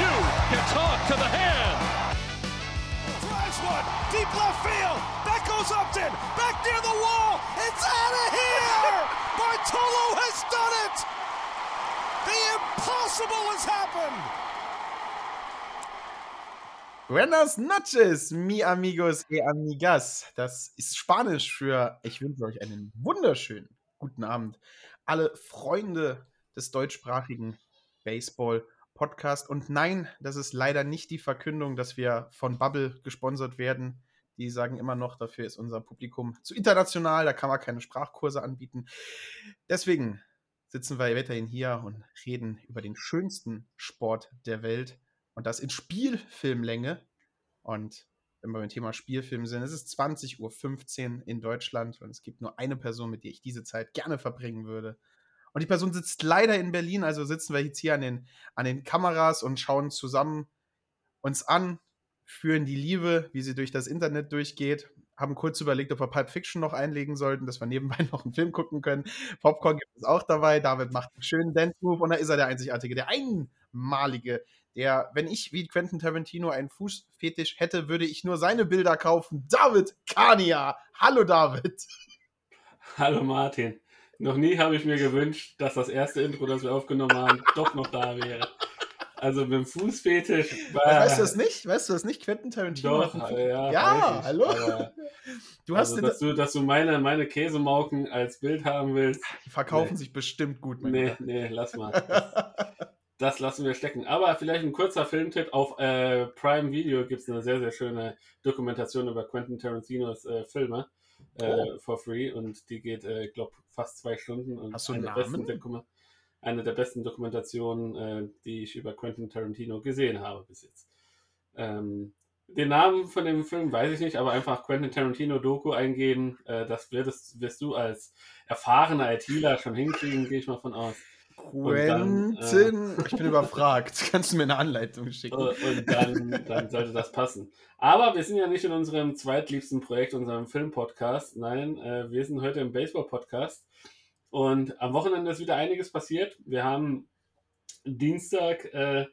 You can talk to the hand. Drives one, deep left field. That goes Upton, back near the wall. It's out of here. Bartolo has done it. The impossible has happened. Buenas noches, mi amigos y amigas. Das ist Spanisch für ich wünsche euch einen wunderschönen guten Abend. Alle Freunde des deutschsprachigen Baseball-Podcast. Und nein, das ist leider nicht die Verkündung, dass wir von Bubble gesponsert werden. Die sagen immer noch, dafür ist unser Publikum zu international, da kann man keine Sprachkurse anbieten. Deswegen sitzen wir weiterhin hier und reden über den schönsten Sport der Welt und das in Spielfilmlänge. Und wenn wir beim Thema Spielfilm sind, es ist 20.15 Uhr in Deutschland und es gibt nur eine Person, mit der ich diese Zeit gerne verbringen würde. Und die Person sitzt leider in Berlin, also sitzen wir jetzt hier an den, an den Kameras und schauen zusammen uns an, führen die Liebe, wie sie durch das Internet durchgeht, haben kurz überlegt, ob wir Pulp Fiction noch einlegen sollten, dass wir nebenbei noch einen Film gucken können. Popcorn gibt es auch dabei. David macht einen schönen Dance-Move und da ist er der Einzigartige, der einmalige, der, wenn ich wie Quentin Tarantino einen Fußfetisch hätte, würde ich nur seine Bilder kaufen. David Kania. Hallo David. Hallo Martin. Noch nie habe ich mir gewünscht, dass das erste Intro, das wir aufgenommen haben, doch noch da wäre. Also mit dem Fußfetisch. Weißt du das nicht? Weißt du das nicht? Quentin Tarantino. Doch, hat einen ja, ja hallo. aber- Du hast also, dass, du, dass du meine, meine Käsemauken als Bild haben willst. die verkaufen Nee. sich bestimmt gut, mein Nee, Lieber. nee, lass mal. Das, das lassen wir stecken. Aber vielleicht ein kurzer Filmtipp. Auf äh, Prime Video gibt es eine sehr, sehr schöne Dokumentation über Quentin Tarantinos äh, Filme äh, Oh. for free. Und die geht, äh, ich glaube, fast zwei Stunden. Und Hast du eine, eine der besten Dokumentationen, äh, die ich über Quentin Tarantino gesehen habe bis jetzt. Ähm, den Namen von dem Film weiß ich nicht, aber einfach Quentin Tarantino Doku eingeben. Äh, das wirst, wirst du als erfahrener ITler schon hinkriegen, gehe ich mal von aus. Dann, Quentin, ich bin überfragt. Kannst du mir eine Anleitung schicken? Äh, Und dann, dann sollte das passen. Aber wir sind ja nicht in unserem zweitliebsten Projekt, unserem Film-Podcast. Nein, äh, wir sind heute im Baseball-Podcast. Und am Wochenende ist wieder einiges passiert. Wir haben Dienstag, äh,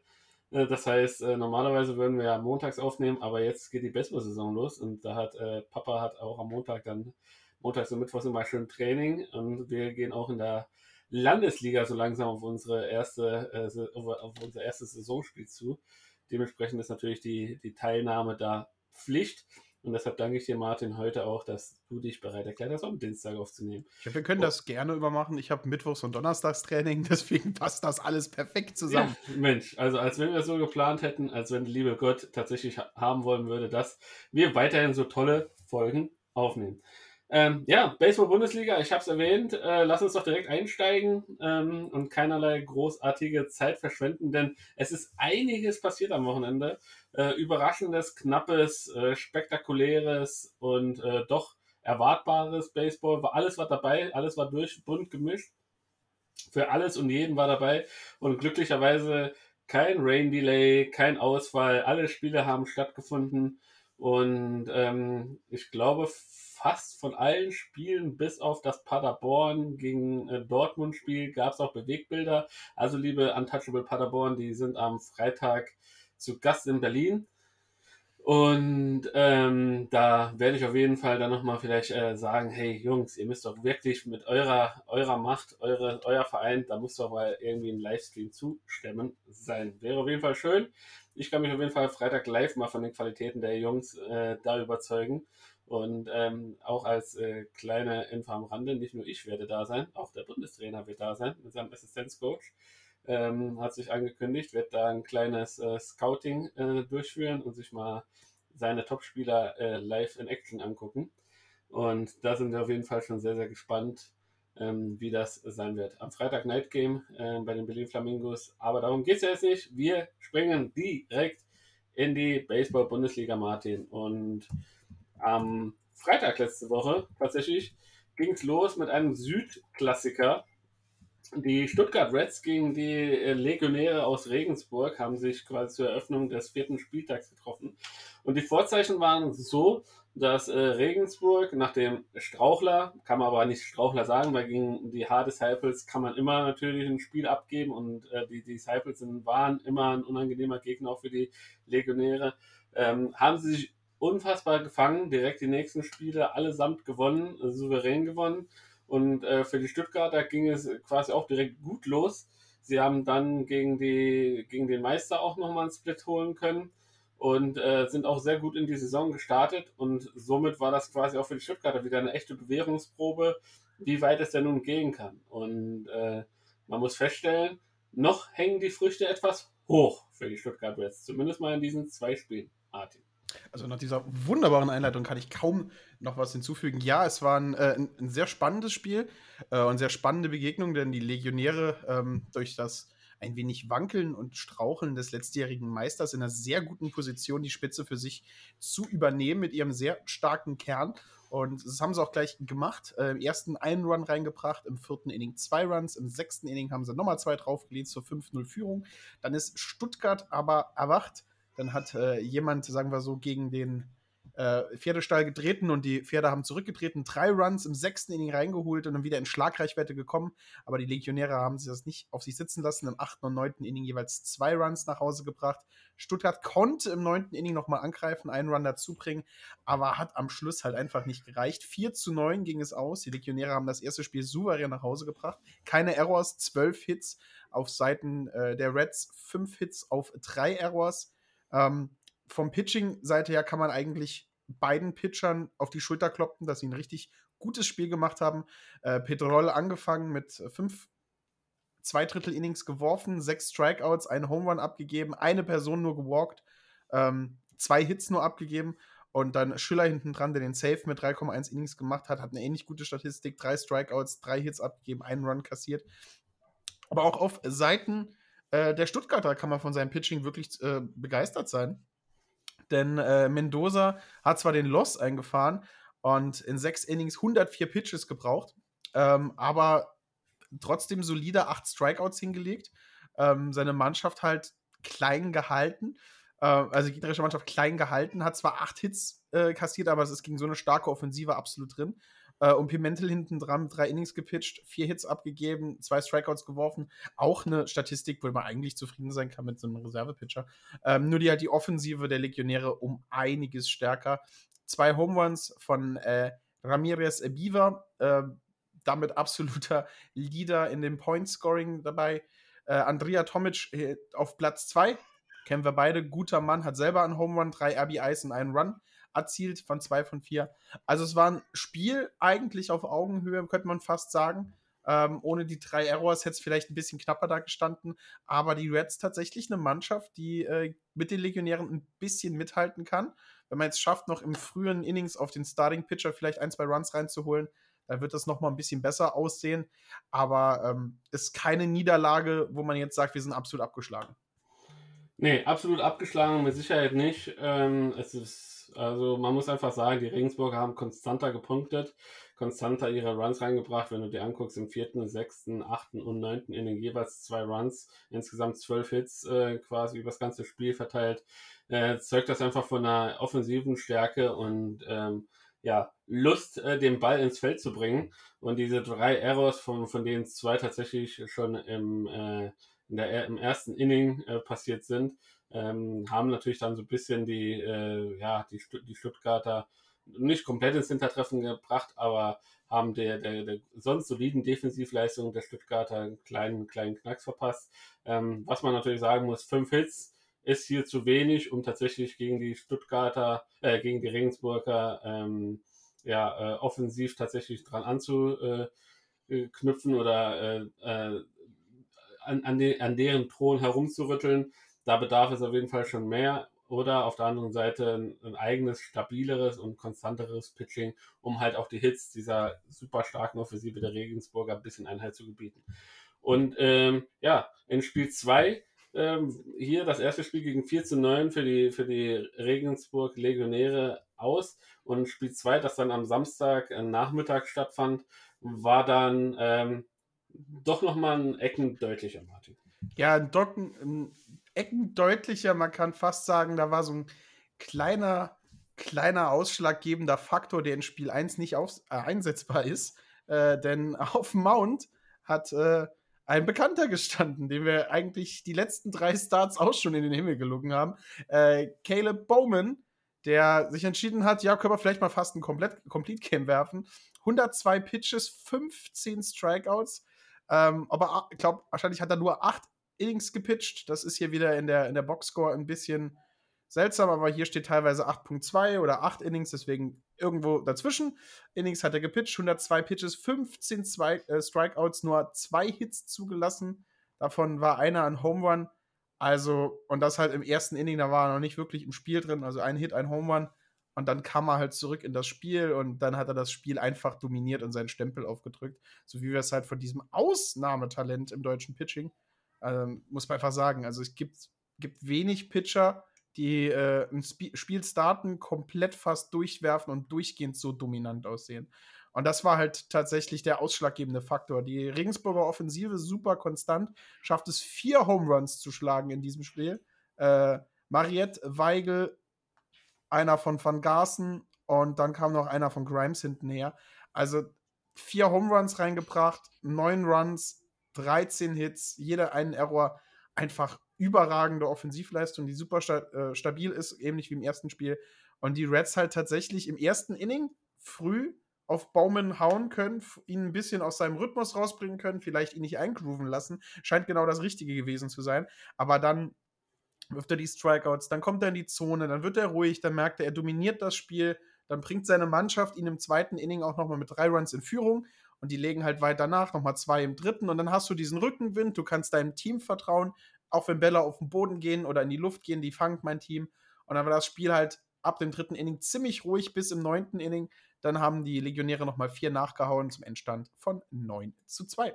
äh, das heißt, äh, normalerweise würden wir ja montags aufnehmen, aber jetzt geht die Baseball-Saison los und da hat äh, Papa hat auch am Montag dann, montags und mittwochs immer schön Training und wir gehen auch in der Landesliga so langsam auf unsere erste, äh, auf unser erstes Saisonspiel zu. Dementsprechend ist natürlich die, die Teilnahme da Pflicht. Und deshalb danke ich dir, Martin, heute auch, dass du dich bereit erklärt hast, am Dienstag aufzunehmen. Glaub, wir können das gerne übermachen. Ich habe Mittwochs- und Donnerstagstraining, deswegen passt das alles perfekt zusammen. Ja, Mensch, also als wenn wir es so geplant hätten, als wenn der liebe Gott tatsächlich ha- haben wollen würde, dass wir weiterhin so tolle Folgen aufnehmen. Ähm, ja, Baseball-Bundesliga, ich habe es erwähnt. Äh, lass uns doch direkt einsteigen ähm, und keinerlei großartige Zeit verschwenden, denn es ist einiges passiert am Wochenende. Äh, überraschendes, knappes, äh, spektakuläres und äh, doch erwartbares Baseball. War alles war dabei, alles war durch, bunt gemischt. Für alles und jeden war dabei. Und glücklicherweise kein Rain Delay, kein Ausfall. Alle Spiele haben stattgefunden. Und ähm, ich glaube, fast von allen Spielen, bis auf das Paderborn gegen äh, Dortmund-Spiel, gab es auch Bewegbilder. Also, liebe Untouchable Paderborn, die sind am Freitag zu Gast in Berlin. Und ähm, da werde ich auf jeden Fall dann nochmal vielleicht äh, sagen, hey Jungs, ihr müsst doch wirklich mit eurer, eurer Macht, eure, euer Verein, da muss doch mal irgendwie ein Livestream zustemmen sein. Wäre auf jeden Fall schön. Ich kann mich auf jeden Fall Freitag live mal von den Qualitäten der Jungs äh, da überzeugen. Und ähm, auch als äh, kleine Info am Rande, nicht nur ich werde da sein, auch der Bundestrainer wird da sein mit seinem Assistenzcoach ähm, hat sich angekündigt, wird da ein kleines äh, Scouting äh, durchführen und sich mal seine Topspieler äh, live in Action angucken. Und da sind wir auf jeden Fall schon sehr, sehr gespannt, ähm, wie das sein wird. Am Freitag Night Game äh, bei den Berlin Flamingos. Aber darum geht es ja jetzt nicht. Wir springen direkt in die Baseball-Bundesliga, Martin. Und am Freitag letzte Woche tatsächlich ging es los mit einem Südklassiker. Die Stuttgart Reds gegen die äh, Legionäre aus Regensburg haben sich quasi zur Eröffnung des vierten Spieltags getroffen. Und die Vorzeichen waren so, dass äh, Regensburg nach dem Strauchler, kann man aber nicht Strauchler sagen, weil gegen die Hard Disciples kann man immer natürlich ein Spiel abgeben und äh, die, die Disciples waren immer ein unangenehmer Gegner auch für die Legionäre, ähm, haben sie sich unfassbar gefangen, direkt die nächsten Spiele allesamt gewonnen, äh, souverän gewonnen und äh, für die Stuttgarter ging es quasi auch direkt gut los. Sie haben dann gegen, die, gegen den Meister auch nochmal einen Split holen können und äh, sind auch sehr gut in die Saison gestartet. Und somit war das quasi auch für die Stuttgarter wieder eine echte Bewährungsprobe, wie weit es denn nun gehen kann. Und äh, man muss feststellen, noch hängen die Früchte etwas hoch für die Stuttgart Reds. Zumindest mal in diesen zwei Spielen, Martin. Also nach dieser wunderbaren Einleitung kann ich kaum noch was hinzufügen. Ja, es war ein, äh, ein sehr spannendes Spiel äh, und sehr spannende Begegnung, denn die Legionäre ähm, durch das ein wenig Wankeln und Straucheln des letztjährigen Meisters in einer sehr guten Position, die Spitze für sich zu übernehmen mit ihrem sehr starken Kern. Und das haben sie auch gleich gemacht. Äh, Im ersten einen Run reingebracht, im vierten Inning zwei Runs, im sechsten Inning haben sie nochmal zwei draufgelegt zur 5-0-Führung. Dann ist Stuttgart aber erwacht. Dann hat äh, jemand, sagen wir so, gegen den äh, Pferdestall getreten und die Pferde haben zurückgetreten, drei Runs im sechsten Inning reingeholt und dann wieder in Schlagreichweite gekommen. Aber die Legionäre haben sich das nicht auf sich sitzen lassen. Im achten und neunten Inning jeweils zwei Runs nach Hause gebracht. Stuttgart konnte im neunten Inning nochmal angreifen, einen Run dazu bringen, aber hat am Schluss halt einfach nicht gereicht. 4 zu 9 ging es aus. Die Legionäre haben das erste Spiel souverän nach Hause gebracht. Keine Errors, zwölf Hits auf Seiten äh, der Reds, fünf Hits auf drei Errors. Ähm, vom Pitching-Seite her kann man eigentlich beiden Pitchern auf die Schulter kloppen, dass sie ein richtig gutes Spiel gemacht haben. Äh, Pedroll angefangen mit fünf zwei Drittel Innings geworfen, sechs Strikeouts, einen Home Run abgegeben, eine Person nur gewalkt, ähm, zwei Hits nur abgegeben und dann Schiller hinten dran, der den Save mit 3,1 Innings gemacht hat, hat eine ähnlich gute Statistik, drei Strikeouts, drei Hits abgegeben, einen Run kassiert. Aber auch auf Seiten äh, der Stuttgarter kann man von seinem Pitching wirklich äh, begeistert sein. Denn äh, Mendoza hat zwar den Loss eingefahren und in sechs Innings 104 Pitches gebraucht, ähm, aber trotzdem solide acht Strikeouts hingelegt. Ähm, seine Mannschaft halt klein gehalten. Äh, also die gegnerische Mannschaft klein gehalten, hat zwar acht Hits äh, kassiert, aber es ist gegen so eine starke Offensive absolut drin. Äh, und Pimentel hinten dran, drei Innings gepitcht, vier Hits abgegeben, zwei Strikeouts geworfen. Auch eine Statistik, wo man eigentlich zufrieden sein kann mit so einem Reserve-Pitcher. Ähm, nur die halt die Offensive der Legionäre um einiges stärker. Zwei Home Runs von äh, Ramirez Ebiva, äh, damit absoluter Leader in dem Point-Scoring dabei. Äh, Andrea Tomic äh, auf Platz 2. Kennen wir beide. Guter Mann, hat selber einen Home Run, drei RBIs und einen Run erzielt von zwei von vier. Also es war ein Spiel eigentlich auf Augenhöhe, könnte man fast sagen. Ähm, ohne die drei Errors hätte es vielleicht ein bisschen knapper da gestanden. Aber die Reds tatsächlich eine Mannschaft, die äh, mit den Legionären ein bisschen mithalten kann. Wenn man jetzt schafft, noch im frühen Innings auf den Starting Pitcher vielleicht ein, zwei Runs reinzuholen, dann wird das nochmal ein bisschen besser aussehen. Aber ähm, ist keine Niederlage, wo man jetzt sagt, wir sind absolut abgeschlagen. Nee, absolut abgeschlagen, mit Sicherheit nicht. Ähm, es ist also man muss einfach sagen, die Regensburger haben konstanter gepunktet, konstanter ihre Runs reingebracht. Wenn du dir anguckst, im vierten, sechsten, achten und neunten in den jeweils zwei Runs, insgesamt zwölf Hits äh, quasi über das ganze Spiel verteilt, äh, zeugt das einfach von einer offensiven Stärke und ähm, ja, Lust, äh, den Ball ins Feld zu bringen. Und diese drei Errors, von, von denen zwei tatsächlich schon im, äh, in der, im ersten Inning äh, passiert sind, ähm, haben natürlich dann so ein bisschen die, äh, ja, die, die Stuttgarter nicht komplett ins Hintertreffen gebracht, aber haben der, der, der sonst soliden Defensivleistung der Stuttgarter einen kleinen, kleinen Knacks verpasst. Ähm, was man natürlich sagen muss, fünf Hits ist hier zu wenig, um tatsächlich gegen die Stuttgarter, äh, gegen die Regensburger ähm, ja, äh, offensiv tatsächlich dran anzuknüpfen oder äh, äh, an, an, de, an deren Thron herumzurütteln da bedarf es auf jeden Fall schon mehr. oder auf der anderen Seite ein, ein, eigenes, stabileres und konstanteres Pitching, um halt auch die Hits dieser super starken Offensive der Regensburger ein bisschen Einheit zu gebieten. Und ähm, ja, in Spiel 2 ähm, hier das erste Spiel gegen 4 zu 9 für die, für die Regensburg Legionäre aus und Spiel 2, das dann am Samstag äh, Nachmittag stattfand, war dann ähm, doch nochmal ein Ecken deutlicher, Martin. Ja, ein, Docken, ein Ecken deutlicher, man kann fast sagen, da war so ein kleiner, kleiner ausschlaggebender Faktor, der in Spiel 1 nicht auf, äh, einsetzbar ist. Äh, denn auf Mount hat äh, ein Bekannter gestanden, den wir eigentlich die letzten drei Starts auch schon in den Himmel gelogen haben. Äh, Caleb Bowman, der sich entschieden hat, ja, können wir vielleicht mal fast ein komplett, Complete Game werfen. 102 Pitches, 15 Strikeouts. Ähm, aber ich glaube, wahrscheinlich hat er nur 8 Innings gepitcht. Das ist hier wieder in der, in der Boxscore ein bisschen seltsam, aber hier steht teilweise 8.2 oder 8 Innings, deswegen irgendwo dazwischen. Innings hat er gepitcht, 102 Pitches, 15 zwei, äh, Strikeouts, nur zwei Hits zugelassen. Davon war einer ein Home Run. Also, und das halt im ersten Inning, da war er noch nicht wirklich im Spiel drin. Also ein Hit, ein Home Run. Und dann kam er halt zurück in das Spiel und dann hat er das Spiel einfach dominiert und seinen Stempel aufgedrückt. So wie wir es halt von diesem Ausnahmetalent im deutschen Pitching, ähm, muss man einfach sagen. Also es gibt, gibt wenig Pitcher, die äh, ein Sp Spiel starten, komplett fast durchwerfen und durchgehend so dominant aussehen. Und das war halt tatsächlich der ausschlaggebende Faktor. Die Regensburger Offensive super konstant, schafft es vier Home Runs zu schlagen in diesem Spiel. Äh, Mariette, Weigel, einer von Van Garsen und dann kam noch einer von Grimes hinten her. Also vier Home Runs reingebracht, neun Runs, 13 Hits, jeder einen Error. Einfach überragende Offensivleistung, die super sta äh, stabil ist, ähnlich wie im ersten Spiel. Und die Reds halt tatsächlich im ersten Inning früh auf Baumann hauen können, ihn ein bisschen aus seinem Rhythmus rausbringen können, vielleicht ihn nicht eingrooven lassen. Scheint genau das Richtige gewesen zu sein. Aber dann wirft er die Strikeouts, dann kommt er in die Zone, dann wird er ruhig, dann merkt er, er dominiert das Spiel, dann bringt seine Mannschaft ihn im zweiten Inning auch nochmal mit drei Runs in Führung und die legen halt weiter nach, nochmal zwei im dritten und dann hast du diesen Rückenwind, du kannst deinem Team vertrauen, auch wenn Bälle auf den Boden gehen oder in die Luft gehen, die fangt mein Team. Und dann war das Spiel halt ab dem dritten Inning ziemlich ruhig bis im neunten Inning. Dann haben die Legionäre nochmal vier nachgehauen zum Endstand von 9 zu 2.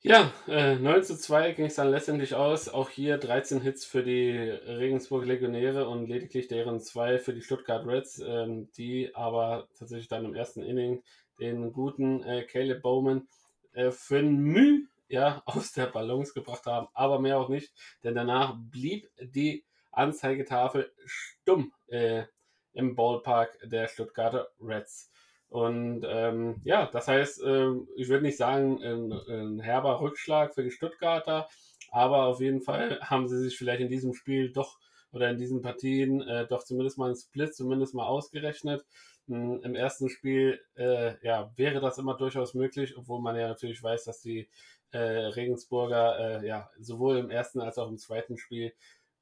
Ja, äh, 9 zu 2 ging es dann letztendlich aus. Auch hier 13 Hits für die Regensburg Legionäre und lediglich deren zwei für die Stuttgart Reds, ähm, die aber tatsächlich dann im ersten Inning den guten äh, Caleb Bowman äh, für ein Müh ja, aus der Balance gebracht haben, aber mehr auch nicht, denn danach blieb die Anzeigetafel stumm äh, im Ballpark der Stuttgarter Reds. Und ähm, ja, das heißt, äh, ich würde nicht sagen, ein, ein, herber Rückschlag für die Stuttgarter, aber auf jeden Fall haben sie sich vielleicht in diesem Spiel doch oder in diesen Partien äh, doch zumindest mal einen Split, zumindest mal ausgerechnet. Hm, Im ersten Spiel äh, ja, wäre das immer durchaus möglich, obwohl man ja natürlich weiß, dass die äh, Regensburger äh, ja sowohl im ersten als auch im zweiten Spiel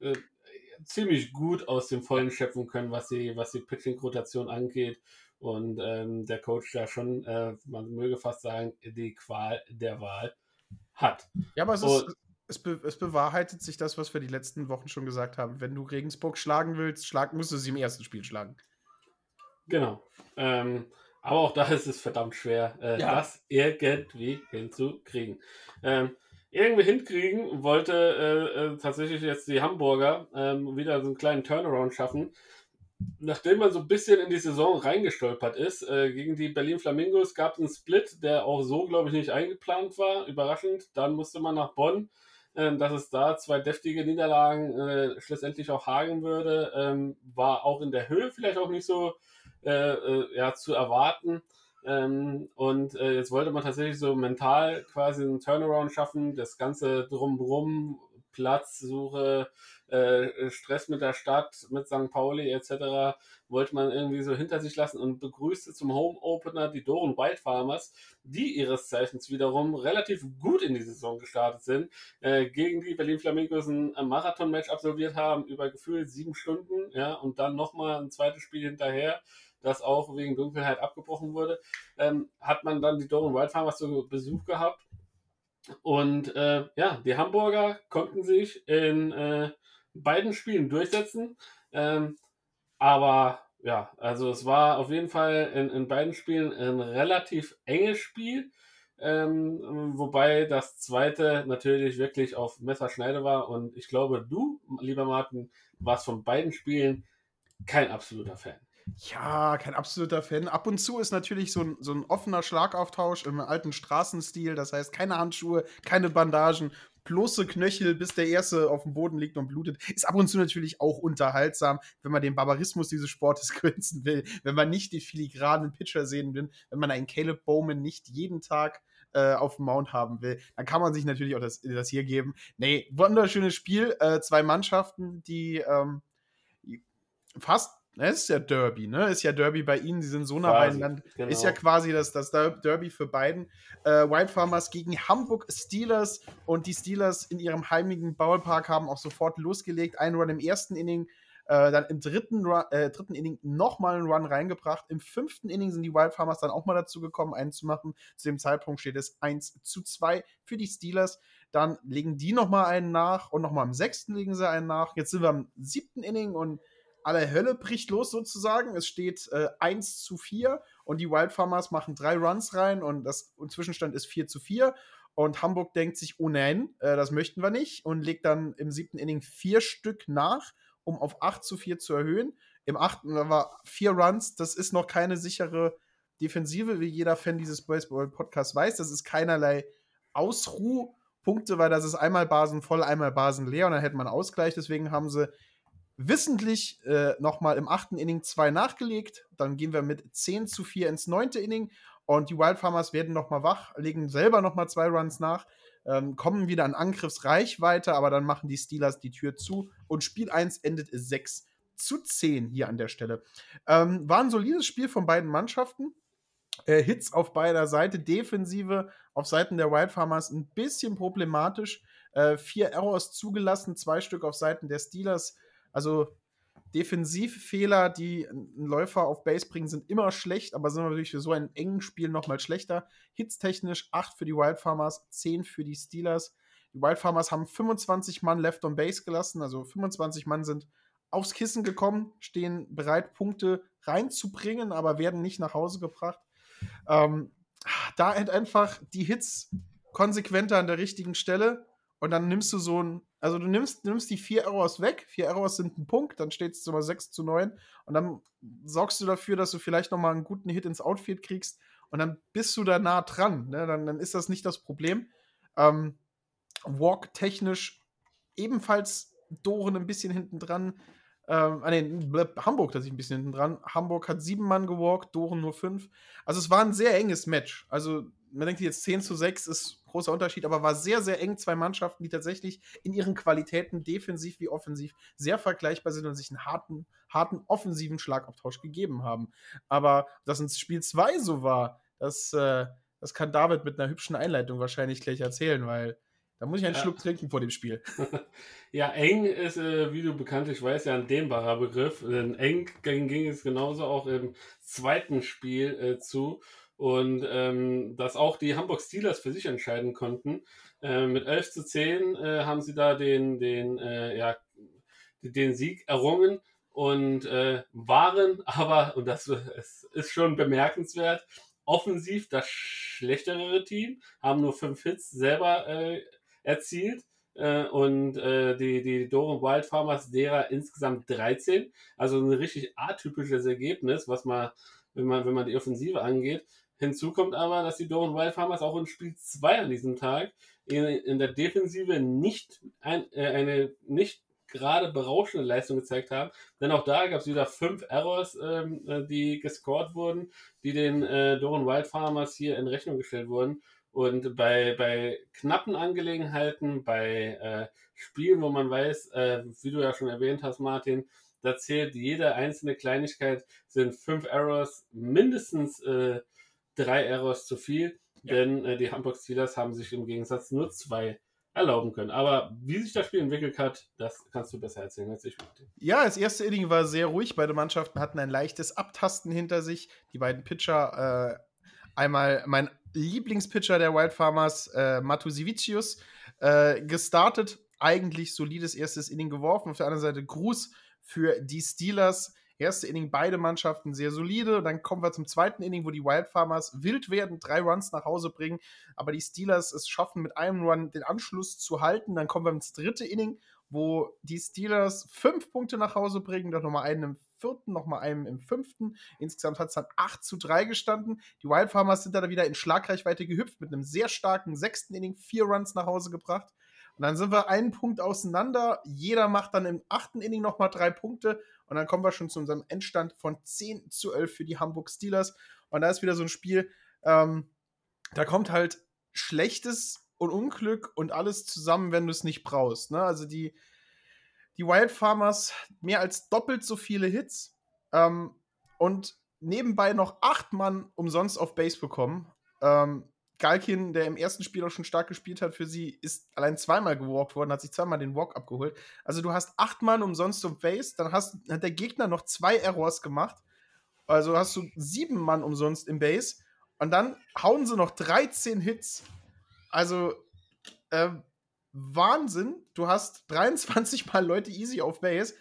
äh, ziemlich gut aus dem Vollen schöpfen können, was die, was die Pitching-Rotation angeht. Und ähm, der Coach da schon, äh, man möge fast sagen, die Qual der Wahl hat. Ja, aber es, ist, es, be es, bewahrheitet sich das, was wir die letzten Wochen schon gesagt haben. Wenn du Regensburg schlagen willst, schlag, musst du sie im ersten Spiel schlagen. Genau. Ähm, aber auch da ist es verdammt schwer, äh, ja. das irgendwie hinzukriegen. Ähm, irgendwie hinkriegen wollte äh, äh, tatsächlich jetzt die Hamburger ähm, wieder so einen kleinen Turnaround schaffen. Nachdem man so ein bisschen in die Saison reingestolpert ist, äh, gegen die Berlin Flamingos gab es einen Split, der auch so, glaube ich, nicht eingeplant war. Überraschend. Dann musste man nach Bonn, äh, dass es da zwei deftige Niederlagen äh, schlussendlich auch hagen würde. Ähm, war auch in der Höhe vielleicht auch nicht so äh, äh, ja, zu erwarten. Ähm, und äh, jetzt wollte man tatsächlich so mental quasi einen Turnaround schaffen, das Ganze drumherum, Platzsuche, äh, Stress mit der Stadt, mit St. Pauli etc. wollte man irgendwie so hinter sich lassen und begrüßte zum Home Opener die Doren White Farmers, die ihres Zeichens wiederum relativ gut in die Saison gestartet sind, äh, gegen die Berlin Flamingos ein Marathon-Match absolviert haben über gefühlt sieben Stunden, ja, und dann nochmal ein zweites Spiel hinterher das auch wegen Dunkelheit abgebrochen wurde, ähm, hat man dann die Doren White Farmers zu Besuch gehabt. Und äh, ja, die Hamburger konnten sich in äh, beiden Spielen durchsetzen. Ähm, aber ja, also es war auf jeden Fall in, in beiden Spielen ein relativ enges Spiel. Ähm, wobei das zweite natürlich wirklich auf Messerschneide war. Und ich glaube, du, lieber Martin, warst von beiden Spielen kein absoluter Fan. Ja, kein absoluter Fan. Ab und zu ist natürlich so ein, so ein offener Schlagauftausch im alten Straßenstil. Das heißt, keine Handschuhe, keine Bandagen, bloße Knöchel, bis der erste auf dem Boden liegt und blutet. Ist ab und zu natürlich auch unterhaltsam, wenn man den Barbarismus dieses Sportes kürzen will, wenn man nicht die filigranen Pitcher sehen will, wenn man einen Caleb Bowman nicht jeden Tag äh, auf dem Mount haben will, dann kann man sich natürlich auch das, das hier geben. Nee, wunderschönes Spiel. Äh, zwei Mannschaften, die ähm, fast es ist ja Derby, ne? Ist ja Derby bei Ihnen, Sie sind so nah beieinander. Genau. Ist ja quasi das, das Derby für beiden. Äh, White Farmers gegen Hamburg Steelers und die Steelers in ihrem heimigen Ballpark haben auch sofort losgelegt. Ein Run im ersten Inning, äh, dann im dritten, Run, äh, dritten Inning nochmal einen Run reingebracht. Im fünften Inning sind die Wild Farmers dann auch mal dazu gekommen, einen zu machen. Zu dem Zeitpunkt steht es 1 zu 2 für die Steelers. Dann legen die nochmal einen nach und nochmal im sechsten legen sie einen nach. Jetzt sind wir im siebten Inning und alle Hölle bricht los sozusagen. Es steht äh, 1 zu 4 und die Wild Farmers machen drei Runs rein und das und Zwischenstand ist 4 zu 4. Und Hamburg denkt sich, oh nein, äh, das möchten wir nicht und legt dann im siebten Inning vier Stück nach, um auf 8 zu 4 zu erhöhen. Im achten war vier Runs, das ist noch keine sichere Defensive, wie jeder Fan dieses Baseball-Podcasts weiß. Das ist keinerlei Ausruhpunkte, weil das ist einmal Basen voll, einmal Basen leer und dann hätte man Ausgleich. Deswegen haben sie wissentlich äh, nochmal im achten Inning zwei nachgelegt. Dann gehen wir mit 10 zu 4 ins neunte Inning und die Wild Farmers werden nochmal wach, legen selber nochmal zwei Runs nach, ähm, kommen wieder an Angriffsreichweite, aber dann machen die Steelers die Tür zu und Spiel 1 endet 6 zu 10 hier an der Stelle. Ähm, war ein solides Spiel von beiden Mannschaften. Äh, Hits auf beider Seite, Defensive auf Seiten der Wild Farmers ein bisschen problematisch. Äh, vier Errors zugelassen, zwei Stück auf Seiten der Steelers. Also Defensivfehler, die einen Läufer auf Base bringen, sind immer schlecht, aber sind natürlich für so ein engen Spiel nochmal schlechter. Hits technisch 8 für die Wild Farmers, 10 für die Steelers. Die Wild Farmers haben 25 Mann left on base gelassen, also 25 Mann sind aufs Kissen gekommen, stehen bereit, Punkte reinzubringen, aber werden nicht nach Hause gebracht. Ähm, da halt einfach die Hits konsequenter an der richtigen Stelle und dann nimmst du so ein, also du nimmst, nimmst die vier Errors weg, vier Errors sind ein Punkt, dann steht es immer 6 zu 9 und dann sorgst du dafür, dass du vielleicht nochmal einen guten Hit ins Outfield kriegst und dann bist du da nah dran, ne? dann, dann ist das nicht das Problem. Ähm, Walk technisch ebenfalls Doren ein bisschen hinten dran. Ähm, ah, nee, Hamburg tatsächlich ein bisschen hinten dran. Hamburg hat sieben Mann gewalkt, Doren nur fünf. Also es war ein sehr enges Match. Also man denkt jetzt 10 zu 6 ist großer Unterschied, aber war sehr, sehr eng. Zwei Mannschaften, die tatsächlich in ihren Qualitäten defensiv wie offensiv sehr vergleichbar sind und sich einen harten, harten offensiven Schlagabtausch gegeben haben. Aber dass ins Spiel 2 so war, das, äh, das kann David mit einer hübschen Einleitung wahrscheinlich gleich erzählen, weil da muss ich einen ja. Schluck trinken vor dem Spiel. ja, eng ist, äh, wie du bekanntlich weißt, ja ein dehnbarer Begriff. Denn eng ging, ging es genauso auch im zweiten Spiel äh, zu und ähm, dass auch die Hamburg Steelers für sich entscheiden konnten. Äh, mit 11 zu 10 äh, haben sie da den, den, äh, ja, den Sieg errungen und äh, waren aber, und das ist schon bemerkenswert, offensiv das schlechtere Team, haben nur fünf Hits selber äh, erzielt. Äh, und äh, die, die Doren Wild Farmers derer insgesamt 13. Also ein richtig atypisches Ergebnis, was man, wenn man, wenn man die Offensive angeht. Hinzu kommt aber, dass die Doran Wild Farmers auch in Spiel 2 an diesem Tag in, in der Defensive nicht ein, äh, eine nicht gerade berauschende Leistung gezeigt haben. Denn auch da gab es wieder fünf Errors, ähm, äh, die gescored wurden, die den äh, Doran Wild Farmers hier in Rechnung gestellt wurden. Und bei, bei knappen Angelegenheiten, bei äh, Spielen, wo man weiß, äh, wie du ja schon erwähnt hast, Martin, da zählt jede einzelne Kleinigkeit, sind fünf Errors mindestens äh, drei Errors zu viel, ja. denn äh, die Hamburg Steelers haben sich im Gegensatz nur zwei erlauben können. Aber wie sich das Spiel entwickelt hat, das kannst du besser erzählen als ich. Ja, das erste Inning war sehr ruhig. Beide Mannschaften hatten ein leichtes Abtasten hinter sich. Die beiden Pitcher, äh, einmal mein Lieblingspitcher der Wild Farmers, äh, Matusivicius, äh, gestartet eigentlich solides erstes Inning geworfen. Auf der anderen Seite Gruß für die Steelers. Erste Inning beide Mannschaften sehr solide. Dann kommen wir zum zweiten Inning, wo die Wild Farmers wild werden, drei Runs nach Hause bringen, aber die Steelers es schaffen, mit einem Run den Anschluss zu halten. Dann kommen wir ins dritte Inning, wo die Steelers fünf Punkte nach Hause bringen, dann nochmal einen im vierten, nochmal einen im fünften. Insgesamt hat es dann 8 zu 3 gestanden. Die Wild Farmers sind dann wieder in Schlagreichweite gehüpft mit einem sehr starken sechsten Inning, vier Runs nach Hause gebracht. Und dann sind wir einen Punkt auseinander. Jeder macht dann im achten Inning nochmal drei Punkte. Und dann kommen wir schon zu unserem Endstand von 10 zu 11 für die Hamburg Steelers. Und da ist wieder so ein Spiel, ähm, da kommt halt Schlechtes und Unglück und alles zusammen, wenn du es nicht brauchst. Ne? Also die, die Wild Farmers mehr als doppelt so viele Hits ähm, und nebenbei noch acht Mann umsonst auf Base bekommen. Ähm, Galkin, der im ersten Spiel auch schon stark gespielt hat für sie, ist allein zweimal gewalkt worden, hat sich zweimal den Walk abgeholt. Also du hast acht Mann umsonst auf Base, dann hast, hat der Gegner noch zwei Errors gemacht. Also hast du sieben Mann umsonst im Base. Und dann hauen sie noch 13 Hits. Also, äh, Wahnsinn. Du hast 23 Mal Leute easy auf Base,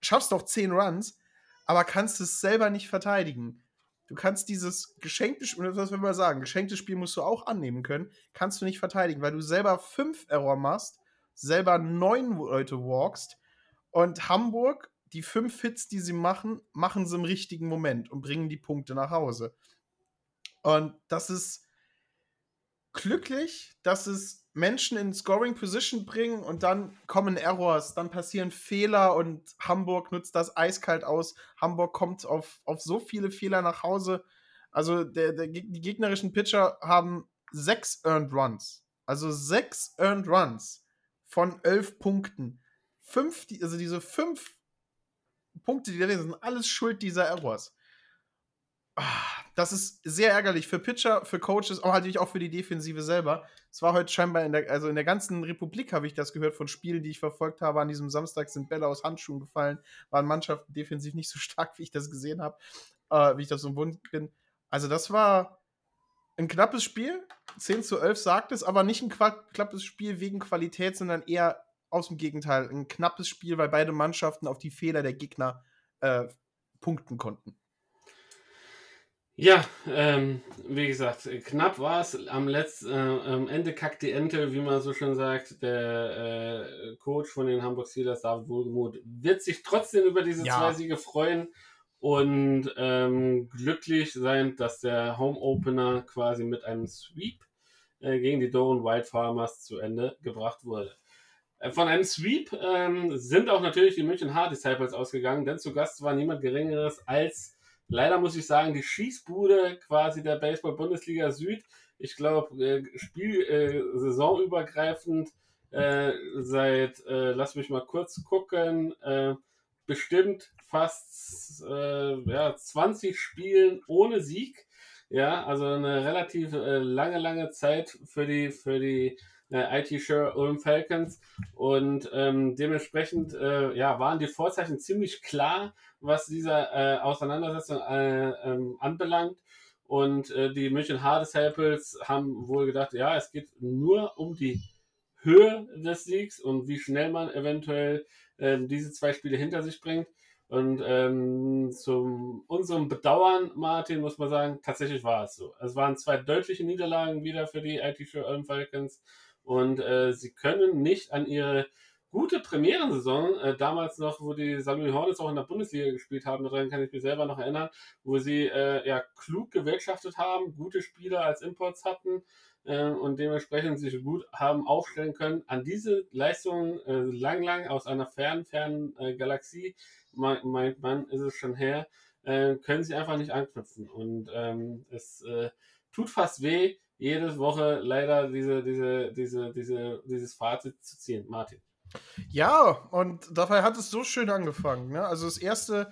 schaffst doch 10 Runs, aber kannst es selber nicht verteidigen. Du kannst dieses geschenkte Spiel, was will man sagen, geschenktes Spiel musst du auch annehmen können, kannst du nicht verteidigen, weil du selber 5 Error machst, selber 9 Leute walkst und Hamburg, die 5 Hits, die sie machen, machen sie im richtigen Moment und bringen die Punkte nach Hause. Und das ist glücklich, dass es Menschen in Scoring Position bringen und dann kommen Errors, dann passieren Fehler und Hamburg nutzt das eiskalt aus. Hamburg kommt auf, auf so viele Fehler nach Hause. Also der, der, die gegnerischen Pitcher haben sechs Earned Runs. Also sechs Earned Runs von elf Punkten. Fünf, also diese fünf Punkte, die da sind alles Schuld dieser Errors. Das ist sehr ärgerlich für Pitcher, für Coaches, aber natürlich auch für die Defensive selber. Es war heute scheinbar in der, also in der ganzen Republik habe ich das gehört von Spielen, die ich verfolgt habe. An diesem Samstag sind Bälle aus Handschuhen gefallen, waren Mannschaften defensiv nicht so stark, wie ich das gesehen habe, äh, wie ich das so Wund bin. Also das war ein knappes Spiel. 10 zu 11 sagt es, aber nicht ein knappes Spiel wegen Qualität, sondern eher aus dem Gegenteil. Ein knappes Spiel, weil beide Mannschaften auf die Fehler der Gegner äh, punkten konnten. Ja, ähm, wie gesagt, knapp war es. Am, Letz-, äh, am Ende kackt die Ente, wie man so schön sagt. Der äh, Coach von den Hamburg Steelers, David Wohlgemuth, wird sich trotzdem über diese ja. zwei Siege freuen und ähm, glücklich sein, dass der Home Opener quasi mit einem Sweep äh, gegen die Doran Wild Farmers zu Ende gebracht wurde. Äh, von einem Sweep ähm, sind auch natürlich die München Hard Disciples ausgegangen, denn zu Gast war niemand Geringeres als leider muss ich sagen, die Schießbude quasi der Baseball-Bundesliga Süd. Ich glaube, äh, Spiel äh, saisonübergreifend äh, seit, äh, lass mich mal kurz gucken, äh, bestimmt fast äh, ja, 20 Spielen ohne Sieg. Ja, also eine relativ äh, lange, lange Zeit für die, für die äh, IT Sure Ulm Falcons. Und ähm, dementsprechend äh, ja, waren die Vorzeichen ziemlich klar, was dieser äh, Auseinandersetzung äh, ähm, anbelangt. Und äh, die München Hard Disciples haben wohl gedacht, ja, es geht nur um die Höhe des Siegs und wie schnell man eventuell äh, diese zwei Spiele hinter sich bringt. Und ähm, zu unserem Bedauern, Martin, muss man sagen, tatsächlich war es so. Es waren zwei deutliche Niederlagen wieder für die IT Show Falcons und äh, sie können nicht an ihre gute Premierensaison, äh, damals noch, wo die Samuel Hornets auch in der Bundesliga gespielt haben, daran kann ich mich selber noch erinnern, wo sie äh, ja klug gewirtschaftet haben, gute Spieler als Imports hatten äh, und dementsprechend sich gut haben aufstellen können. An diese Leistungen äh, lang, lang aus einer fernen, fernen äh, Galaxie, meint man, ist es schon her, äh, können sie einfach nicht anknüpfen. Und ähm, es tut fast weh, jede Woche leider diese, diese, diese, diese, dieses Fazit zu ziehen. Martin. Ja, und dabei hat es so schön angefangen. Ne? Also das erste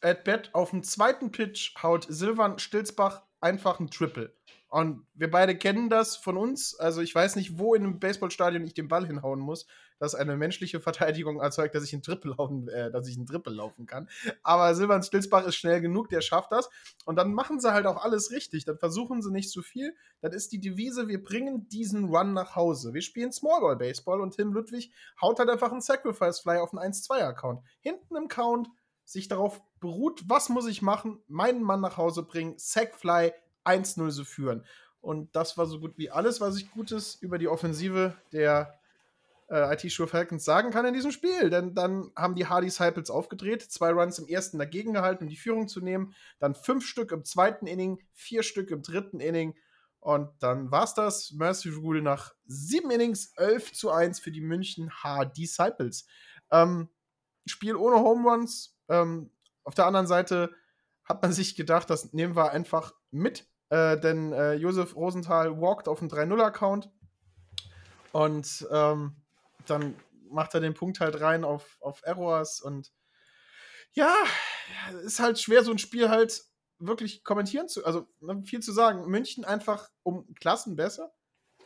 At-Bat auf dem zweiten Pitch haut Silvan Stilzbach einfach ein Triple. Und wir beide kennen das von uns. Also ich weiß nicht, wo in einem Baseballstadion ich den Ball hinhauen muss, dass eine menschliche Verteidigung erzeugt, dass ich einen Triple laufen, äh, dass ich einen Triple laufen kann. Aber Silvan Stilsbach ist schnell genug, der schafft das. Und dann machen sie halt auch alles richtig. Dann versuchen sie nicht zu viel. Das ist die Devise, wir bringen diesen Run nach Hause. Wir spielen Smallball Baseball und Tim Ludwig haut halt einfach einen Sacrifice Fly auf einen 1-2-Account. Hinten im Count sich darauf beruht, was muss ich machen, meinen Mann nach Hause bringen, Sackfly 1-0 zu führen. Und das war so gut wie alles, was ich Gutes über die Offensive der äh, IT Sure Falcons sagen kann in diesem Spiel. Denn dann haben die Hardy Disciples aufgedreht, zwei Runs im ersten dagegen gehalten, um die Führung zu nehmen, dann fünf Stück im zweiten Inning, vier Stück im dritten Inning. Und dann war's das. Mercy Rule nach sieben Innings, 11 zu 1 für die München H Disciples. Ähm, Spiel ohne Home Runs. Ähm, auf der anderen Seite hat man sich gedacht, das nehmen wir einfach mit. Äh, denn äh, Josef Rosenthal walkt auf einen 3-0-Account. Und ähm, dann macht er den Punkt halt rein auf, auf Errors. Und ja, ist halt schwer, so ein Spiel halt wirklich kommentieren zu, also ne, viel zu sagen. München einfach um Klassen besser.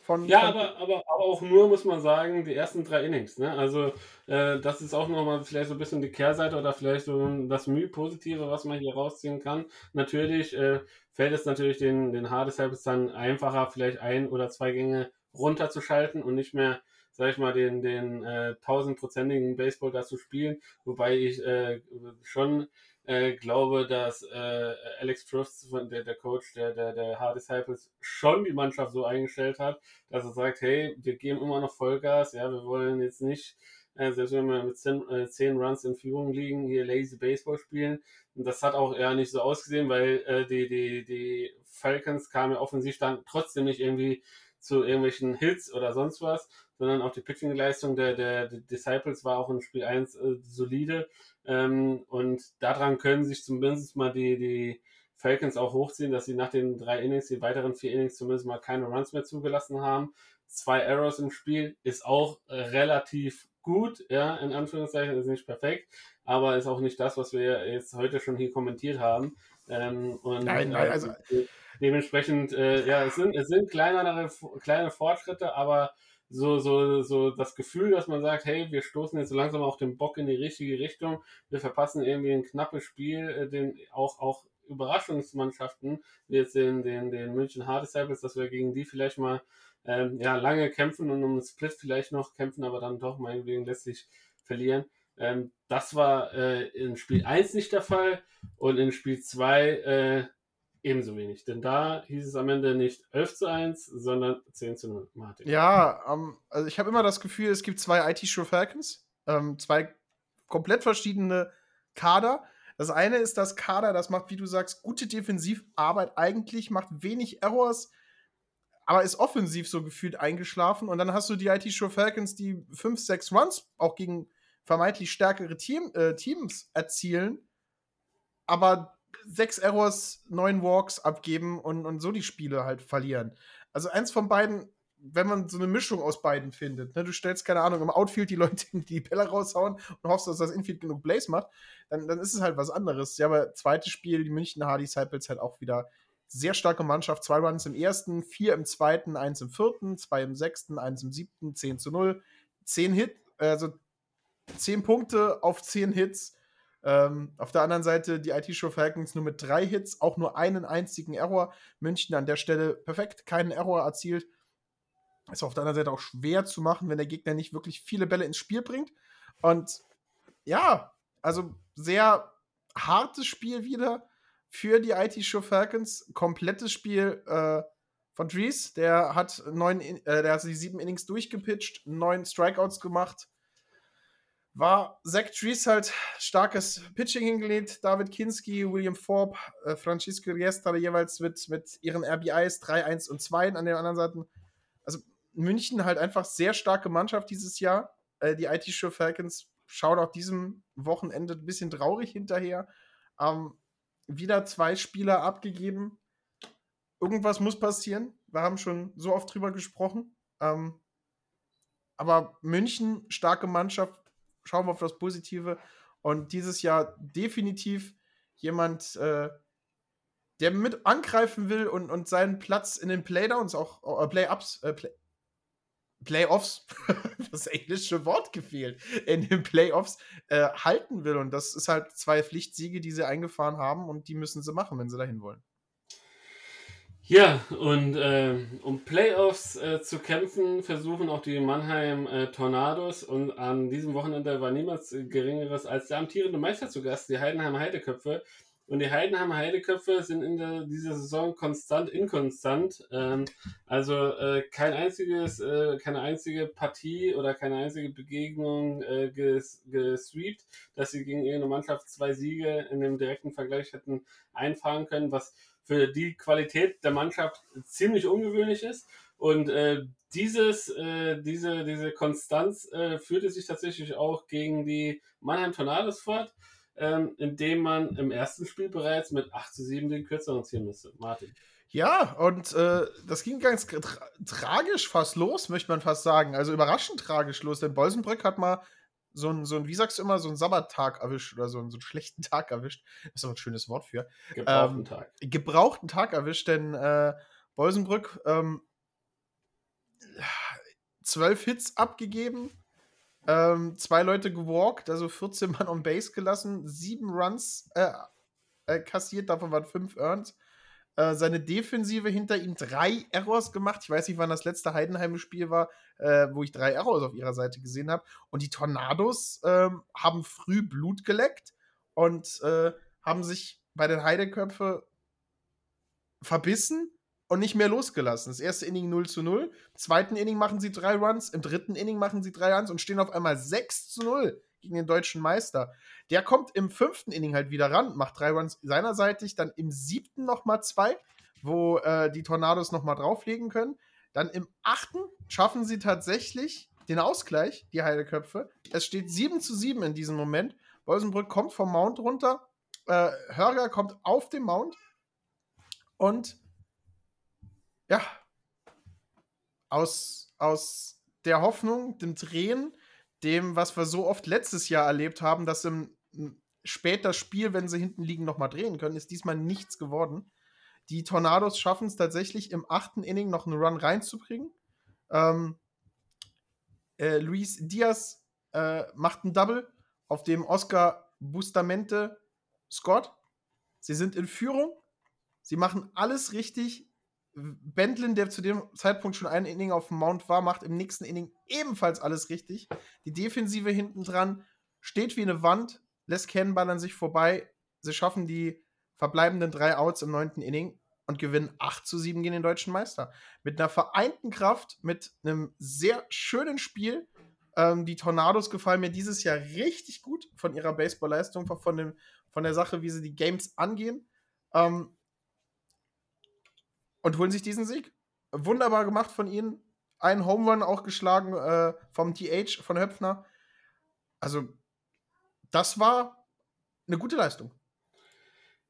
Von, Ja, von, aber, aber, aber auch nur, muss man sagen, die ersten drei Innings. Ne? Also, äh, das ist auch nochmal vielleicht so ein bisschen die Kehrseite oder vielleicht so das Mühe Positive, was man hier rausziehen kann. Natürlich äh, fällt es natürlich den, den Hard Disciples dann einfacher, vielleicht ein oder zwei Gänge runterzuschalten und nicht mehr, sag ich mal, den, den äh, tausendprozentigen Baseball da zu spielen. Wobei ich äh, schon äh, glaube, dass äh, Alex Truss, der, der Coach der, der, der Hard Disciples, schon die Mannschaft so eingestellt hat, dass er sagt, hey, wir geben immer noch Vollgas, ja, wir wollen jetzt nicht, äh, selbst wenn wir mit 10, äh, 10 Runs in Führung liegen, hier Lazy Baseball spielen. Und das hat auch eher nicht so ausgesehen, weil äh, die, die, die Falcons kamen ja offensiv dann trotzdem nicht irgendwie zu irgendwelchen Hits oder sonst was, sondern auch die Pitching-Leistung der, der, der Disciples war auch in Spiel 1 äh, solide. Ähm, und daran können sich zumindest mal die, die Falcons auch hochziehen, dass sie nach den drei Innings, die weiteren vier Innings zumindest mal keine Runs mehr zugelassen haben. Zwei Errors im Spiel ist auch relativ gut, ja, in Anführungszeichen, ist nicht perfekt, aber ist auch nicht das, was wir jetzt heute schon hier kommentiert haben. Ähm, und Nein, nein, also- äh, dementsprechend, äh, ja, es sind, es sind kleinere, kleine Fortschritte, aber so, so, so das Gefühl, dass man sagt, hey, wir stoßen jetzt so langsam auch den Bock in die richtige Richtung, wir verpassen irgendwie ein knappes Spiel, äh, den auch, auch Überraschungsmannschaften, wie jetzt den, den, den München Hard Disciples, dass wir gegen die vielleicht mal ähm, ja, lange kämpfen und um einen Split vielleicht noch kämpfen, aber dann doch meinetwegen letztlich verlieren. Ähm, das war äh, in Spiel 1 nicht der Fall und in Spiel 2 äh, ebenso wenig. Denn da hieß es am Ende nicht 11 zu 1, sondern 10 zu 0. Martin. Ja, ähm, also ich habe immer das Gefühl, es gibt zwei IT-Show Falcons, ähm, zwei komplett verschiedene Kader. Das eine ist das Kader, das macht, wie du sagst, gute Defensivarbeit eigentlich, macht wenig Errors, aber ist offensiv so gefühlt eingeschlafen. Und dann hast du die IT-Show Falcons, die 5, 6 Runs auch gegen vermeintlich stärkere Team, äh, Teams erzielen, aber sechs Errors, neun Walks abgeben und, und so die Spiele halt verlieren. Also eins von beiden, wenn man so eine Mischung aus beiden findet, ne, du stellst, keine Ahnung, im Outfield die Leute die Bälle raushauen und hoffst, dass das Infield genug Blaze macht, dann, dann ist es halt was anderes. Ja, aber zweites Spiel, die München Hardy Disciples halt auch wieder sehr starke Mannschaft. Zwei Runs im ersten, vier im zweiten, eins im vierten, zwei im sechsten, eins im siebten, 10 zu 0. Zehn Hit, also zehn Punkte auf zehn Hits. Ähm, auf der anderen Seite die IT-Show Falcons nur mit drei Hits, auch nur einen einzigen Error. München an der Stelle perfekt, keinen Error erzielt. Ist auf der anderen Seite auch schwer zu machen, wenn der Gegner nicht wirklich viele Bälle ins Spiel bringt. Und ja, also sehr hartes Spiel wieder für die IT-Show Falcons. Komplettes Spiel äh, von Dries. Der hat neun, äh, der hat die sieben Innings durchgepitcht, neun Strikeouts gemacht. War Zach Dries halt starkes Pitching hingelegt. David Kinski, William Forbes, äh, Francisco Riesta jeweils mit, mit ihren RBIs 3, 1 und 2 an den anderen Seiten. Also München halt einfach sehr starke Mannschaft dieses Jahr. Äh, die IT-Show Falcons schaut auch diesem Wochenende ein bisschen traurig hinterher. Ähm, wieder zwei Spieler abgegeben. Irgendwas muss passieren. Wir haben schon so oft drüber gesprochen. Ähm, aber München, starke Mannschaft, schauen wir auf das Positive. Und dieses Jahr definitiv jemand, äh, der mit angreifen will und, und seinen Platz in den Playdowns auch, äh, Play-Ups, äh, Play Playoffs, das englische Wort gefehlt, in den Playoffs äh, halten will. Und das ist halt zwei Pflichtsiege, die sie eingefahren haben und die müssen sie machen, wenn sie dahin wollen. Ja, und äh, um Playoffs äh, zu kämpfen, versuchen auch die Mannheim äh, Tornados und an diesem Wochenende war niemals Geringeres als der amtierende Meister zu Gast, die Heidenheim Heideköpfe. Und die Heidenheimer Heideköpfe sind in der, dieser Saison konstant inkonstant. Ähm, also äh, kein einziges, äh, keine einzige Partie oder keine einzige Begegnung äh, ges gesweept, dass sie gegen irgendeine Mannschaft zwei Siege in dem direkten Vergleich hätten einfahren können, was für die Qualität der Mannschaft ziemlich ungewöhnlich ist. Und äh, dieses, äh, diese, diese Konstanz äh, führte sich tatsächlich auch gegen die Mannheim Tornados fort, ähm, indem man im ersten Spiel bereits mit 8 zu 7 den kürzeren ziehen müsste. Martin. Ja, und äh, das ging ganz tra tragisch fast los, möchte man fast sagen. Also überraschend tragisch los, denn Bolsenbrück hat mal so ein, so ein, wie sagst du immer, so einen Sabbattag erwischt oder so einen, so einen schlechten Tag erwischt. Das ist aber ein schönes Wort für. Gebrauchten ähm, Tag. Gebrauchten Tag erwischt, denn äh, Bolsenbrück ähm, zwölf Hits abgegeben, ähm, zwei Leute gewalkt, also 14 Mann on Base gelassen, sieben Runs äh, äh, kassiert, davon waren fünf Earns. Äh, seine Defensive hinter ihm drei Errors gemacht. Ich weiß nicht, wann das letzte Heidenheim-Spiel war, äh, wo ich drei Errors auf ihrer Seite gesehen habe. Und die Tornados ähm, haben früh Blut geleckt und äh, haben sich bei den Heideköpfe verbissen und nicht mehr losgelassen. Das erste Inning 0 zu 0, im zweiten Inning machen sie drei Runs, im dritten Inning machen sie drei Runs und stehen auf einmal 6 zu 0 gegen den deutschen Meister. Der kommt im fünften Inning halt wieder ran, macht drei Runs seinerseitig, dann im siebten nochmal zwei, wo äh, die Tornados nochmal drauflegen können. Dann im achten schaffen sie tatsächlich den Ausgleich, die Heideköpfe. Es steht 7 zu 7 in diesem Moment. Bolsenbrück kommt vom Mount runter. Äh, Hörger kommt auf den Mount. Und ja, aus, aus der Hoffnung, dem Drehen, dem, was wir so oft letztes Jahr erlebt haben, dass im später Spiel, wenn sie hinten liegen, nochmal drehen können, ist diesmal nichts geworden. Die Tornados schaffen es tatsächlich im achten Inning noch einen Run reinzubringen. Ähm, äh, Luis Diaz äh, macht einen Double, auf dem Oscar Bustamente Scott. Sie sind in Führung. Sie machen alles richtig. Bentlin, der zu dem Zeitpunkt schon ein Inning auf dem Mount war, macht im nächsten Inning ebenfalls alles richtig. Die Defensive hinten dran steht wie eine Wand, lässt Cannonball an sich vorbei. Sie schaffen die verbleibenden drei Outs im neunten Inning und gewinnen 8 zu 7 gegen den deutschen Meister. Mit einer vereinten Kraft, mit einem sehr schönen Spiel. Ähm, die Tornados gefallen mir dieses Jahr richtig gut von ihrer Baseballleistung, von, von der Sache, wie sie die Games angehen. Ähm, und holen sich diesen Sieg. Wunderbar gemacht von ihnen. Ein Home Run auch geschlagen äh, vom TH von Höpfner. Also, das war eine gute Leistung.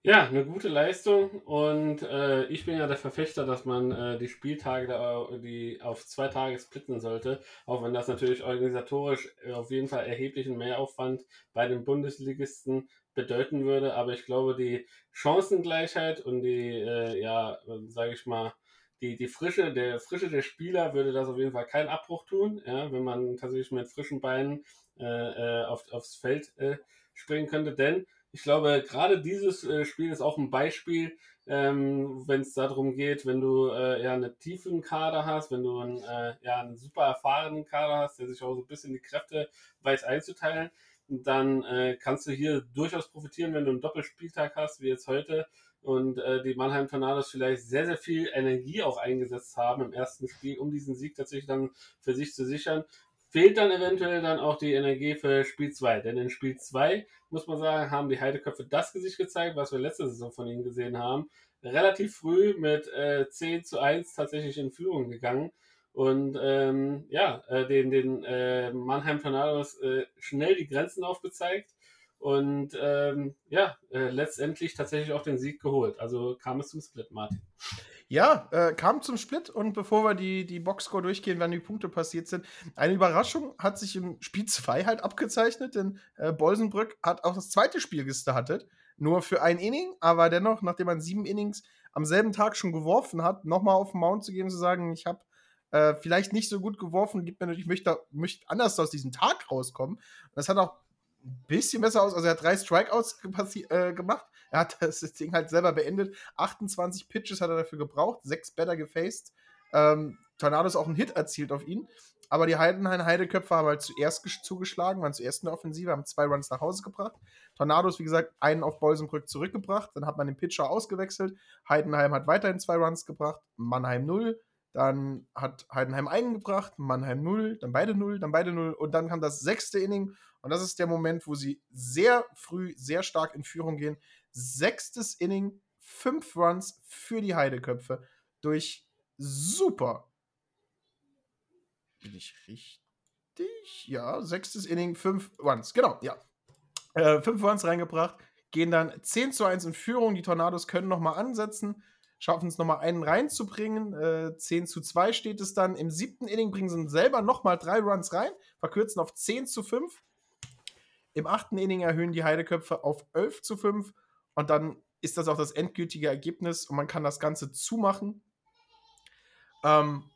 Ja, eine gute Leistung und äh, ich bin ja der Verfechter, dass man äh, die Spieltage da, die auf zwei Tage splitten sollte, auch wenn das natürlich organisatorisch auf jeden Fall erheblichen Mehraufwand bei den Bundesligisten bedeuten würde, aber ich glaube, die Chancengleichheit und die, äh, ja, sage ich mal, die, die Frische, der Frische der Spieler würde das auf jeden Fall keinen Abbruch tun, ja, wenn man tatsächlich mit frischen Beinen äh, äh, auf, aufs Feld äh, springen könnte, denn ich glaube, gerade dieses äh, Spiel ist auch ein Beispiel, ähm, wenn es darum geht, wenn du äh, ja einen tiefen Kader hast, wenn du einen, äh, ja, einen super erfahrenen Kader hast, der sich auch so ein bisschen die Kräfte weiß einzuteilen, dann äh, kannst du hier durchaus profitieren, wenn du einen Doppelspieltag hast, wie jetzt heute, und äh, die Mannheim Tornados vielleicht sehr, sehr viel Energie auch eingesetzt haben im ersten Spiel, um diesen Sieg tatsächlich dann für sich zu sichern. Fehlt dann eventuell dann auch die Energie für Spiel 2. Denn in Spiel 2, muss man sagen, haben die Heideköpfe das Gesicht gezeigt, was wir letzte Saison von ihnen gesehen haben. Relativ früh mit äh, 10 zu 1 tatsächlich in Führung gegangen und ähm, ja, äh, den, den äh, Mannheim Tornados äh, schnell die Grenzen aufgezeigt und ähm, ja, äh, letztendlich tatsächlich auch den Sieg geholt. Also kam es zum Split, Martin. Ja, äh, kam zum Split und bevor wir die, die Boxscore durchgehen, wann die Punkte passiert sind, eine Überraschung hat sich im Spiel 2 halt abgezeichnet, denn äh, Bolsenbrück hat auch das zweite Spiel gestartet. nur für ein Inning, aber dennoch, nachdem man sieben Innings am selben Tag schon geworfen hat, nochmal auf den Mount zu gehen, zu sagen, ich habe äh, vielleicht nicht so gut geworfen, gibt mir ich möchte, möchte anders aus diesem Tag rauskommen. Das hat auch ein bisschen besser aus. Also er hat drei Strikeouts äh, gemacht. Er hat das Ding halt selber beendet. 28 Pitches hat er dafür gebraucht, sechs Better gefaced. Ähm, Tornados auch einen Hit erzielt auf ihn. Aber die Heidenheim Heideköpfe haben halt zuerst zugeschlagen, waren zuerst in der Offensive, haben zwei Runs nach Hause gebracht. Tornados, wie gesagt, einen auf Bolsenbrück zurückgebracht. Dann hat man den Pitcher ausgewechselt. Heidenheim hat weiterhin zwei Runs gebracht. Mannheim 0. Dann hat Heidenheim einen gebracht. Mannheim 0. Dann beide 0. Dann beide 0. Und dann kam das sechste Inning. Und das ist der Moment, wo sie sehr früh, sehr stark in Führung gehen. Sechstes Inning, fünf Runs für die Heideköpfe durch super. Bin ich richtig? Ja, sechstes Inning, fünf Runs. Genau, ja. Äh, fünf Runs reingebracht, gehen dann 10 zu 1 in Führung. Die Tornados können nochmal ansetzen, schaffen es nochmal einen reinzubringen. Äh, 10 zu 2 steht es dann. Im siebten Inning bringen sie selber nochmal drei Runs rein, verkürzen auf 10 zu 5. Im achten Inning erhöhen die Heideköpfe auf 11 zu 5 und dann ist das auch das endgültige Ergebnis und man kann das Ganze zumachen. Ähm,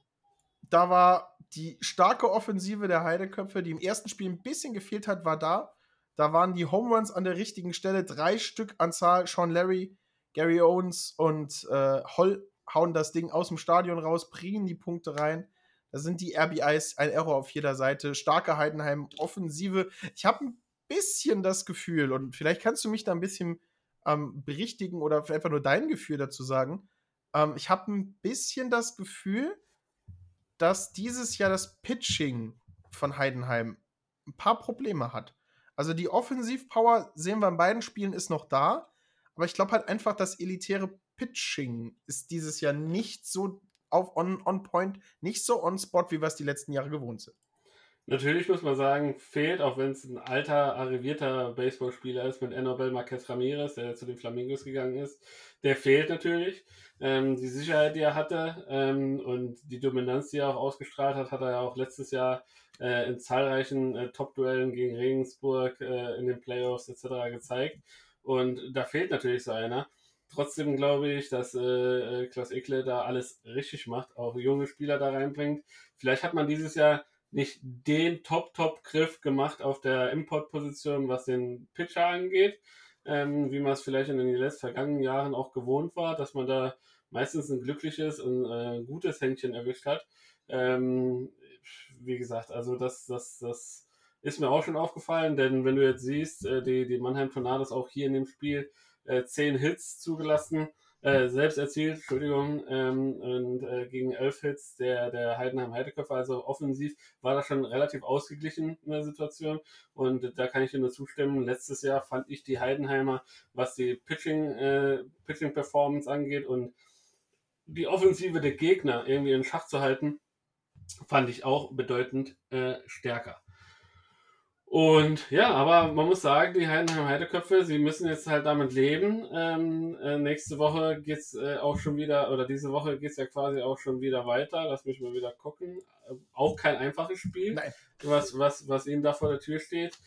da war die starke Offensive der Heideköpfe, die im ersten Spiel ein bisschen gefehlt hat, war da. Da waren die Home Runs an der richtigen Stelle, drei Stück an Zahl. Sean Larry, Gary Owens und äh, Holl hauen das Ding aus dem Stadion raus, bringen die Punkte rein. Da sind die RBIs ein Error auf jeder Seite. Starke Heidenheim-Offensive. Ich habe ein bisschen das Gefühl, und vielleicht kannst du mich da ein bisschen ähm, berichtigen oder einfach nur dein Gefühl dazu sagen. Ähm, ich habe ein bisschen das Gefühl, dass dieses Jahr das Pitching von Heidenheim ein paar Probleme hat. Also die Offensivpower sehen wir in beiden Spielen ist noch da, aber ich glaube halt einfach, das elitäre Pitching ist dieses Jahr nicht so auf on, on point, nicht so on spot, wie wir es die letzten Jahre gewohnt sind. Natürlich muss man sagen, fehlt, auch wenn es ein alter, arrivierter Baseballspieler ist mit Enobel Marquez Ramirez, der zu den Flamingos gegangen ist, der fehlt natürlich. Ähm, die Sicherheit, die er hatte ähm, und die Dominanz, die er auch ausgestrahlt hat, hat er ja auch letztes Jahr äh, in zahlreichen äh, Top-Duellen gegen Regensburg äh, in den Playoffs etc. gezeigt. Und da fehlt natürlich so einer. Trotzdem glaube ich, dass äh, äh, Klaus Ekle da alles richtig macht, auch junge Spieler da reinbringt. Vielleicht hat man dieses Jahr nicht den Top-Top-Griff gemacht auf der Import-Position, was den Pitcher angeht, ähm, wie man es vielleicht in den letzten vergangenen Jahren auch gewohnt war, dass man da meistens ein glückliches und äh, gutes Händchen erwischt hat. Ähm, wie gesagt, also das, das, das ist mir auch schon aufgefallen, denn wenn du jetzt siehst, äh, die, die Mannheim Tornados auch hier in dem Spiel äh, zehn Hits zugelassen, äh, selbst erzielt, Entschuldigung, ähm, und äh, gegen elf Hits der, der Heidenheim Heideköpfe, also offensiv war das schon relativ ausgeglichen in der Situation und da kann ich dir nur zustimmen. Letztes Jahr fand ich die Heidenheimer, was die Pitching, äh, Pitching Performance angeht und die Offensive der Gegner irgendwie in Schach zu halten, fand ich auch bedeutend äh, stärker. Und ja, aber man muss sagen, die Heidenheim Heideköpfe, sie müssen jetzt halt damit leben. Ähm, äh, nächste Woche geht's äh, auch schon wieder, oder diese Woche geht's ja quasi auch schon wieder weiter. Lass mich mal wieder gucken. Äh, auch kein einfaches Spiel, Nein. was, was, was ihnen da vor der Tür steht.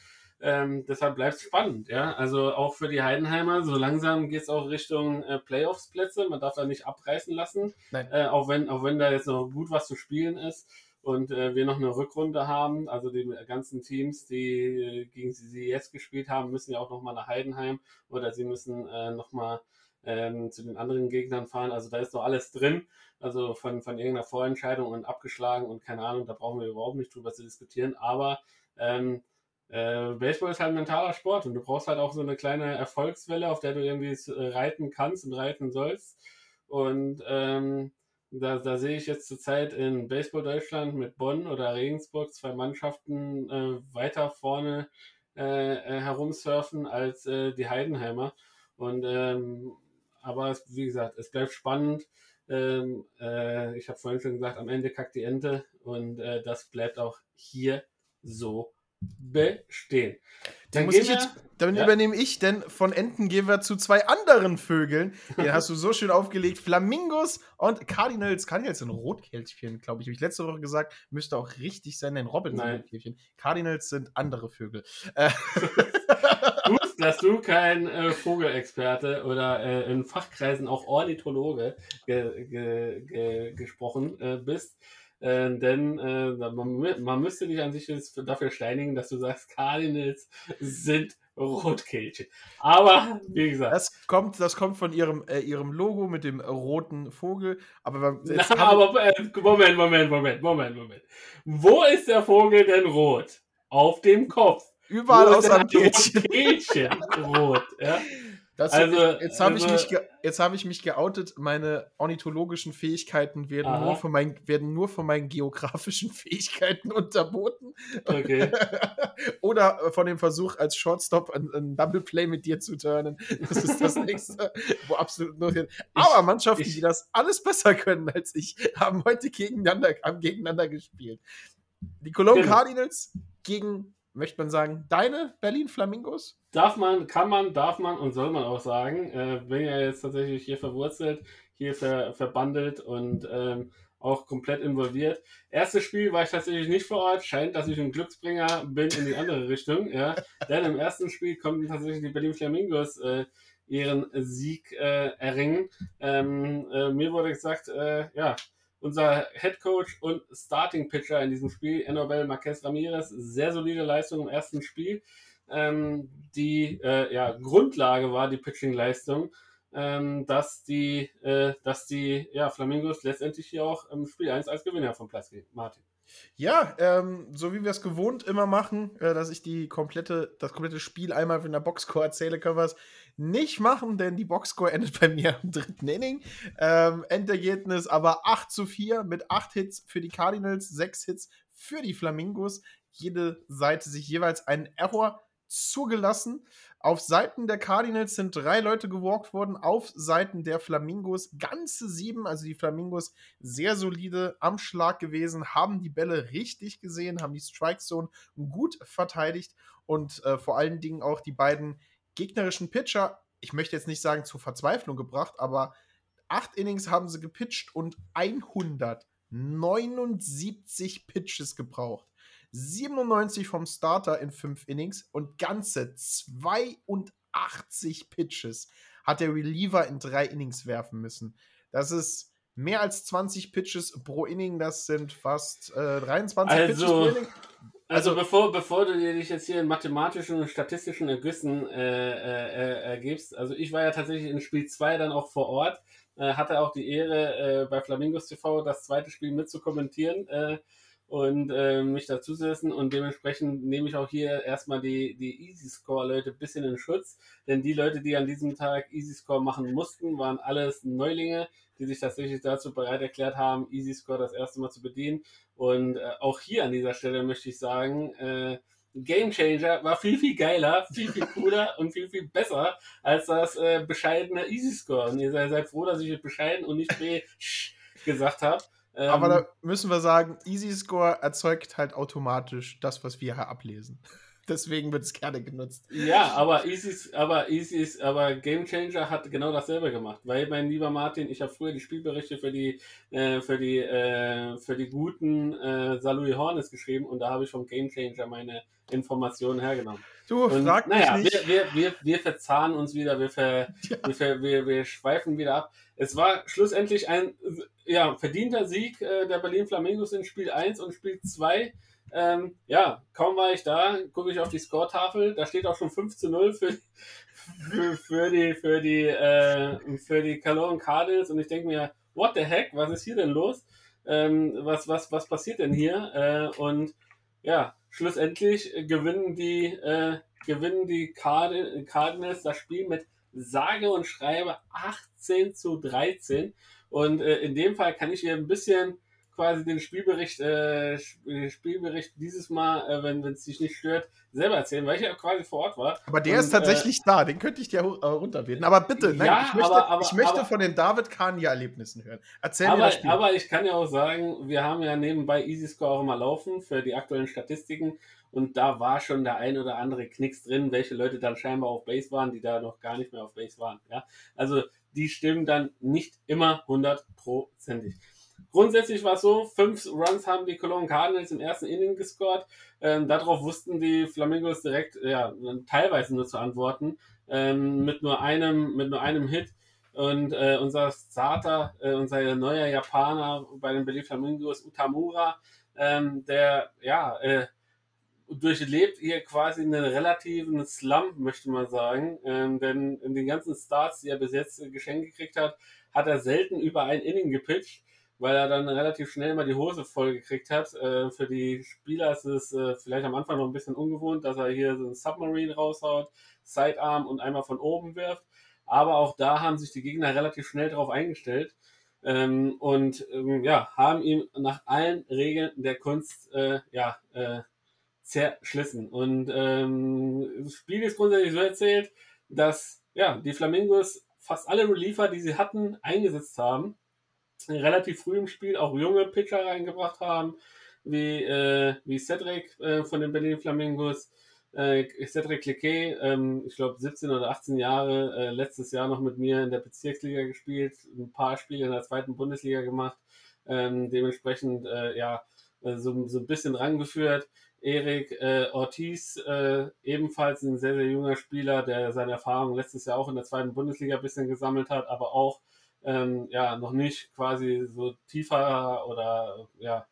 Ähm, deshalb bleibt es spannend, ja. Also auch für die Heidenheimer, so langsam geht es auch Richtung äh, Playoffs-Plätze. Man darf da nicht abreißen lassen. Äh, auch, wenn, auch wenn da jetzt noch gut was zu spielen ist und äh, wir noch eine Rückrunde haben. Also die ganzen Teams, die äh, gegen sie jetzt gespielt haben, müssen ja auch nochmal nach Heidenheim oder sie müssen äh, nochmal ähm, zu den anderen Gegnern fahren. Also da ist noch alles drin. Also von, von irgendeiner Vorentscheidung und abgeschlagen und keine Ahnung, da brauchen wir überhaupt nicht drüber zu diskutieren. Aber ähm, äh, Baseball ist halt ein mentaler Sport und du brauchst halt auch so eine kleine Erfolgswelle, auf der du irgendwie äh, reiten kannst und reiten sollst. Und ähm, da, da sehe ich jetzt zurzeit in Baseball Deutschland mit Bonn oder Regensburg zwei Mannschaften äh, weiter vorne äh, äh, herumsurfen als äh, die Heidenheimer. Und ähm, aber es, wie gesagt, es bleibt spannend. Ähm, äh, ich habe vorhin schon gesagt, am Ende kackt die Ente und äh, das bleibt auch hier so bestehen. Dann, ich jetzt, dann ja. übernehme ich, denn von Enten gehen wir zu zwei anderen Vögeln. Den hast du so schön aufgelegt. Flamingos und Cardinals. Cardinals sind Rotkehlchen, glaube ich. Habe ich letzte Woche gesagt. Müsste auch richtig sein, denn Robin sind Rotkehlchen. Cardinals sind andere Vögel. Du, dass du kein äh, Vogelexperte oder äh, in Fachkreisen auch Ornithologe ge, ge, ge, gesprochen äh, bist. Äh, denn äh, man, man, müsste dich an sich dafür steinigen, dass du sagst, Cardinals sind Rotkehlchen. Aber wie gesagt. Das kommt, das kommt von ihrem, äh, ihrem Logo mit dem roten Vogel. Aber, Na, aber äh, Moment, Moment, Moment, Moment, Moment. Wo ist der Vogel denn rot? Auf dem Kopf. Überall am Kehlchen. Kehlchen rot. Ja? Das, also, jetzt habe also, ich, mich hab ich mich geoutet. Meine ornithologischen Fähigkeiten werden nur, von meinen, werden nur von meinen geografischen Fähigkeiten unterboten. Okay. Oder von dem Versuch, als Shortstop ein, ein Double Play mit dir zu turnen. Das ist das nächste, wo absolut nur hin. Aber Mannschaften, ich, die das alles besser können als ich, haben heute gegeneinander, haben gegeneinander gespielt. Die Cologne genau. Cardinals gegen möchte man sagen, deine Berlin Flamingos? Darf man, kann man, darf man und soll man auch sagen. Äh, bin ja jetzt tatsächlich hier verwurzelt, hier ver, verbandelt und ähm, auch komplett involviert. Erstes Spiel war ich tatsächlich nicht vor Ort. Scheint, dass ich ein Glücksbringer bin in die andere Richtung. Ja. Denn im ersten Spiel konnten tatsächlich die Berlin Flamingos äh, ihren Sieg äh, erringen. Ähm, äh, mir wurde gesagt, äh, ja, unser Head Coach und Starting Pitcher in diesem Spiel, Enobel Marquez Ramirez, sehr solide Leistung im ersten Spiel. Ähm, die äh, ja, Grundlage war die Pitching-Leistung, ähm, dass die, äh, dass die ja, Flamingos letztendlich hier auch im Spiel 1 als Gewinner vom Platz gehen. Martin. Ja, ähm, so wie wir es gewohnt immer machen, äh, dass ich die komplette, das komplette Spiel einmal in der Boxscore erzähle, können wir es nicht machen, denn die Boxscore endet bei mir im dritten Inning. Ähm, Endergebnis aber 8 zu 4 mit 8 Hits für die Cardinals, 6 Hits für die Flamingos. Jede Seite sich jeweils einen Error zugelassen. Auf Seiten der Cardinals sind drei Leute gewalkt worden, auf Seiten der Flamingos ganze sieben. Also die Flamingos sehr solide am Schlag gewesen, haben die Bälle richtig gesehen, haben die Strike Zone gut verteidigt und äh, vor allen Dingen auch die beiden gegnerischen Pitcher, ich möchte jetzt nicht sagen zur Verzweiflung gebracht, aber acht Innings haben sie gepitcht und 179 Pitches gebraucht. 97 vom Starter in 5 Innings und ganze 82 Pitches hat der Reliever in 3 Innings werfen müssen. Das ist mehr als 20 Pitches pro Inning, das sind fast äh, 23 also, Pitches pro Inning. Also, also bevor, bevor du dich jetzt hier in mathematischen und statistischen Ergüssen äh, äh, ergibst, also ich war ja tatsächlich in Spiel 2 dann auch vor Ort, äh, hatte auch die Ehre, äh, bei Flamingos TV das zweite Spiel mitzukommentieren. Äh, und äh, mich dazusetzen und dementsprechend nehme ich auch hier erstmal die, die Easy Score Leute ein bisschen in Schutz, denn die Leute, die an diesem Tag Easy Score machen mussten, waren alles Neulinge, die sich tatsächlich dazu bereit erklärt haben, Easy Score das erste Mal zu bedienen und äh, auch hier an dieser Stelle möchte ich sagen, äh, Game Changer war viel, viel geiler, viel, viel cooler und viel, viel besser als das äh, bescheidene Easy Score. Und ihr seid, seid froh, dass ich bescheiden und nicht B gesagt habe. Ähm, Aber da müssen wir sagen, Easy Score erzeugt halt automatisch das, was wir hier ablesen. Deswegen wird es gerne genutzt. Ja, aber Easy, aber Easy, aber Game Changer hat genau dasselbe gemacht, weil mein lieber Martin, ich habe früher die Spielberichte für die äh, für die äh, für die guten äh, Salui Hornes geschrieben und da habe ich vom Game Changer meine Informationen hergenommen. Du und, frag mich naja, nicht. Wir, wir, wir, wir verzahnen uns wieder, wir, ver, ja. wir, ver, wir, wir schweifen wieder ab. Es war schlussendlich ein ja, verdienter Sieg äh, der Berlin Flamingos in Spiel 1 und Spiel 2. Ähm, ja, kaum war ich da, gucke ich auf die Score-Tafel, da steht auch schon 5 zu 0 für, für, für die, für die, äh, für die Cologne Cardinals und ich denke mir, what the heck, was ist hier denn los? Ähm, was, was, was passiert denn hier? Äh, und ja, schlussendlich gewinnen die, äh, gewinnen die Card Cardinals das Spiel mit sage und schreibe 18 zu 13. Und äh, in dem Fall kann ich hier ein bisschen quasi den Spielbericht, äh, Spielbericht dieses Mal, äh, wenn es dich nicht stört, selber erzählen, weil ich ja quasi vor Ort war. Aber der und, ist tatsächlich äh, da, den könnte ich dir äh, runterbeten. Aber bitte, nein, ja, ich möchte, aber, aber, ich möchte aber, von den David Kania-Erlebnissen hören. Erzähl aber, mir das Spiel. Aber ich kann ja auch sagen, wir haben ja nebenbei Easy Score auch immer laufen für die aktuellen Statistiken. Und da war schon der ein oder andere Knicks drin, welche Leute dann scheinbar auf Base waren, die da noch gar nicht mehr auf Base waren. Ja? Also die stimmen dann nicht immer hundertprozentig. Grundsätzlich war es so, fünf Runs haben die Cologne Cardinals im ersten Inning gescored. Ähm, darauf wussten die Flamingos direkt, ja, teilweise nur zu antworten, ähm, mit nur einem, mit nur einem Hit. Und äh, unser Starter, äh, unser neuer Japaner bei den Berlin Flamingos, Utamura, ähm, der ja äh, durchlebt hier quasi einen relativen Slump, möchte man sagen. Ähm, denn in den ganzen Starts, die er bis jetzt geschenkt gekriegt hat, hat er selten über ein Inning gepitcht, weil er dann relativ schnell mal die Hose voll gekriegt hat. Äh, für die Spieler ist es äh, vielleicht am Anfang noch ein bisschen ungewohnt, dass er hier so einen Submarine raushaut, Sidearm und einmal von oben wirft. Aber auch da haben sich die Gegner relativ schnell darauf eingestellt. Ähm, und ähm, ja, haben ihn nach allen Regeln der Kunst äh, ja, äh, zerschlissen. Und ähm, das Spiel ist grundsätzlich so erzählt, dass ja, die Flamingos fast alle Reliefer, die sie hatten, eingesetzt haben. Relativ früh im Spiel auch junge Pitcher reingebracht haben, wie, äh, wie Cedric äh, von den Berlin Flamingos. Äh, Cedric Lequet, ähm, ich glaube 17 oder 18 Jahre, äh, letztes Jahr noch mit mir in der Bezirksliga gespielt, ein paar Spiele in der zweiten Bundesliga gemacht, ähm, dementsprechend äh, ja äh, so, so ein bisschen rangeführt. Erik Ortiz, ebenfalls ein sehr, sehr junger Spieler, der seine Erfahrung letztes Jahr auch in der zweiten Bundesliga ein bisschen gesammelt hat, aber auch ähm, ja noch nicht quasi so tiefer oder ja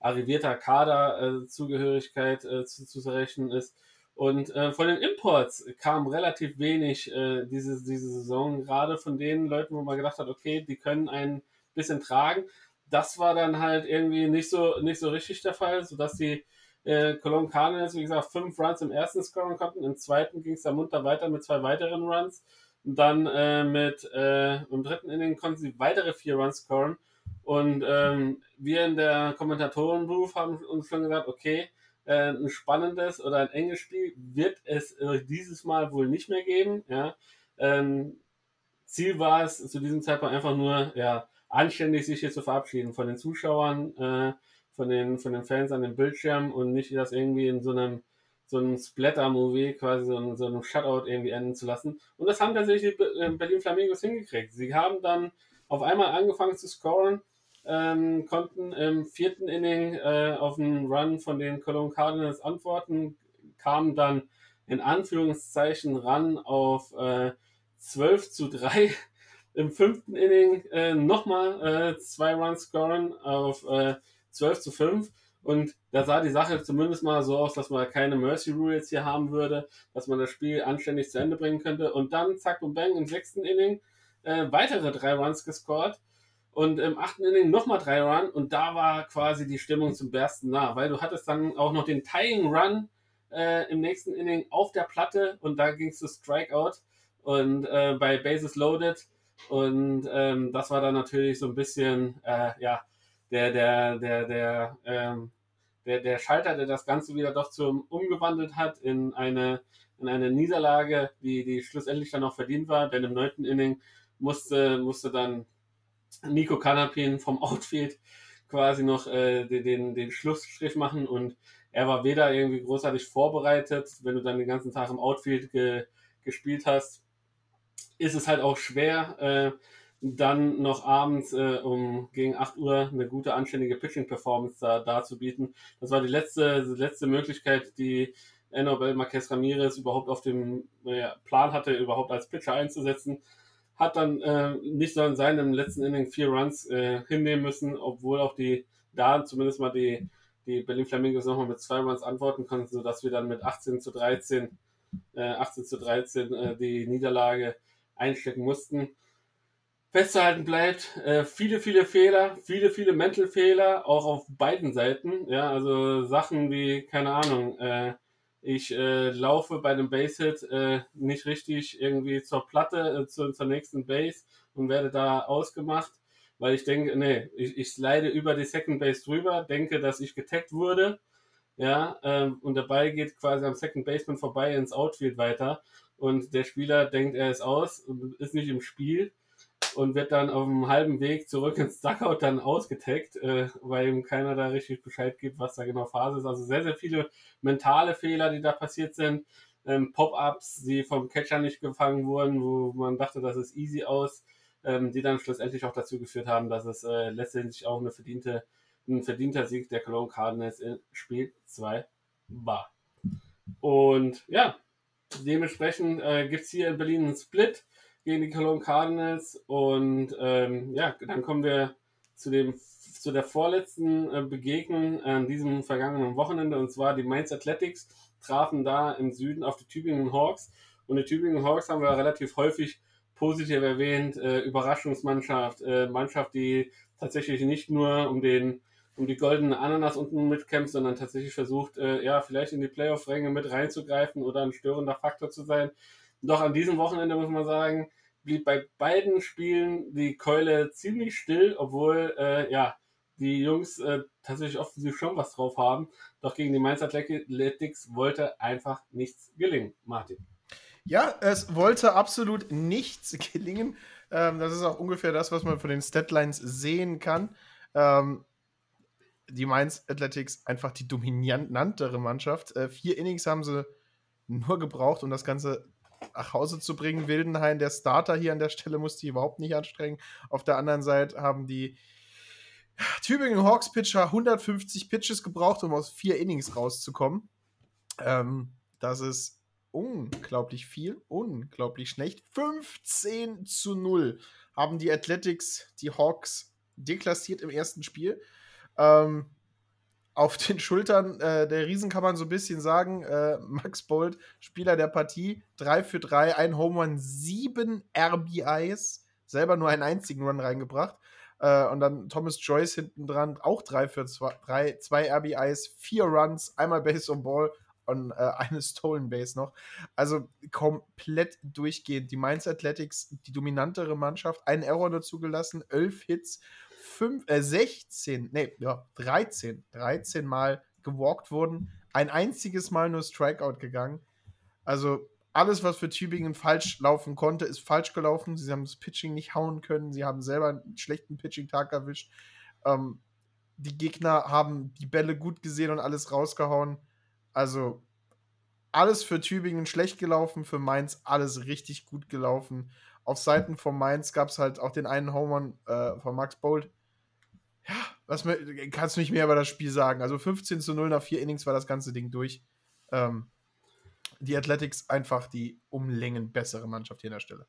arrivierter Kaderzugehörigkeit äh, zu, zu rechnen ist. Und äh, von den Imports kam relativ wenig äh, diese, diese Saison, gerade von den Leuten, wo man gedacht hat, okay, die können ein bisschen tragen. Das war dann halt irgendwie nicht so, nicht so richtig der Fall, sodass die äh, Cologne Cardinals, wie gesagt, fünf Runs im ersten scoren konnten. Im zweiten ging es da munter weiter mit zwei weiteren Runs. Und dann äh, mit äh, im dritten Inning konnten sie weitere vier Runs scoren. Und ähm, wir in der Kommentatorenberuf haben uns schon gesagt, okay, äh, ein spannendes oder ein enges Spiel wird es äh, dieses Mal wohl nicht mehr geben. Ja. Ähm, Ziel war es zu diesem Zeitpunkt einfach nur, ja, anständig sich hier zu verabschieden von den Zuschauern, äh, von den, von den Fans an den Bildschirm und nicht das irgendwie in so einem, so einem Splatter-Movie, quasi so, in, so einem Shutout irgendwie enden zu lassen. Und das haben tatsächlich die äh, Berlin Flamingos hingekriegt. Sie haben dann auf einmal angefangen zu scoren, ähm, konnten im vierten Inning äh, auf einen Run von den Cologne Cardinals antworten, kamen dann in Anführungszeichen ran auf äh, 12 zu 3. Im fünften Inning äh, nochmal äh, zwei Runs scoren auf äh, 12 zu 5. Und da sah die Sache zumindest mal so aus, dass man keine Mercy Rule jetzt hier haben würde, dass man das Spiel anständig zu Ende bringen könnte. Und dann, zack und bang, im sechsten Inning äh, weitere drei Runs gescored. Und im achten Inning nochmal drei Runs. Und da war quasi die Stimmung zum Bersten nah, weil du hattest dann auch noch den Tying Run äh, im nächsten Inning auf der Platte und da ging es zu Strikeout und äh, bei Bases Loaded. Und ähm, das war dann natürlich so ein bisschen, äh, ja, der, der, der, der, ähm, der, der Schalter, der das Ganze wieder doch zum umgewandelt hat in eine, in eine Niederlage, die, die schlussendlich dann auch verdient war, denn im neunten Inning musste, musste dann Nico Kanapin vom Outfield quasi noch äh, den, den Schlussstrich machen. Und er war weder irgendwie großartig vorbereitet, wenn du dann den ganzen Tag im Outfield ge, gespielt hast, ist es halt auch schwer, äh, dann noch abends äh, um gegen 8 Uhr eine gute, anständige Pitching-Performance da, da zu bieten. Das war die letzte, die letzte Möglichkeit, die Enobel Marquez Ramirez überhaupt auf dem äh, Plan hatte, überhaupt als Pitcher einzusetzen. Hat dann äh, nicht so in seinem letzten Inning vier Runs äh, hinnehmen müssen, obwohl auch die da zumindest mal die, die Berlin Flamingos nochmal mit zwei Runs antworten konnten, sodass wir dann mit 18 zu 13, äh, 18 zu 13 äh, die Niederlage einstecken mussten festzuhalten bleibt, äh, viele, viele Fehler, viele, viele Mental-Fehler, auch auf beiden Seiten. Ja, also Sachen wie, keine Ahnung, äh, ich äh, laufe bei dem Base-Hit äh, nicht richtig irgendwie zur Platte, äh, zu, zur nächsten Base und werde da ausgemacht, weil ich denke, nee, ich, ich slide über die Second Base drüber, denke, dass ich getaggt wurde. Ja, ähm, und der Ball geht quasi am Second Baseman vorbei ins Outfield weiter und der Spieler denkt, er ist aus und ist nicht im Spiel und wird dann auf dem halben Weg zurück ins Duckout dann ausgetaggt, äh, weil ihm keiner da richtig Bescheid gibt, was da genau Phase ist. Also sehr, sehr viele mentale Fehler, die da passiert sind. Ähm, Pop-ups, die vom Catcher nicht gefangen wurden, wo man dachte, das ist easy aus. ähm, die dann schlussendlich auch dazu geführt haben, dass es äh, letztendlich auch eine verdiente, ein verdienter Sieg der Cologne Cardinals in Spiel 2 war. Und ja, dementsprechend äh, gibt es hier in Berlin einen Split gegen die Cologne Cardinals und ähm, ja, dann kommen wir zu dem zu der vorletzten äh, Begegnung an diesem vergangenen Wochenende und zwar die Mainz Athletics trafen da im Süden auf die Tübingen Hawks und die Tübingen Hawks haben wir relativ häufig positiv erwähnt, äh, Überraschungsmannschaft, äh, Mannschaft, die tatsächlich nicht nur um den um die goldene Ananas unten mitkämpft, sondern tatsächlich versucht, äh, ja, vielleicht in die Playoff-Ränge mit reinzugreifen oder ein störender Faktor zu sein. Doch an diesem Wochenende muss man sagen, blieb bei beiden Spielen die Keule ziemlich still, obwohl, äh, ja, die Jungs äh, tatsächlich offensiv schon was drauf haben. Doch gegen die Mainz Athletics wollte einfach nichts gelingen. Martin. Ja, es wollte absolut nichts gelingen. Ähm, das ist auch ungefähr das, was man von den Statlines sehen kann. Ähm, die Mainz Athletics einfach die dominantere Mannschaft. Äh, vier Innings haben sie nur gebraucht, um das Ganze nach Hause zu bringen. Wildenhain, der Starter hier an der Stelle, musste die überhaupt nicht anstrengen. Auf der anderen Seite haben die Tübingen Hawks Pitcher 150 Pitches gebraucht, um aus vier Innings rauszukommen. Ähm, das ist unglaublich viel, unglaublich schlecht. 15 zu 0 haben die Athletics die Hawks deklassiert im ersten Spiel. Ähm, auf den Schultern äh, der Riesen kann man so ein bisschen sagen, äh, Max Bolt, Spieler der Partie, 3 für 3, ein Home Run, 7 RBIs, selber nur einen einzigen Run reingebracht. Äh, und dann Thomas Joyce hinten dran, auch 3 für 2, 2 RBIs, 4 Runs, einmal Base on Ball und äh, eine Stolen Base noch. Also komplett durchgehend. Die Mainz Athletics, die dominantere Mannschaft, einen Error nur zugelassen, 11 Hits, 5, äh, 16, nee, ja, 13, 13 Mal gewalkt wurden, ein einziges Mal nur Strikeout gegangen. Also alles, was für Tübingen falsch laufen konnte, ist falsch gelaufen. Sie haben das Pitching nicht hauen können. Sie haben selber einen schlechten Pitching-Tag erwischt. Ähm, die Gegner haben die Bälle gut gesehen und alles rausgehauen. Also alles für Tübingen schlecht gelaufen, für Mainz alles richtig gut gelaufen. Auf Seiten von Mainz gab es halt auch den einen Homer äh, von Max Bolt. Ja, was kannst du nicht mehr über das Spiel sagen? Also 15 zu 0 nach vier Innings war das ganze Ding durch. Ähm, die Athletics einfach die um Längen bessere Mannschaft hier an der Stelle.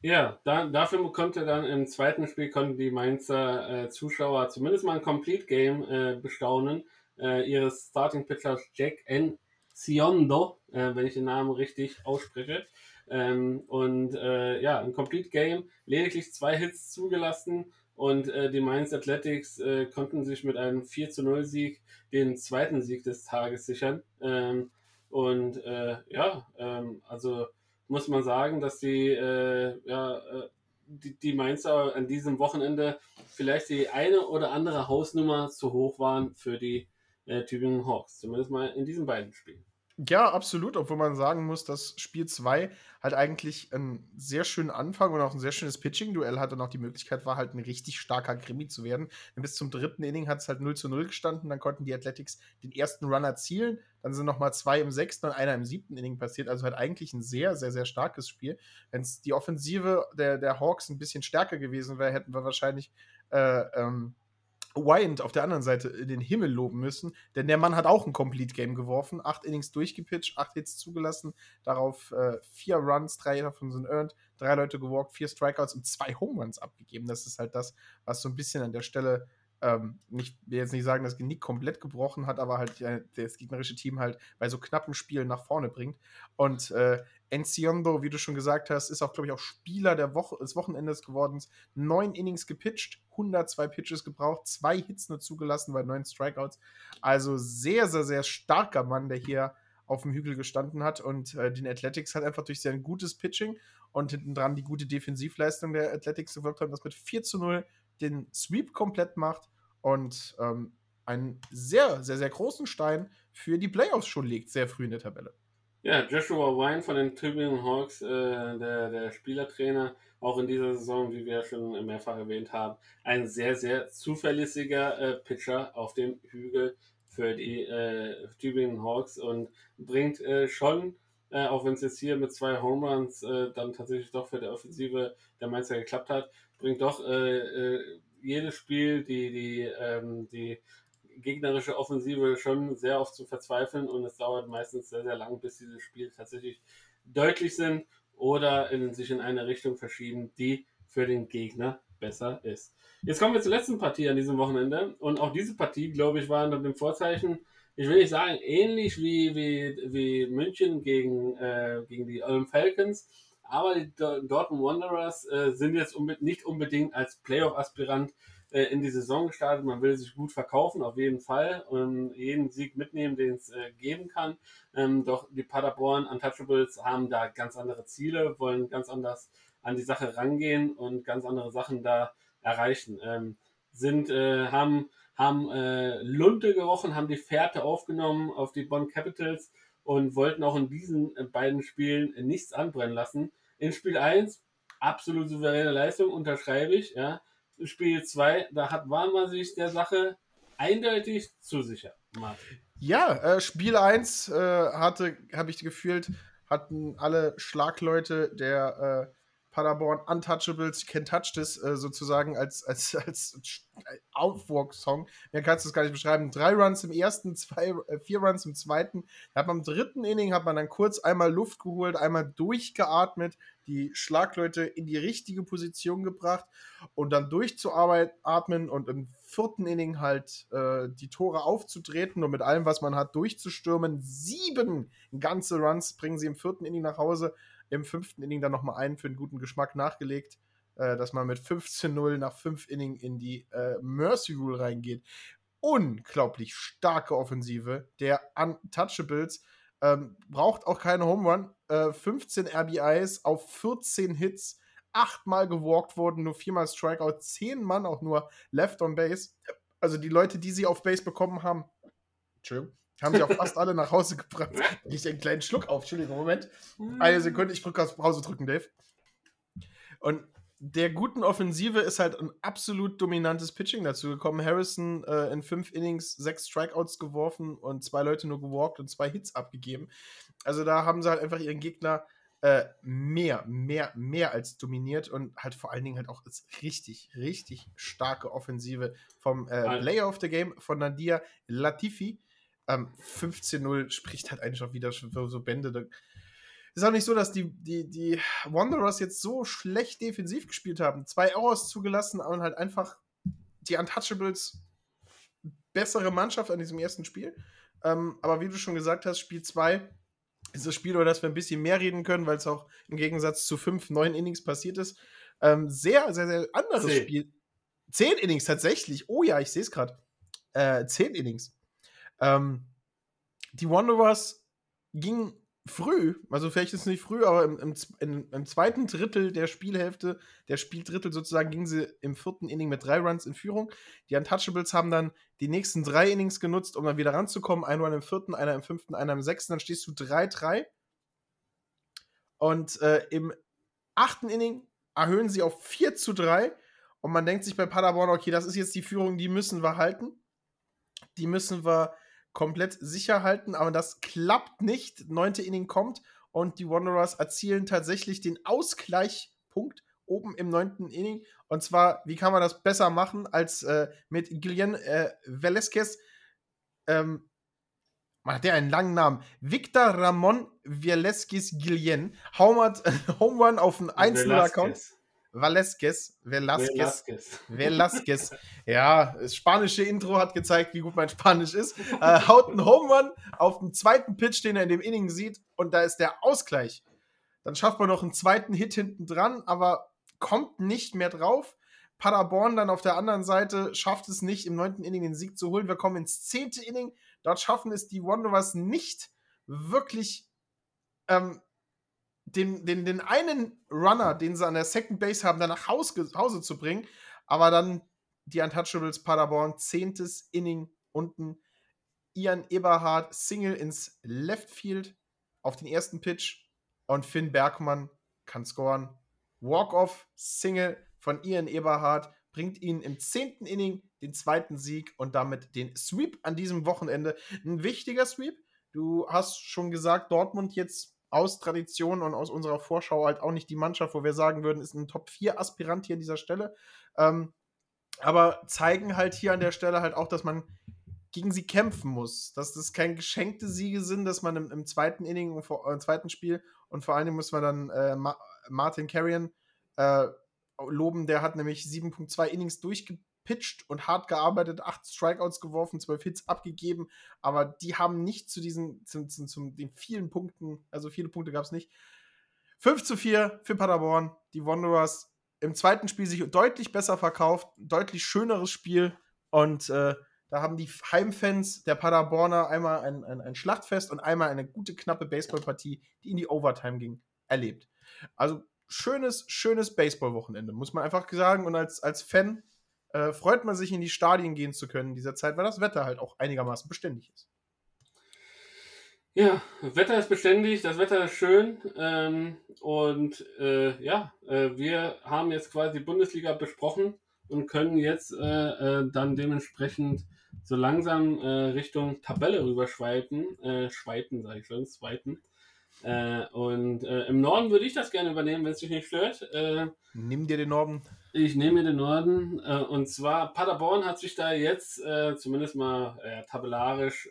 Ja, da, dafür konnte dann im zweiten Spiel konnten die Mainzer äh, Zuschauer zumindest mal ein Complete Game äh, bestaunen. Äh, ihres Starting Pitchers Jack N. Siondo, äh, wenn ich den Namen richtig ausspreche. Ähm, und äh, ja, ein Complete Game, lediglich zwei Hits zugelassen und äh, die Mainz Athletics konnten sich mit einem 4 zu 0 Sieg den zweiten Sieg des Tages sichern. Ähm, und äh, ja, ähm, also muss man sagen, dass die, äh, ja, äh, die, die Mainzer an diesem Wochenende vielleicht die eine oder andere Hausnummer zu hoch waren für die äh, Tübingen Hawks. Zumindest mal in diesen beiden Spielen. Ja, absolut, obwohl man sagen muss, dass Spiel 2 halt eigentlich einen sehr schönen Anfang und auch ein sehr schönes Pitching-Duell hatte und auch die Möglichkeit war, halt ein richtig starker Krimi zu werden. Denn bis zum dritten Inning hat es halt 0 zu 0 gestanden, dann konnten die Athletics den ersten Run erzielen, dann sind nochmal zwei im sechsten und einer im siebten Inning passiert, also halt eigentlich ein sehr, sehr, sehr starkes Spiel. Wenn es die Offensive der, der Hawks ein bisschen stärker gewesen wäre, hätten wir wahrscheinlich äh, ähm, Wyant auf der anderen Seite den Himmel loben müssen, denn der Mann hat auch ein Complete Game geworfen, acht Innings durchgepitcht, acht Hits zugelassen, darauf äh, vier Runs, drei davon sind earned, drei Leute gewalkt, vier Strikeouts und zwei Home Runs abgegeben. Das ist halt das, was so ein bisschen an der Stelle ähm, nicht, will jetzt nicht sagen, das Genick komplett gebrochen hat, aber halt ja, das gegnerische Team halt bei so knappen Spielen nach vorne bringt. Und äh, Enciondo, wie du schon gesagt hast, ist auch, glaube ich, auch Spieler der Woche, des Wochenendes geworden. Neun Innings gepitcht, 102 Pitches gebraucht, zwei Hits nur zugelassen bei neun Strikeouts. Also sehr, sehr, sehr starker Mann, der hier auf dem Hügel gestanden hat und äh, den Athletics hat einfach durch sein gutes Pitching und hinten dran die gute Defensivleistung der Athletics gewirkt hat, das mit 4 zu 0 den Sweep komplett macht und ähm, einen sehr, sehr, sehr großen Stein für die Playoffs schon legt, sehr früh in der Tabelle. Ja, Joshua Wine von den Tübingen Hawks, äh, der, der Spielertrainer, auch in dieser Saison, wie wir schon mehrfach erwähnt haben, ein sehr, sehr zuverlässiger äh, Pitcher auf dem Hügel für die äh, Tübingen Hawks und bringt äh, schon äh, auch wenn es jetzt hier mit zwei Home Runs äh, dann tatsächlich doch für die Offensive der Mainzer geklappt hat, bringt doch äh, äh, jedes Spiel die, die, ähm, die gegnerische Offensive schon sehr oft zu verzweifeln und es dauert meistens sehr, sehr lang, bis diese Spiele tatsächlich deutlich sind oder in, sich in eine Richtung verschieben, die für den Gegner besser ist. Jetzt kommen wir zur letzten Partie an diesem Wochenende und auch diese Partie, glaube ich, war unter dem Vorzeichen, ich will nicht sagen ähnlich wie, wie, wie München gegen, äh, gegen die Ulm Falcons, aber die Dortmund Wanderers äh, sind jetzt unbe nicht unbedingt als Playoff-Aspirant äh, in die Saison gestartet. Man will sich gut verkaufen, auf jeden Fall, und jeden Sieg mitnehmen, den es äh, geben kann. Ähm, doch die Paderborn Untouchables haben da ganz andere Ziele, wollen ganz anders an die Sache rangehen und ganz andere Sachen da erreichen. Ähm, sind, äh, haben, haben äh, Lunte gerochen, haben die Fährte aufgenommen auf die Bonn Capitals und wollten auch in diesen äh, beiden Spielen nichts anbrennen lassen. In Spiel 1 absolut souveräne Leistung, unterschreibe ich. Ja. Spiel 2, da hat, war man sich der Sache eindeutig zu sicher. Martin. Ja, äh, Spiel 1 äh, hatte, habe ich gefühlt, hatten alle Schlagleute der äh, Paderborn Untouchables, Can Touch This äh, sozusagen als, als, als Outwalk-Song. Mehr kannst du es gar nicht beschreiben. Drei Runs im ersten, zwei, äh, vier Runs im zweiten. Da hat man im dritten Inning hat man dann kurz einmal Luft geholt, einmal durchgeatmet, die Schlagleute in die richtige Position gebracht und dann durchzuatmen und im vierten Inning halt äh, die Tore aufzutreten und mit allem, was man hat, durchzustürmen. Sieben ganze Runs bringen sie im vierten Inning nach Hause im fünften Inning dann nochmal einen für einen guten Geschmack nachgelegt, äh, dass man mit 15-0 nach fünf Inning in die äh, Mercy Rule reingeht. Unglaublich starke Offensive der Untouchables. Ähm, braucht auch keine Home Run. Äh, 15 RBIs auf 14 Hits, achtmal gewalkt wurden, nur viermal Strikeout, zehn Mann auch nur left on base. Also die Leute, die sie auf Base bekommen haben, Entschuldigung, haben sie auch fast alle nach Hause gebracht. Ich einen kleinen Schluck auf. Entschuldigung, Moment. Eine Sekunde, ich drücke auf Pause drücken, Dave. Und der guten Offensive ist halt ein absolut dominantes Pitching dazu gekommen. Harrison äh, in fünf Innings sechs Strikeouts geworfen und zwei Leute nur gewalkt und zwei Hits abgegeben. Also da haben sie halt einfach ihren Gegner äh, mehr, mehr, mehr als dominiert und halt vor allen Dingen halt auch richtig, richtig starke Offensive vom äh, Player of the Game von Nadia Latifi ähm, 15-0 spricht halt eigentlich auch wieder für so Bände. Ist auch nicht so, dass die, die, die Wanderers jetzt so schlecht defensiv gespielt haben. Zwei Errors zugelassen und halt einfach die Untouchables bessere Mannschaft an diesem ersten Spiel. Ähm, aber wie du schon gesagt hast, Spiel 2 ist das Spiel, über das wir ein bisschen mehr reden können, weil es auch im Gegensatz zu fünf, neun Innings passiert ist. Ähm, sehr, sehr, sehr anderes Zehn. Spiel. Zehn Innings tatsächlich. Oh ja, ich sehe es gerade. Äh, zehn Innings. Ähm, die Wanderers gingen früh, also vielleicht ist es nicht früh, aber im, im, im, zweiten Drittel der Spielhälfte, der Spieldrittel sozusagen, gingen sie im vierten Inning mit drei Runs in Führung. Die Untouchables haben dann die nächsten drei Innings genutzt, um dann wieder ranzukommen. Ein Run im vierten, einer im fünften, einer im sechsten. Dann stehst du 3-3. Und äh, im achten Inning erhöhen sie auf 4 zu 3. Und man denkt sich bei Paderborn, okay, das ist jetzt die Führung, die müssen wir halten. Die müssen wir komplett sicher halten, aber das klappt nicht. Neunte Inning kommt und die Wanderers erzielen tatsächlich den Ausgleichspunkt oben im neunten Inning. Und zwar, wie kann man das besser machen als äh, mit Guillen äh, Velasquez? Ähm, man hat ja einen langen Namen. Victor Ramon Velasquez Guillen. Home Run auf einen 1-0-Account. Velasquez, Velasquez, Velasquez. Ja, das spanische Intro hat gezeigt, wie gut mein Spanisch ist. Äh, haut einen Home Run auf den zweiten Pitch, den er in dem Inning sieht, und da ist der Ausgleich. Dann schafft man noch einen zweiten Hit hinten dran, aber kommt nicht mehr drauf. Paderborn dann auf der anderen Seite schafft es nicht, im neunten Inning den Sieg zu holen. Wir kommen ins zehnte Inning. Dort schaffen es die Wanderers nicht wirklich ähm, den, den, den einen Runner, den sie an der Second Base haben, dann nach Hause, Hause zu bringen. Aber dann die Untouchables Paderborn, zehntes Inning unten. Ian Eberhardt Single ins Left Field auf den ersten Pitch und Finn Bergmann kann scoren. Walk-off Single von Ian Eberhardt bringt ihn im zehnten Inning den zweiten Sieg und damit den Sweep an diesem Wochenende. Ein wichtiger Sweep. Du hast schon gesagt, Dortmund jetzt aus Tradition und aus unserer Vorschau halt auch nicht die Mannschaft, wo wir sagen würden, ist ein Top-4-Aspirant hier an dieser Stelle. Ähm, aber zeigen halt hier an der Stelle halt auch, dass man gegen sie kämpfen muss. Dass das kein geschenkte Siege sind, dass man im, im zweiten Inning, äh, zweiten Spiel und vor allem muss man dann äh, Ma Martin Carrion äh, loben, der hat nämlich 7.2 Innings durchgepitcht und hart gearbeitet, 8 Strikeouts geworfen, 12 Hits abgegeben, aber die haben nicht zu diesen, zu, zu, zu den vielen Punkten, also viele Punkte gab es nicht. 5 zu 4 für Paderborn, die Wanderers im zweiten Spiel sich deutlich besser verkauft, deutlich schöneres Spiel und äh, da haben die Heimfans der Paderborner einmal ein, ein, ein Schlachtfest und einmal eine gute, knappe Baseballpartie, die in die Overtime ging, erlebt. Also schönes, schönes Baseballwochenende, muss man einfach sagen. Und als, als Fan äh, freut man sich, in die Stadien gehen zu können in dieser Zeit, weil das Wetter halt auch einigermaßen beständig ist. Ja, Wetter ist beständig, das Wetter ist schön. Ähm, und äh, ja, äh, wir haben jetzt quasi die Bundesliga besprochen und können jetzt äh, äh dann dementsprechend so langsam äh, Richtung Tabelle rüberschweiten. Äh, schweiten, sage ich schon, zweiten. Und im Norden würde ich das gerne übernehmen, wenn es dich nicht stört. Nimm dir den Norden. Ich nehme den Norden. Äh, und zwar Paderborn hat sich da jetzt äh, zumindest mal äh, tabellarisch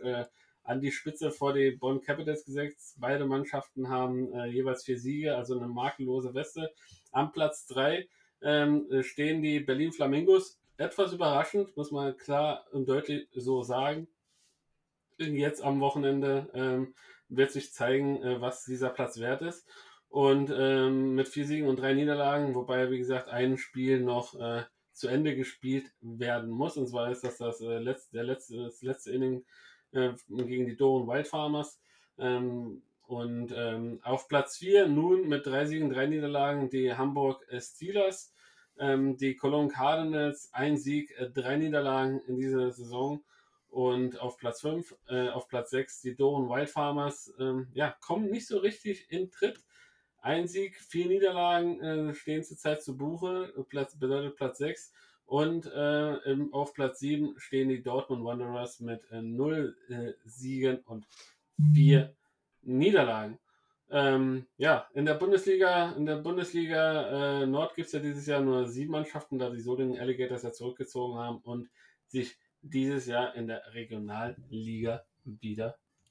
an die Spitze vor die Bonn Capitals gesetzt. Beide Mannschaften haben jeweils vier Siege, also eine makellose Weste. Am Platz drei ähm, stehen die Berlin Flamingos. Etwas überraschend, muss man klar und deutlich so sagen. Jetzt am Wochenende. Ähm, wird sich zeigen, äh, was dieser Platz wert ist. Und ähm, mit vier Siegen und drei Niederlagen, wobei, wie gesagt, ein Spiel noch äh, zu Ende gespielt werden muss. Und zwar ist das das, äh, letzte, der letzte, das letzte Inning äh, gegen die Doren Wild Farmers. Ähm, und ähm, auf Platz 4 nun mit drei Siegen, drei Niederlagen die Hamburg Steelers, ähm, die Cologne Cardinals, ein Sieg, äh, drei Niederlagen in dieser Saison. Und auf Platz 5, äh, auf Platz 6 die Doren Wild Farmers, ähm, ja, kommen nicht so richtig in Tritt. Ein Sieg, vier Niederlagen äh, stehen zurzeit zu Buche, Platz, bedeutet Platz 6. Und äh, im, auf Platz 7 stehen die Dortmund Wanderers mit äh, 0 äh, Siegen und 4 Niederlagen. Ähm, ja, in der Bundesliga, in der Bundesliga äh, Nord gibt es ja dieses Jahr nur sieben Mannschaften, da die Solingen Alligators ja zurückgezogen haben und sich dieses Jahr in der Regionalliga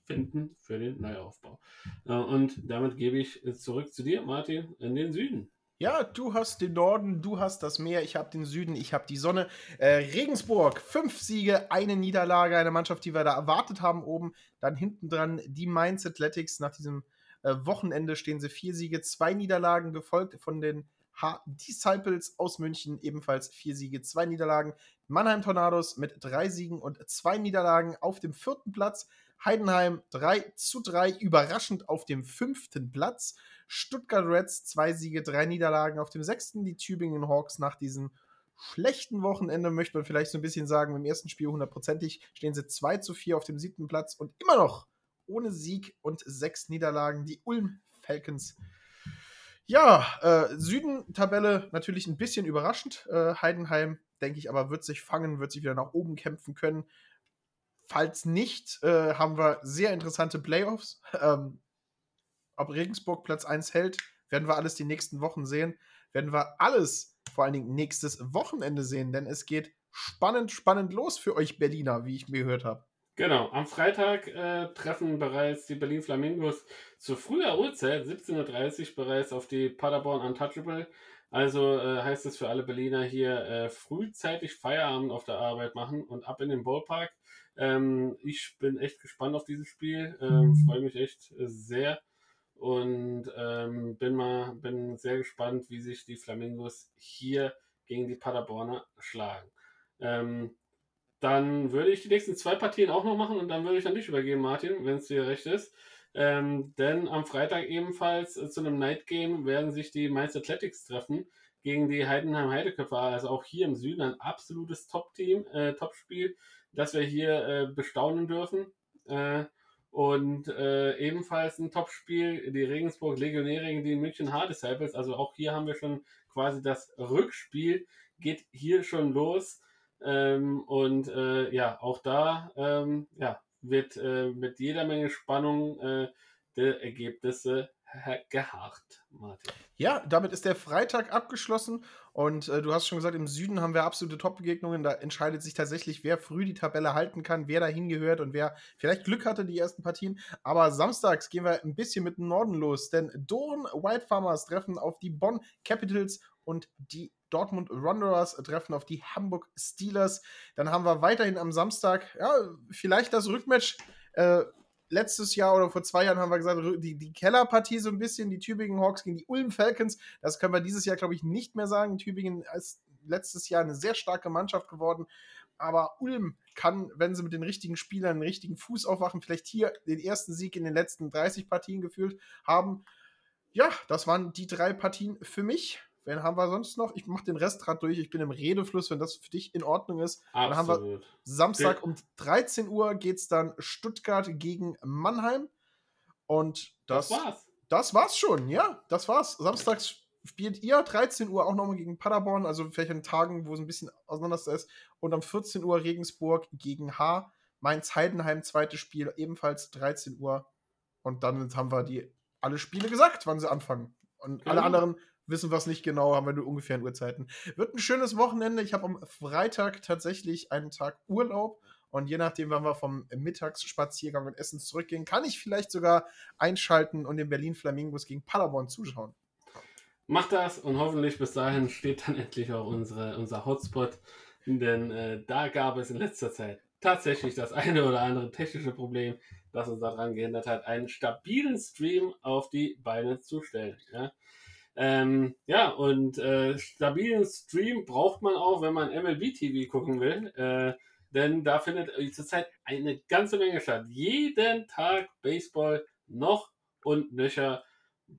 wiederfinden für den Neuaufbau. Äh, und damit gebe ich zurück zu dir, Martin, in den Süden. Ja, du hast den Norden, du hast das Meer, ich habe den Süden, ich habe die Sonne. Äh, Regensburg, fünf Siege, eine Niederlage, eine Mannschaft, die wir da erwartet haben oben. Dann hinten dran die Mainz Athletics. Nach diesem äh, Wochenende stehen sie vier Siege, zwei Niederlagen, gefolgt von den H Disciples aus München, ebenfalls vier Siege, zwei Niederlagen. Mannheim Tornados mit drei Siegen und zwei Niederlagen auf dem vierten Platz. Heidenheim 3 zu 3 überraschend auf dem fünften Platz. Stuttgart Reds zwei Siege, drei Niederlagen auf dem sechsten. Die Tübingen Hawks nach diesem schlechten Wochenende, möchte man vielleicht so ein bisschen sagen, im ersten Spiel hundertprozentig stehen sie 2 zu 4 auf dem siebten Platz und immer noch ohne Sieg und sechs Niederlagen. Die Ulm Falcons. Ja, äh, Süden-Tabelle natürlich ein bisschen überraschend. Äh, Heidenheim denke ich aber, wird sich fangen, wird sich wieder nach oben kämpfen können. Falls nicht, äh, haben wir sehr interessante Playoffs. Ähm, ob Regensburg Platz 1 hält, werden wir alles die nächsten Wochen sehen. Werden wir alles vor allen Dingen nächstes Wochenende sehen, denn es geht spannend, spannend los für euch Berliner, wie ich mir gehört habe. Genau, am Freitag äh, treffen bereits die Berlin Flamingos zu früher Uhrzeit, 17.30 Uhr, bereits auf die Paderborn Untouchable. Also äh, heißt es für alle Berliner hier äh, frühzeitig Feierabend auf der Arbeit machen und ab in den Ballpark. Ähm, ich bin echt gespannt auf dieses Spiel, ähm, freue mich echt äh, sehr und ähm, bin mal bin sehr gespannt, wie sich die Flamingos hier gegen die Paderborner schlagen. Ähm, dann würde ich die nächsten zwei Partien auch noch machen und dann würde ich an dich übergeben, Martin, wenn es dir recht ist. Ähm, denn am Freitag ebenfalls äh, zu einem Night Game werden sich die Mainz Athletics treffen gegen die Heidenheim Heideköpfe. Also auch hier im Süden ein absolutes Top-Team, äh, Top-Spiel, das wir hier äh, bestaunen dürfen. Äh, und äh, ebenfalls ein Top-Spiel, die Regensburg Legionäre gegen die München Hard Disciples. Also auch hier haben wir schon quasi das Rückspiel, geht hier schon los. Ähm, und äh, ja, auch da ähm, ja, wird äh, mit jeder Menge Spannung äh, der Ergebnisse geharrt, Martin. Ja, damit ist der Freitag abgeschlossen und äh, du hast schon gesagt, im Süden haben wir absolute Top-Begegnungen. Da entscheidet sich tatsächlich, wer früh die Tabelle halten kann, wer dahin gehört und wer vielleicht Glück hatte, die ersten Partien. Aber samstags gehen wir ein bisschen mit dem Norden los, denn Dorn White Farmers treffen auf die Bonn Capitals und die Dortmund Wanderers treffen auf die Hamburg Steelers. Dann haben wir weiterhin am Samstag, ja, vielleicht das Rückmatch. Äh, letztes Jahr oder vor zwei Jahren haben wir gesagt, die, die Kellerpartie so ein bisschen, die Tübingen Hawks gegen die Ulm Falcons. Das können wir dieses Jahr, glaube ich, nicht mehr sagen. Tübingen ist letztes Jahr eine sehr starke Mannschaft geworden. Aber Ulm kann, wenn sie mit den richtigen Spielern den richtigen Fuß aufwachen, vielleicht hier den ersten Sieg in den letzten 30 Partien gefühlt haben. Ja, das waren die drei Partien für mich. Wen haben wir sonst noch? Ich mache den Rest gerade durch. Ich bin im Redefluss, wenn das für dich in Ordnung ist. Absolut. Dann haben wir Samstag um 13 Uhr geht es dann Stuttgart gegen Mannheim. Und das, das war's. Das war's schon, ja. Das war's. Samstags spielt ihr 13 Uhr auch nochmal gegen Paderborn, also vielleicht an Tagen, wo es ein bisschen auseinander ist. Und um 14 Uhr Regensburg gegen H. Mainz-Heidenheim, zweites Spiel, ebenfalls 13 Uhr. Und dann haben wir die alle Spiele gesagt, wann sie anfangen. Und Genau. alle anderen wissen wir es nicht genau, haben wir nur ungefähr Uhrzeiten. Wird ein schönes Wochenende. Ich habe am Freitag tatsächlich einen Tag Urlaub. Und je nachdem, wann wir vom Mittagsspaziergang und Essen zurückgehen, kann ich vielleicht sogar einschalten und den Berlin Flamingos gegen Paderborn zuschauen. Macht das und hoffentlich bis dahin steht dann endlich auch unsere, unser Hotspot. Denn äh, da gab es in letzter Zeit tatsächlich das eine oder andere technische Problem, das uns daran gehindert hat, einen stabilen Stream auf die Beine zu stellen. Ja, ähm, ja und äh, stabilen Stream braucht man auch, wenn man MLB TV gucken will. Äh, denn da findet zurzeit eine ganze Menge statt. Jeden Tag Baseball noch und nöcher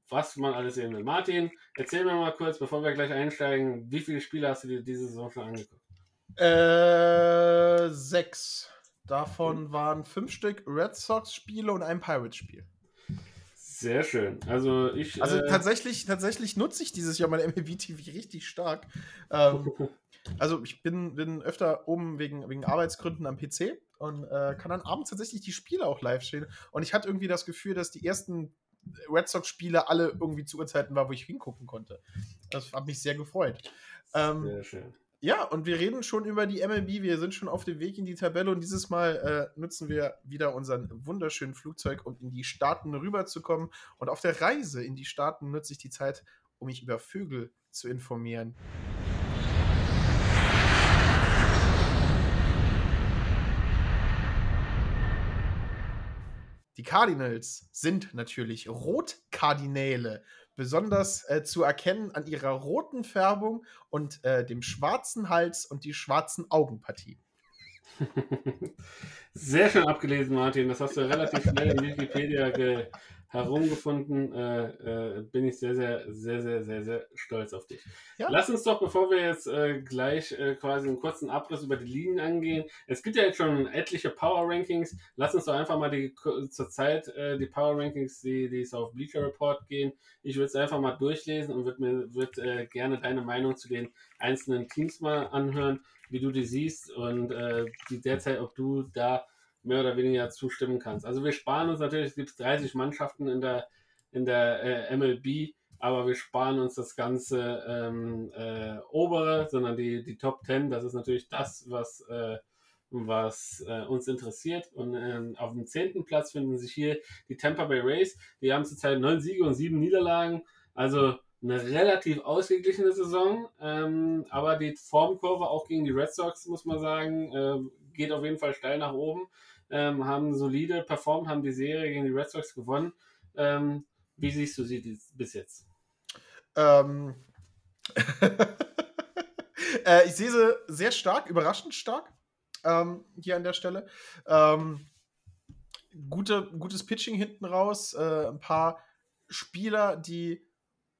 was man alles sehen will. Martin, erzähl mir mal kurz, bevor wir gleich einsteigen, wie viele Spiele hast du dir diese Saison schon angeguckt? Äh, sechs. Davon waren fünf Stück Red Sox-Spiele und ein Pirates-Spiel. Sehr schön. Also ich. Also äh, tatsächlich, tatsächlich nutze ich dieses Jahr mein MLB TV richtig stark. Ähm, also ich bin, bin öfter oben wegen, wegen Arbeitsgründen am PC und äh, kann dann abends tatsächlich die Spiele auch live stehen. Und ich hatte irgendwie das Gefühl, dass die ersten Red Sox-Spiele alle irgendwie zu Uhrzeiten war, wo ich hingucken konnte. Das hat mich sehr gefreut. Ähm, Sehr schön. Ja, und wir reden schon über die MLB. Wir sind schon auf dem Weg in die Tabelle und dieses Mal äh, nutzen wir wieder unseren wunderschönen Flugzeug, um in die Staaten rüberzukommen. Und auf der Reise in die Staaten nutze ich die Zeit, um mich über Vögel zu informieren. Die Cardinals sind natürlich Rotkardinäle, besonders äh, zu erkennen an ihrer roten Färbung und äh, dem schwarzen Hals und die schwarzen Augenpartie. Sehr schön abgelesen, Martin. Das hast du relativ schnell in Wikipedia ge herumgefunden. Äh, äh, bin ich sehr, sehr, sehr, sehr, sehr, sehr stolz auf dich. Ja. Lass uns doch, bevor wir jetzt äh, gleich äh, quasi einen kurzen Abriss über die Ligen angehen. Es gibt ja jetzt schon etliche Power Rankings. Lass uns doch einfach mal die zurzeit äh, die Power Rankings, die, die es auf Bleacher Report gehen. Ich würde es einfach mal durchlesen und würde mir würd, äh, gerne deine Meinung zu den einzelnen Teams mal anhören, wie du die siehst und äh, die derzeit, ob du da mehr oder weniger zustimmen kannst. Also wir sparen uns natürlich, es gibt 30 Mannschaften in der, in der äh, MLB, aber wir sparen uns das ganze ähm, äh, obere, sondern die, die Top 10, das ist natürlich das, was, äh, was äh, uns interessiert. Und ähm, auf dem zehnten Platz finden sich hier die Tampa Bay Rays. Die haben zurzeit neun Siege und sieben Niederlagen. Also eine relativ ausgeglichene Saison, ähm, aber die Formkurve auch gegen die Red Sox, muss man sagen, äh, geht auf jeden Fall steil nach oben. Ähm, haben solide performt, haben die Serie gegen die Red Sox gewonnen. Ähm, wie siehst du sie bis jetzt? Ähm äh, ich sehe sie sehr stark, überraschend stark ähm, hier an der Stelle. Ähm, gute, gutes Pitching hinten raus, äh, ein paar Spieler, die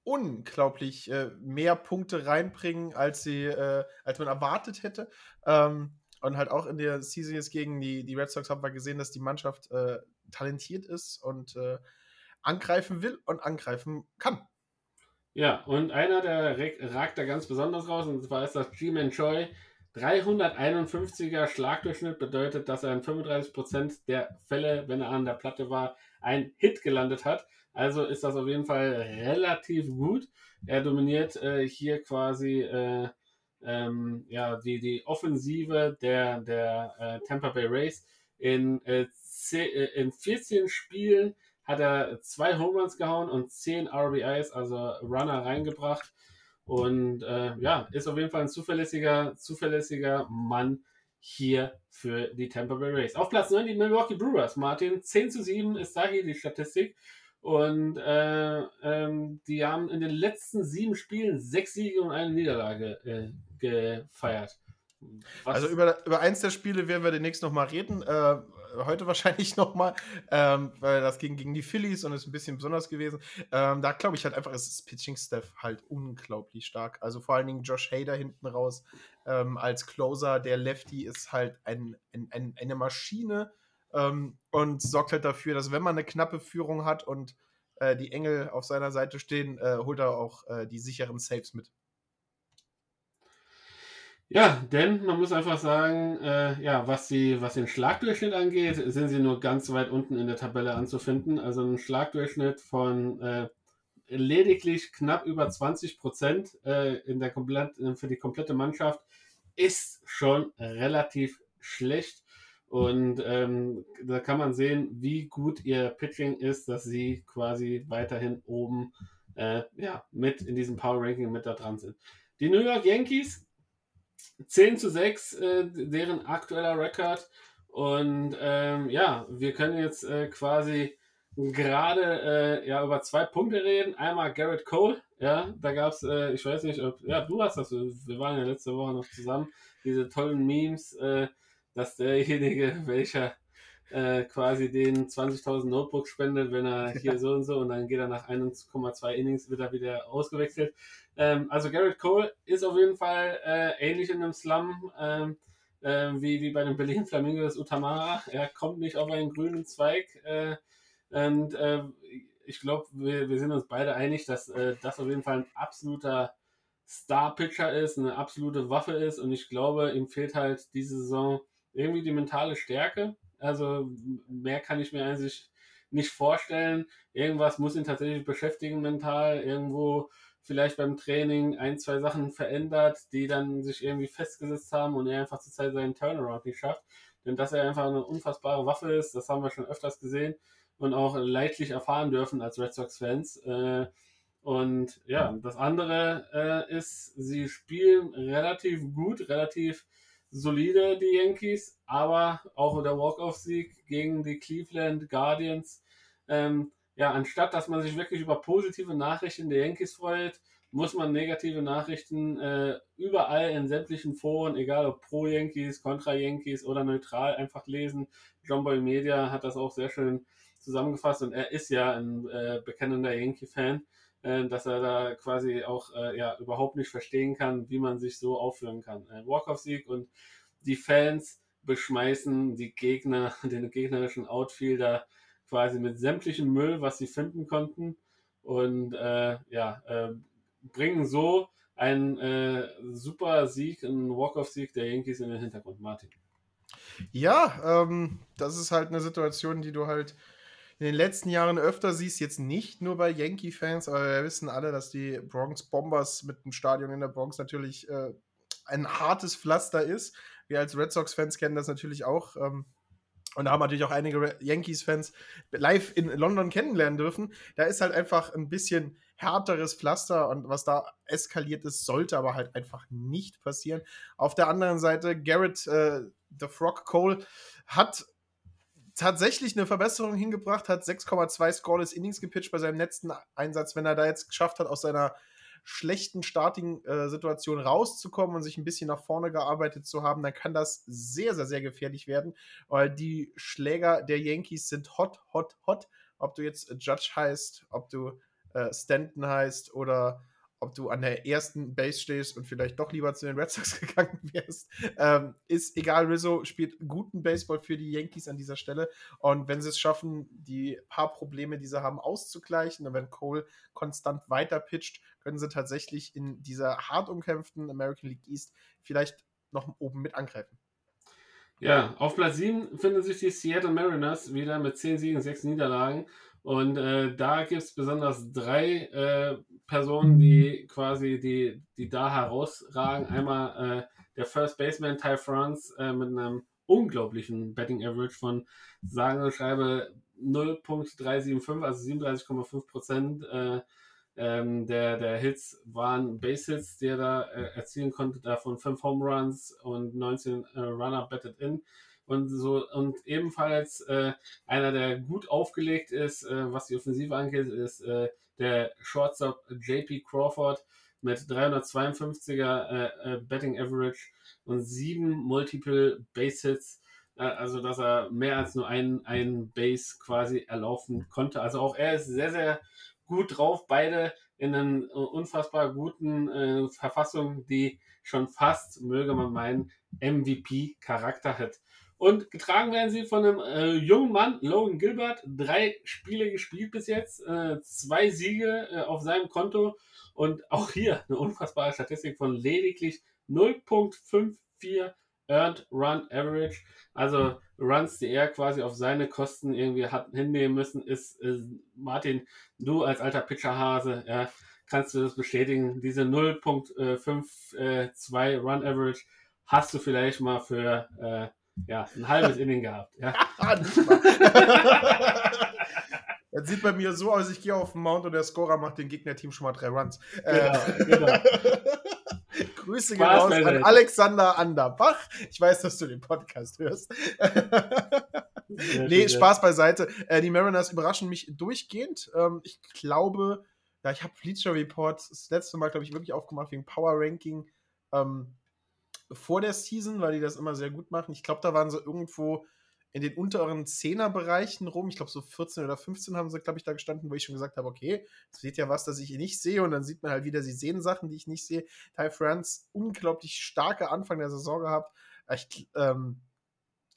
unglaublich äh, mehr Punkte reinbringen, als sie, äh, als man erwartet hätte. Ähm, und halt auch in der jetzt gegen die, die Red Sox haben wir gesehen, dass die Mannschaft äh, talentiert ist und äh, angreifen will und angreifen kann. Ja, und einer, der ragt da ganz besonders raus, und zwar ist das G-Man Choi. 351er Schlagdurchschnitt bedeutet, dass er in 35% der Fälle, wenn er an der Platte war, ein Hit gelandet hat. Also ist das auf jeden Fall relativ gut. Er dominiert äh, hier quasi äh, ähm, ja, die, die Offensive der, der äh, Tampa Bay Rays. In, äh, äh, in 14 Spielen hat er zwei Home Runs gehauen und 10 RBIs, also Runner reingebracht. Und äh, ja, ist auf jeden Fall ein zuverlässiger, zuverlässiger Mann hier für die Tampa Bay Rays. Auf Platz 9 die Milwaukee Brewers. Martin, 10 zu 7 ist da hier die Statistik. Und äh, ähm, die haben in den letzten sieben Spielen sechs Siege und eine Niederlage äh, gefeiert. Was? Also über, über eins der Spiele werden wir demnächst nochmal reden. Äh, heute wahrscheinlich nochmal, ähm, weil das ging gegen die Phillies und ist ein bisschen besonders gewesen. Ähm, da glaube ich halt einfach, ist das Pitching-Staff halt unglaublich stark. Also vor allen Dingen Josh Hader hinten raus ähm, als Closer. Der Lefty ist halt ein, ein, ein eine Maschine ähm, und sorgt halt dafür, dass wenn man eine knappe Führung hat und äh, die Engel auf seiner Seite stehen, äh, holt er auch äh, die sicheren Saves mit. Ja, denn man muss einfach sagen, äh, ja, was, die, was den Schlagdurchschnitt angeht, sind sie nur ganz weit unten in der Tabelle anzufinden. Also ein Schlagdurchschnitt von äh, lediglich knapp über 20 Prozent äh, für die komplette Mannschaft ist schon relativ schlecht. Und ähm, da kann man sehen, wie gut ihr Pitching ist, dass sie quasi weiterhin oben äh, ja, mit in diesem Power Ranking mit da dran sind. Die New York Yankees 10 zu 6, äh, deren aktueller Rekord. Und ähm, ja, wir können jetzt äh, quasi gerade äh, ja, über zwei Punkte reden. Einmal Garrett Cole, ja, da gab es, äh, ich weiß nicht, ob, ja, du hast das, wir waren ja letzte Woche noch zusammen, diese tollen Memes, äh, dass derjenige, welcher äh, quasi den 20.000 Notebooks spendet, wenn er hier so und so und dann geht er nach 1,2 Innings, wird er wieder ausgewechselt. Ähm, also Garrett Cole ist auf jeden Fall äh, ähnlich in einem Slum ähm, äh, wie, wie bei den Berlin Flamingos Utamara. Er kommt nicht auf einen grünen Zweig. Äh, und äh, ich glaube, wir, wir sind uns beide einig, dass das auf jeden Fall ein absoluter Star-Pitcher ist, eine absolute Waffe ist. Und ich glaube, ihm fehlt halt diese Saison irgendwie die mentale Stärke. Also mehr kann ich mir eigentlich nicht vorstellen. Irgendwas muss ihn tatsächlich beschäftigen mental. Irgendwo vielleicht beim Training ein, zwei Sachen verändert, die dann sich irgendwie festgesetzt haben und er einfach zur Zeit seinen Turnaround nicht schafft. Denn dass er einfach eine unfassbare Waffe ist, das haben wir schon öfters gesehen und auch leidlich erfahren dürfen als Red Sox-Fans. Äh, und ja, das andere äh, ist, sie spielen relativ gut, relativ solide, die Yankees, aber auch der Walk-Off-Sieg gegen die Cleveland Guardians ähm, ja, anstatt dass man sich wirklich über positive Nachrichten der Yankees freut, muss man negative Nachrichten äh, überall in sämtlichen Foren, egal ob pro Yankees, contra Yankees oder neutral, einfach lesen. John Boy Media hat das auch sehr schön zusammengefasst und er ist ja ein äh, bekennender Yankee-Fan, äh, dass er da quasi auch äh, ja, überhaupt nicht verstehen kann, wie man sich so aufführen kann. Äh, Walk-off-Sieg und die Fans beschmeißen die Gegner, den gegnerischen Outfielder quasi mit sämtlichem Müll, was sie finden konnten. Und äh, ja, äh, bringen so einen äh, super Sieg, einen Walk-off-Sieg der Yankees in den Hintergrund. Martin. Ja, ähm, das ist halt eine Situation, die du halt in den letzten Jahren öfter siehst, jetzt nicht nur bei Yankee-Fans, aber wir wissen alle, dass die Bronx Bombers mit dem Stadion in der Bronx natürlich äh, ein hartes Pflaster ist. Wir als Red Sox-Fans kennen das natürlich auch. Ähm, und haben natürlich auch einige Yankees-Fans live in London kennenlernen dürfen. Da ist halt einfach ein bisschen härteres Pflaster und was da eskaliert ist, sollte aber halt einfach nicht passieren. Auf der anderen Seite, Garrett, äh, The Frog Cole, hat tatsächlich eine Verbesserung hingebracht, hat 6,2 Scoreless Innings gepitcht bei seinem letzten Einsatz. Wenn er da jetzt geschafft hat, aus seiner schlechten Starting-Situation rauszukommen und sich ein bisschen nach vorne gearbeitet zu haben, dann kann das sehr, sehr, sehr gefährlich werden, weil die Schläger der Yankees sind hot, hot, hot. Ob du jetzt Judge heißt, ob du äh, Stanton heißt oder ob du an der ersten Base stehst und vielleicht doch lieber zu den Red Sox gegangen wärst, ähm, ist egal. Rizzo spielt guten Baseball für die Yankees an dieser Stelle. Und wenn sie es schaffen, die paar Probleme, die sie haben, auszugleichen, und wenn Cole konstant weiter pitcht, können sie tatsächlich in dieser hart umkämpften American League East vielleicht noch oben mit angreifen. Ja, auf Platz 7 finden sich die Seattle Mariners wieder mit 10 Siegen, 6 Niederlagen. Und äh, da gibt es besonders drei äh, Personen, die quasi die, die da herausragen. Einmal äh, der First Baseman Ty France äh, mit einem unglaublichen Betting Average von sagen und schreibe 0.375, also 37,5 Prozent äh, ähm, der, der Hits waren Base Hits, die er da äh, erzielen konnte, davon 5 Home Runs und 19 äh, Runner betted in. Und so, und ebenfalls äh, einer, der gut aufgelegt ist, äh, was die Offensive angeht, ist äh, der Shortstop JP Crawford mit 352er äh, äh, Betting Average und sieben Multiple Base Hits. Äh, also, dass er mehr als nur einen, einen Base quasi erlaufen konnte. Also auch er ist sehr, sehr gut drauf. Beide in einer unfassbar guten äh, Verfassung, die schon fast, möge man meinen, MVP-Charakter hat. Und getragen werden sie von einem äh, jungen Mann, Logan Gilbert. Drei Spiele gespielt bis jetzt, äh, zwei Siege äh, auf seinem Konto und auch hier eine unfassbare Statistik von lediglich 0.54 Earned Run Average. Also Runs, die er quasi auf seine Kosten irgendwie hat hinnehmen müssen, ist, ist Martin, du als alter Pitcherhase, ja, kannst du das bestätigen. Diese 0.52 Run Average hast du vielleicht mal für äh, ja, ein halbes Inning gehabt. Ja. Das sieht bei mir so aus, ich gehe auf den Mount und der Scorer macht dem Gegnerteam schon mal drei Runs. Genau, äh, genau. Grüße gehen raus an Alexander Anderbach. Ich weiß, dass du den Podcast hörst. nee, Spaß beiseite. Äh, die Mariners überraschen mich durchgehend. Ähm, ich glaube, ja, ich habe Bleacher Report das letzte Mal, glaube ich, wirklich aufgemacht wegen Power Ranking ähm, vor der Season, weil die das immer sehr gut machen. Ich glaube, da waren sie irgendwo in den unteren Zehnerbereichen rum. Ich glaube, so 14 oder 15 haben sie, glaube ich, da gestanden, wo ich schon gesagt habe, okay, es wird ja was, das ich nicht sehe. Und dann sieht man halt wieder, sie sehen Sachen, die ich nicht sehe. Ty France, unglaublich starke Anfang der Saison gehabt. Ich, ähm,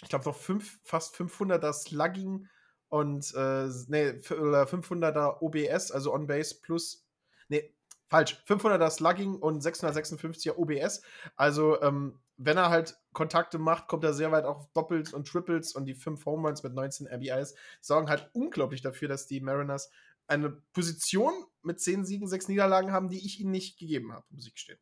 ich glaube, noch fünf, fast 500er Slugging und äh, nee, 500er OBS, also On-Base plus, nee, falsch, 500er Slugging und 656er OBS. Also, ähm, wenn er halt Kontakte macht, kommt er sehr weit auf Doppels und Triples und die fünf Home Runs mit 19 RBIs sorgen halt unglaublich dafür, dass die Mariners eine Position mit 10 Siegen, 6 Niederlagen haben, die ich ihnen nicht gegeben habe, muss ich gestehen.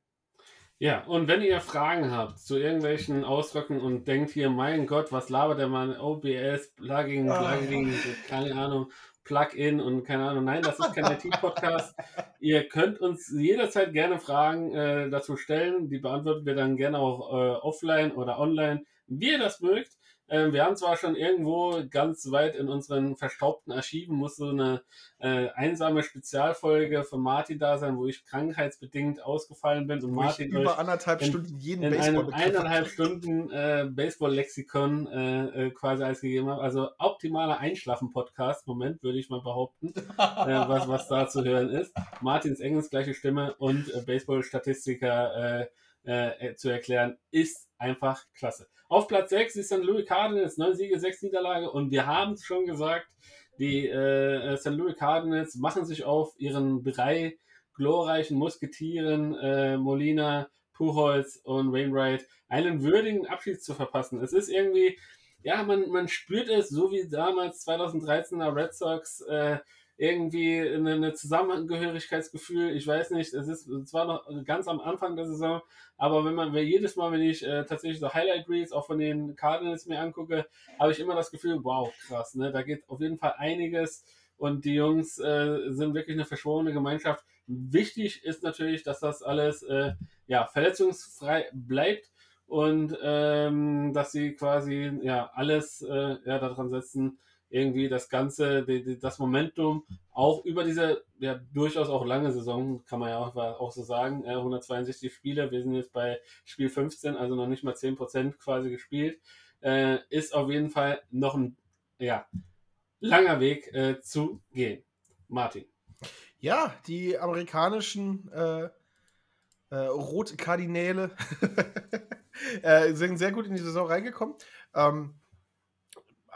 Ja, und wenn ihr Fragen habt zu irgendwelchen Ausdrücken und denkt hier, mein Gott, was labert der Mann, OBS, Plugging, ah. Plugging, oh. keine Ahnung, Plugin und keine Ahnung. Nein, das ist kein IT-Podcast. Ihr könnt uns jederzeit gerne Fragen äh, dazu stellen. Die beantworten wir dann gerne auch äh, offline oder online, wie ihr das mögt. Ähm, wir haben zwar schon irgendwo ganz weit in unseren verstaubten Archiven, muss so eine äh, einsame Spezialfolge von Martin da sein, wo ich krankheitsbedingt ausgefallen bin und wo Martin über anderthalb in, Stunden jeden in Baseball einem eineinhalb Stunden äh, Baseball-Lexikon äh, äh, quasi als gegeben habe. Also optimaler Einschlafen-Podcast, Moment, würde ich mal behaupten, äh, was, was da zu hören ist. Martins Engels gleiche Stimme und äh, Baseball-Statistiker äh, äh, zu erklären, ist einfach klasse. Auf Platz 6 ist dann Louis Cardinals, 9 Siege, 6 Niederlage und wir haben es schon gesagt, die äh, St. Louis Cardinals machen sich auf ihren drei glorreichen Musketieren, äh, Molina, Pujols und Wainwright, einen würdigen Abschied zu verpassen. Es ist irgendwie, ja, man, man spürt es, so wie damals 2013er Red Sox, äh, irgendwie eine, eine Zusammengehörigkeitsgefühl. Ich weiß nicht, es ist zwar noch ganz am Anfang der Saison, aber wenn man jedes Mal, wenn ich äh, tatsächlich so Highlight Reels auch von den Cardinals mir angucke, habe ich immer das Gefühl, wow, krass, ne? Da geht auf jeden Fall einiges und die Jungs äh, sind wirklich eine verschworene Gemeinschaft. Wichtig ist natürlich, dass das alles äh, ja, verletzungsfrei bleibt und ähm, dass sie quasi ja alles äh, ja, daran setzen, irgendwie das Ganze, die, die, das Momentum auch über diese ja durchaus auch lange Saison, kann man ja auch, auch so sagen, äh, 162 Spiele, wir sind jetzt bei Spiel 15, also noch nicht mal 10% quasi gespielt, äh, ist auf jeden Fall noch ein ja, langer Weg äh, zu gehen. Martin. Ja, die amerikanischen äh, äh, Rotkardinäle äh, sind sehr gut in die Saison reingekommen. Ähm,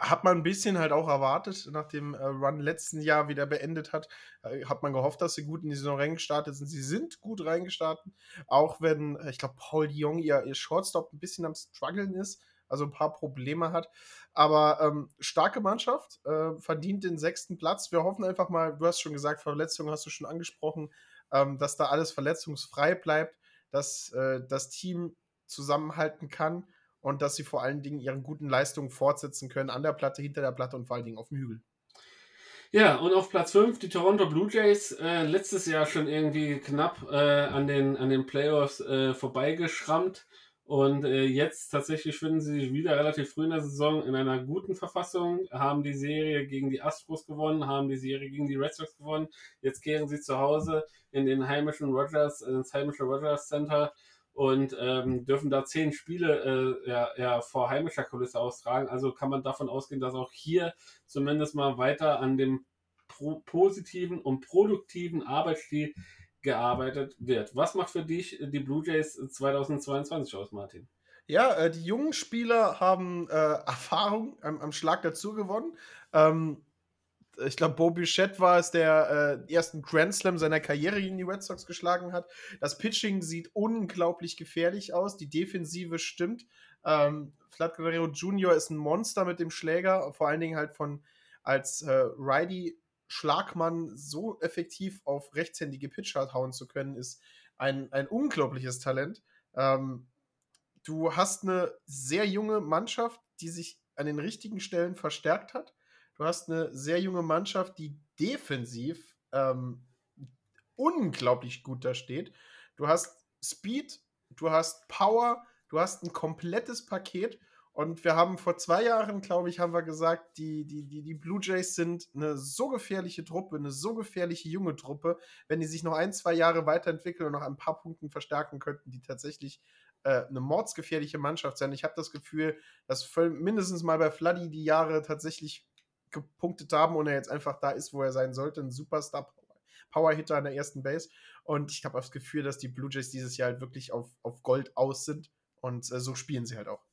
hat man ein bisschen halt auch erwartet, nach dem äh, Run letzten Jahr wieder beendet hat. Äh, hat man gehofft, dass sie gut in die Saison reingestartet sind. Sie sind gut reingestartet, auch wenn, äh, ich glaube, Paul Young, ihr, ihr Shortstop, ein bisschen am struggeln ist, also ein paar Probleme hat. Aber ähm, starke Mannschaft, äh, verdient den sechsten Platz. Wir hoffen einfach mal, du hast schon gesagt, Verletzungen hast du schon angesprochen, ähm, dass da alles verletzungsfrei bleibt, dass das Team zusammenhalten kann und dass sie vor allen Dingen ihre guten Leistungen fortsetzen können an der Platte, hinter der Platte und vor allen Dingen auf dem Hügel. Ja, und auf Platz 5 die Toronto Blue Jays, äh, letztes Jahr schon irgendwie knapp äh, an, den, an den Playoffs äh, vorbeigeschrammt. Und äh, jetzt tatsächlich finden sie sich wieder relativ früh in der Saison in einer guten Verfassung, haben die Serie gegen die Astros gewonnen, haben die Serie gegen die Red Sox gewonnen. Jetzt kehren sie zu Hause in den heimischen Rogers, ins heimische Rogers Center und ähm, dürfen da zehn Spiele äh, ja, ja, vor heimischer Kulisse austragen. Also kann man davon ausgehen, dass auch hier zumindest mal weiter an dem pro positiven und produktiven Arbeitsstil gearbeitet wird. Was macht für dich die Blue Jays 2022 aus, Martin? Ja, äh, die jungen Spieler haben äh, Erfahrung am, am, Schlag dazu gewonnen. Ähm, ich glaube, Bo Bichette war es, der äh, ersten Grand Slam seiner Karriere gegen die Red Sox geschlagen hat. Das Pitching sieht unglaublich gefährlich aus. Die Defensive stimmt. Ähm, Vlad Guerrero Jr. ist ein Monster mit dem Schläger, vor allen Dingen halt von als äh, Righty Schlagmann so effektiv auf rechtshändige Pitcher hauen zu können, ist ein, ein unglaubliches Talent. Ähm, du hast eine sehr junge Mannschaft, die sich an den richtigen Stellen verstärkt hat. Du hast eine sehr junge Mannschaft, die defensiv ähm, unglaublich gut da steht. Du hast Speed, du hast Power, du hast ein komplettes Paket. Und wir haben vor zwei Jahren, glaube ich, haben wir gesagt, die, die, die, die Blue Jays sind eine so gefährliche Truppe, eine so gefährliche junge Truppe. Wenn die sich noch ein, zwei Jahre weiterentwickeln und noch ein paar Punkten verstärken könnten, die tatsächlich äh, eine mordsgefährliche Mannschaft sein. Ich habe das Gefühl, dass mindestens mal bei Fladdy die Jahre tatsächlich gepunktet haben und er jetzt einfach da ist, wo er sein sollte. Ein Superstar Power-Hitter an der ersten Base. Und ich habe das Gefühl, dass die Blue Jays dieses Jahr halt wirklich auf, auf Gold aus sind. Und äh, so spielen sie halt auch.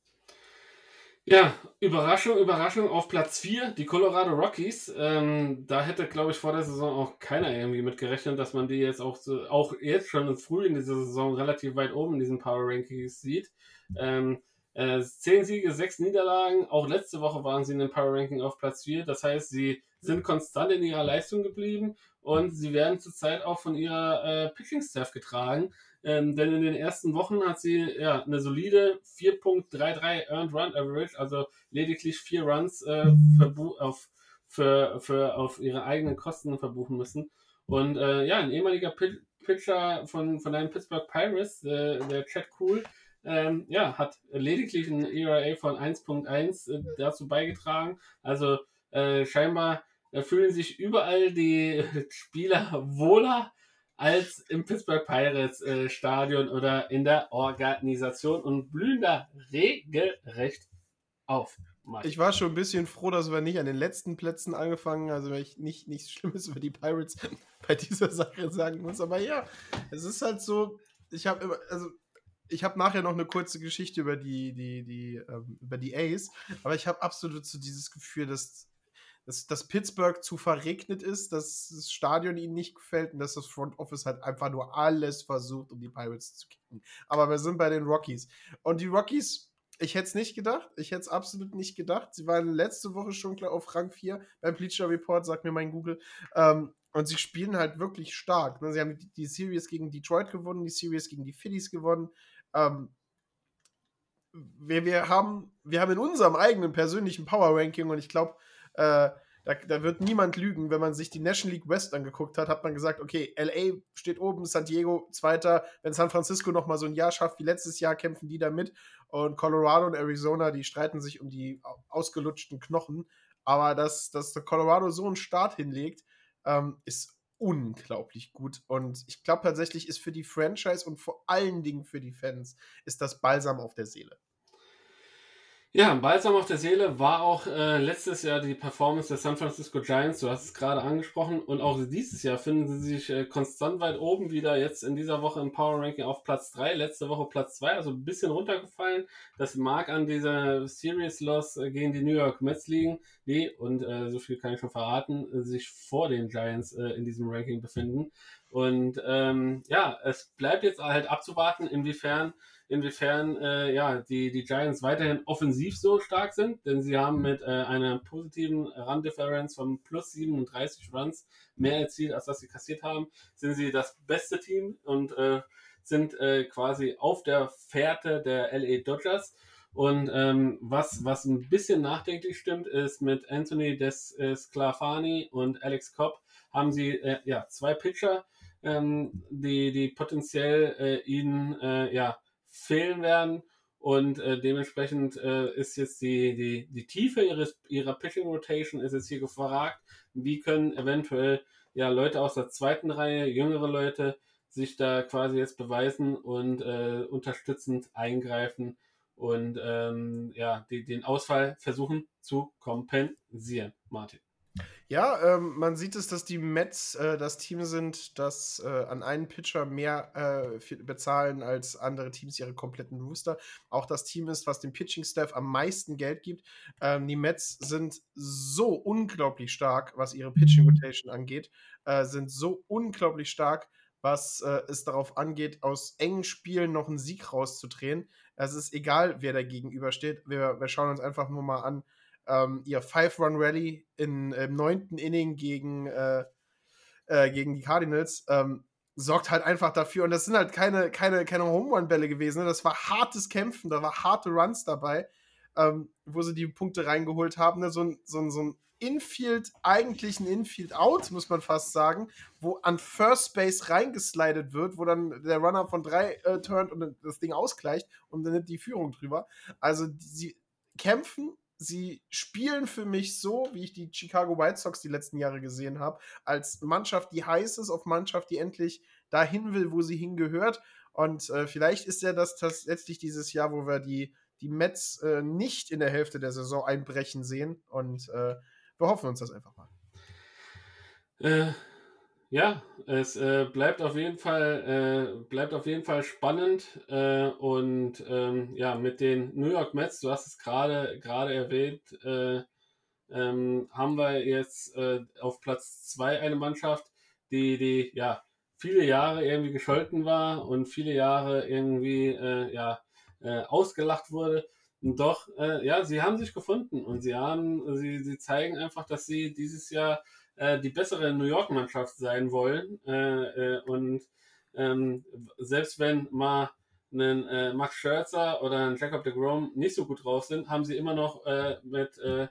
Ja, Überraschung, Überraschung auf Platz 4, die Colorado Rockies. Ähm, da hätte, glaube ich, vor der Saison auch keiner irgendwie mit gerechnet, dass man die jetzt auch so, auch jetzt schon früh in dieser Saison relativ weit oben in diesen Power Rankings sieht. Ähm, äh, zehn Siege, sechs Niederlagen. Auch letzte Woche waren sie in dem Power Ranking auf Platz 4. Das heißt, sie sind konstant in ihrer Leistung geblieben und sie werden zurzeit auch von ihrer äh, Pitching-Staff getragen. Ähm, denn in den ersten Wochen hat sie ja eine solide 4.33 Earned Run Average, also lediglich vier Runs äh, auf, für, für, auf ihre eigenen Kosten verbuchen müssen. Und äh, ja, ein ehemaliger Pitcher von, von den Pittsburgh Pirates, äh, der Chad Cool, ähm, ja, hat lediglich ein ERA von 1.1 äh, dazu beigetragen. Also äh, scheinbar fühlen sich überall die Spieler wohler als im Pittsburgh Pirates äh, Stadion oder in der Organisation und blühen da regelrecht auf. Mike. Ich war schon ein bisschen froh, dass wir nicht an den letzten Plätzen angefangen, also wenn ich nicht nichts Schlimmes über die Pirates bei dieser Sache sagen muss, aber ja, es ist halt so, ich habe immer, also ich habe nachher noch eine kurze Geschichte über die, die, die, ähm, über die Ace, aber ich habe absolut so dieses Gefühl, dass, dass, dass Pittsburgh zu verregnet ist, dass das Stadion ihnen nicht gefällt und dass das Front Office halt einfach nur alles versucht, um die Pirates zu kicken. Aber wir sind bei den Rockies. Und die Rockies, ich hätte es nicht gedacht. Ich hätte es absolut nicht gedacht. Sie waren letzte Woche schon klar auf Rang 4 beim Bleacher Report, sagt mir mein Google. Ähm, und sie spielen halt wirklich stark. Ne? Sie haben die, die Series gegen Detroit gewonnen, die Series gegen die Phillies gewonnen. Ähm, wir, wir, haben, wir haben in unserem eigenen persönlichen Power Ranking und ich glaube, äh, da, da, wird niemand lügen, wenn man sich die National League West angeguckt hat, hat man gesagt, okay, LA steht oben, San Diego zweiter, wenn San Francisco noch mal so ein Jahr schafft wie letztes Jahr, kämpfen die da mit. Und Colorado und Arizona, die streiten sich um die ausgelutschten Knochen, aber dass, dass Colorado so einen Start hinlegt, ähm, ist unglaublich gut. Und ich glaube tatsächlich ist für die Franchise und vor allen Dingen für die Fans ist das Balsam auf der Seele. Ja, balsam auf der Seele war auch äh, letztes Jahr die Performance der San Francisco Giants. Du hast es gerade angesprochen. Und auch dieses Jahr finden sie sich äh, konstant weit oben wieder. Jetzt in dieser Woche im Power Ranking auf Platz 3. Letzte Woche Platz 2, also ein bisschen runtergefallen. Das mag an dieser Series Loss äh, gegen die New York Mets liegen. Die, und äh, so viel kann ich schon verraten, sich vor den Giants äh, in diesem Ranking befinden. Und ähm, ja, es bleibt jetzt halt abzuwarten, inwiefern inwiefern äh, ja, die, die Giants weiterhin offensiv so stark sind, denn sie haben mit äh, einer positiven Run-Difference von plus 37 Runs mehr erzielt, als das sie kassiert haben, sind sie das beste Team und äh, sind äh, quasi auf der Fährte der LA Dodgers. Und ähm, was, was ein bisschen nachdenklich stimmt, ist mit Anthony Des Sclafani und Alex Cobb haben sie äh, ja, zwei Pitcher, ähm, die, die potenziell äh, ihnen äh, ja, fehlen werden. Und äh, dementsprechend äh, ist jetzt die, die, die Tiefe ihres, ihrer Pitching Rotation ist jetzt hier gefragt. Wie können eventuell ja Leute aus der zweiten Reihe, jüngere Leute, sich da quasi jetzt beweisen und äh, unterstützend eingreifen und ähm, ja, die, den Ausfall versuchen zu kompensieren, Martin. Ja, ähm, man sieht es, dass die Mets äh, das Team sind, das äh, an einen Pitcher mehr äh, bezahlen als andere Teams ihre kompletten Booster. Auch das Team ist, was dem Pitching-Staff am meisten Geld gibt. Ähm, die Mets sind so unglaublich stark, was ihre Pitching-Rotation angeht, äh, sind so unglaublich stark, was äh, es darauf angeht, aus engen Spielen noch einen Sieg rauszudrehen. Es ist egal, wer da gegenübersteht. Wir, wir schauen uns einfach nur mal an, ähm, ihr Five-Run-Rally im neunten Inning gegen, äh, äh, gegen die Cardinals ähm, sorgt halt einfach dafür. Und das sind halt keine, keine, keine Home-Run-Bälle gewesen. Ne? Das war hartes Kämpfen, da war harte Runs dabei, ähm, wo sie die Punkte reingeholt haben. Ne? So ein, so so ein Infield, eigentlich ein Infield-Out, muss man fast sagen, wo an First Base reingeslidet wird, wo dann der Runner von drei äh, turnt und das Ding ausgleicht und dann nimmt die Führung drüber. Also sie kämpfen sie spielen für mich so, wie ich die Chicago White Sox die letzten Jahre gesehen habe, als Mannschaft, die heiß ist, auf Mannschaft, die endlich dahin will, wo sie hingehört. Und äh, vielleicht ist ja das letztlich dieses Jahr, wo wir die, die Mets äh, nicht in der Hälfte der Saison einbrechen sehen. Und äh, wir hoffen uns das einfach mal. Ja, es äh, bleibt auf jeden Fall äh, bleibt auf jeden Fall spannend äh, und ähm, ja mit den New York Mets, du hast es gerade gerade erwähnt, äh, ähm, haben wir jetzt äh, auf Platz zwei eine Mannschaft, die die ja viele Jahre irgendwie gescholten war und viele Jahre irgendwie äh, ja ausgelacht wurde. Und doch ja, sie haben sich gefunden und sie haben sie sie zeigen einfach, dass sie dieses Jahr äh, die bessere New York-Mannschaft sein wollen. Äh, äh, und ähm, selbst wenn mal ein äh, Max Scherzer oder ein Jacob de Grom nicht so gut drauf sind, haben sie immer noch äh, mit, äh,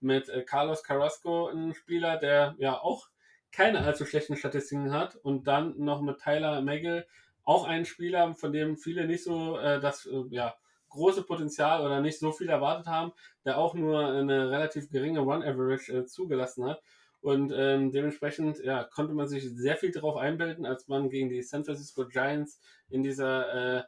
mit Carlos Carrasco einen Spieler, der ja auch keine allzu schlechten Statistiken hat und dann noch mit Tyler Megill auch einen Spieler, von dem viele nicht so das ja, große Potenzial oder nicht so viel erwartet haben, der auch nur eine relativ geringe Run-Average zugelassen hat. Und ähm, dementsprechend ja, konnte man sich sehr viel darauf einbilden, als man gegen die San Francisco Giants in dieser äh,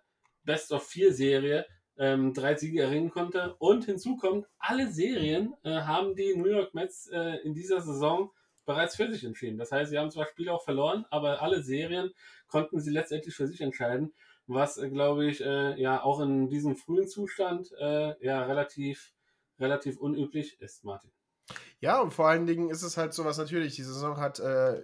Best of Vier Serie ähm, drei Siege erringen konnte. Und hinzu kommt, alle Serien äh, haben die New York Mets äh, in dieser Saison bereits für sich entschieden. Das heißt, sie haben zwar Spiele auch verloren, aber alle Serien konnten sie letztendlich für sich entscheiden, was, äh, glaube ich, äh, ja auch in diesem frühen Zustand äh, ja relativ, relativ unüblich ist, Martin. Ja, und vor allen Dingen ist es halt so was natürlich, die Saison hat äh,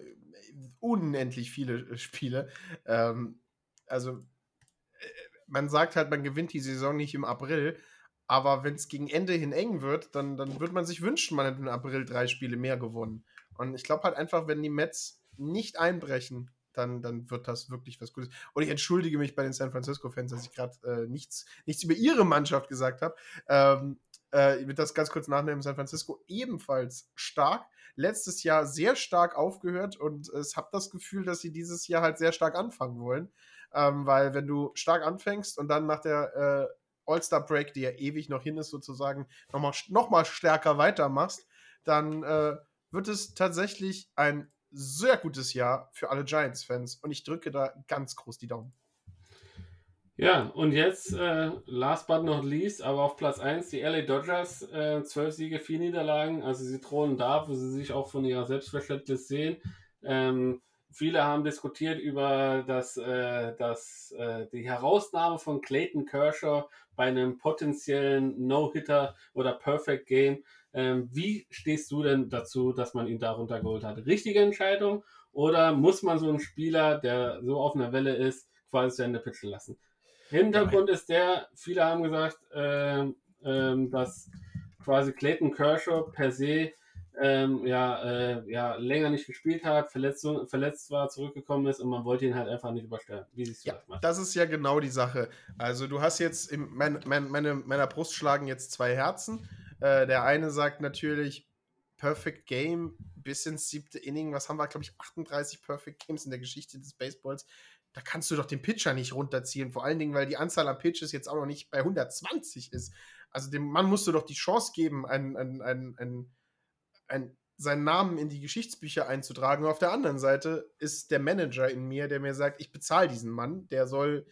unendlich viele äh, Spiele. Ähm, also äh, man sagt halt, man gewinnt die Saison nicht im April, aber wenn es gegen Ende hin eng wird, dann, dann würde man sich wünschen, man hätte im April drei Spiele mehr gewonnen. Und ich glaube halt einfach, wenn die Mets nicht einbrechen, dann, dann wird das wirklich was Gutes. Und ich entschuldige mich bei den San Francisco-Fans, dass ich gerade äh, nichts, nichts über ihre Mannschaft gesagt habe. Ähm, äh, ich will das ganz kurz nachnehmen, San Francisco ebenfalls stark. Letztes Jahr sehr stark aufgehört und ich habe das Gefühl, dass sie dieses Jahr halt sehr stark anfangen wollen. Ähm, weil wenn du stark anfängst und dann nach der äh, All-Star-Break, die ja ewig noch hin ist sozusagen, nochmal noch mal stärker weitermachst, dann äh, wird es tatsächlich ein sehr gutes Jahr für alle Giants-Fans und ich drücke da ganz groß die Daumen. Ja, und jetzt, äh, last but not least, aber auf Platz 1, die LA Dodgers, äh, 12 Siege, 4 Niederlagen. Also sie thronen da, wo sie sich auch von ihrer Selbstverständnis sehen. Ähm, viele haben diskutiert über das, äh, das, äh, die Herausnahme von Clayton Kershaw bei einem potenziellen No-Hitter oder Perfect Game. Ähm, wie stehst du denn dazu, dass man ihn darunter geholt hat? Richtige Entscheidung oder muss man so einen Spieler, der so auf einer Welle ist, quasi zu Ende pitchen lassen? Hintergrund ist der, viele haben gesagt, ähm, ähm, dass quasi Clayton Kershaw per se ähm, ja, äh, ja, länger nicht gespielt hat, Verletzung, verletzt war, zurückgekommen ist und man wollte ihn halt einfach nicht überstellen. Wie siehst du ja, das? Das ist ja genau die Sache. Also du hast jetzt, in mein, mein, meine, meiner Brust schlagen jetzt zwei Herzen. Äh, der eine sagt natürlich, Perfect Game bis ins siebte Inning. Was haben wir, glaube ich, 38 Perfect Games in der Geschichte des Baseballs. Da kannst du doch den Pitcher nicht runterziehen. Vor allen Dingen, weil die Anzahl an Pitches jetzt auch noch nicht bei 120 ist. Also dem Mann musst du doch die Chance geben, ein, ein, ein, ein, ein, seinen Namen in die Geschichtsbücher einzutragen. Und auf der anderen Seite ist der Manager in mir, der mir sagt, ich bezahle diesen Mann. Der soll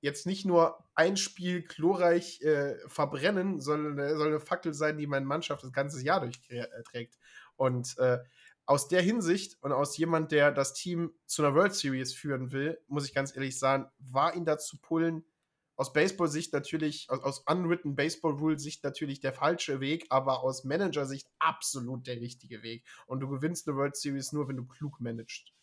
jetzt nicht nur ein Spiel glorreich äh, verbrennen, sondern er soll eine Fackel sein, die meine Mannschaft das ganze Jahr durchträgt. Äh, und äh, aus der Hinsicht und aus jemand, der das Team zu einer World Series führen will, muss ich ganz ehrlich sagen, war ihn dazu pullen, aus Baseball-Sicht natürlich, aus, aus unwritten Baseball-Rule-Sicht natürlich der falsche Weg, aber aus Manager-Sicht absolut der richtige Weg. Und du gewinnst eine World Series nur, wenn du klug managst.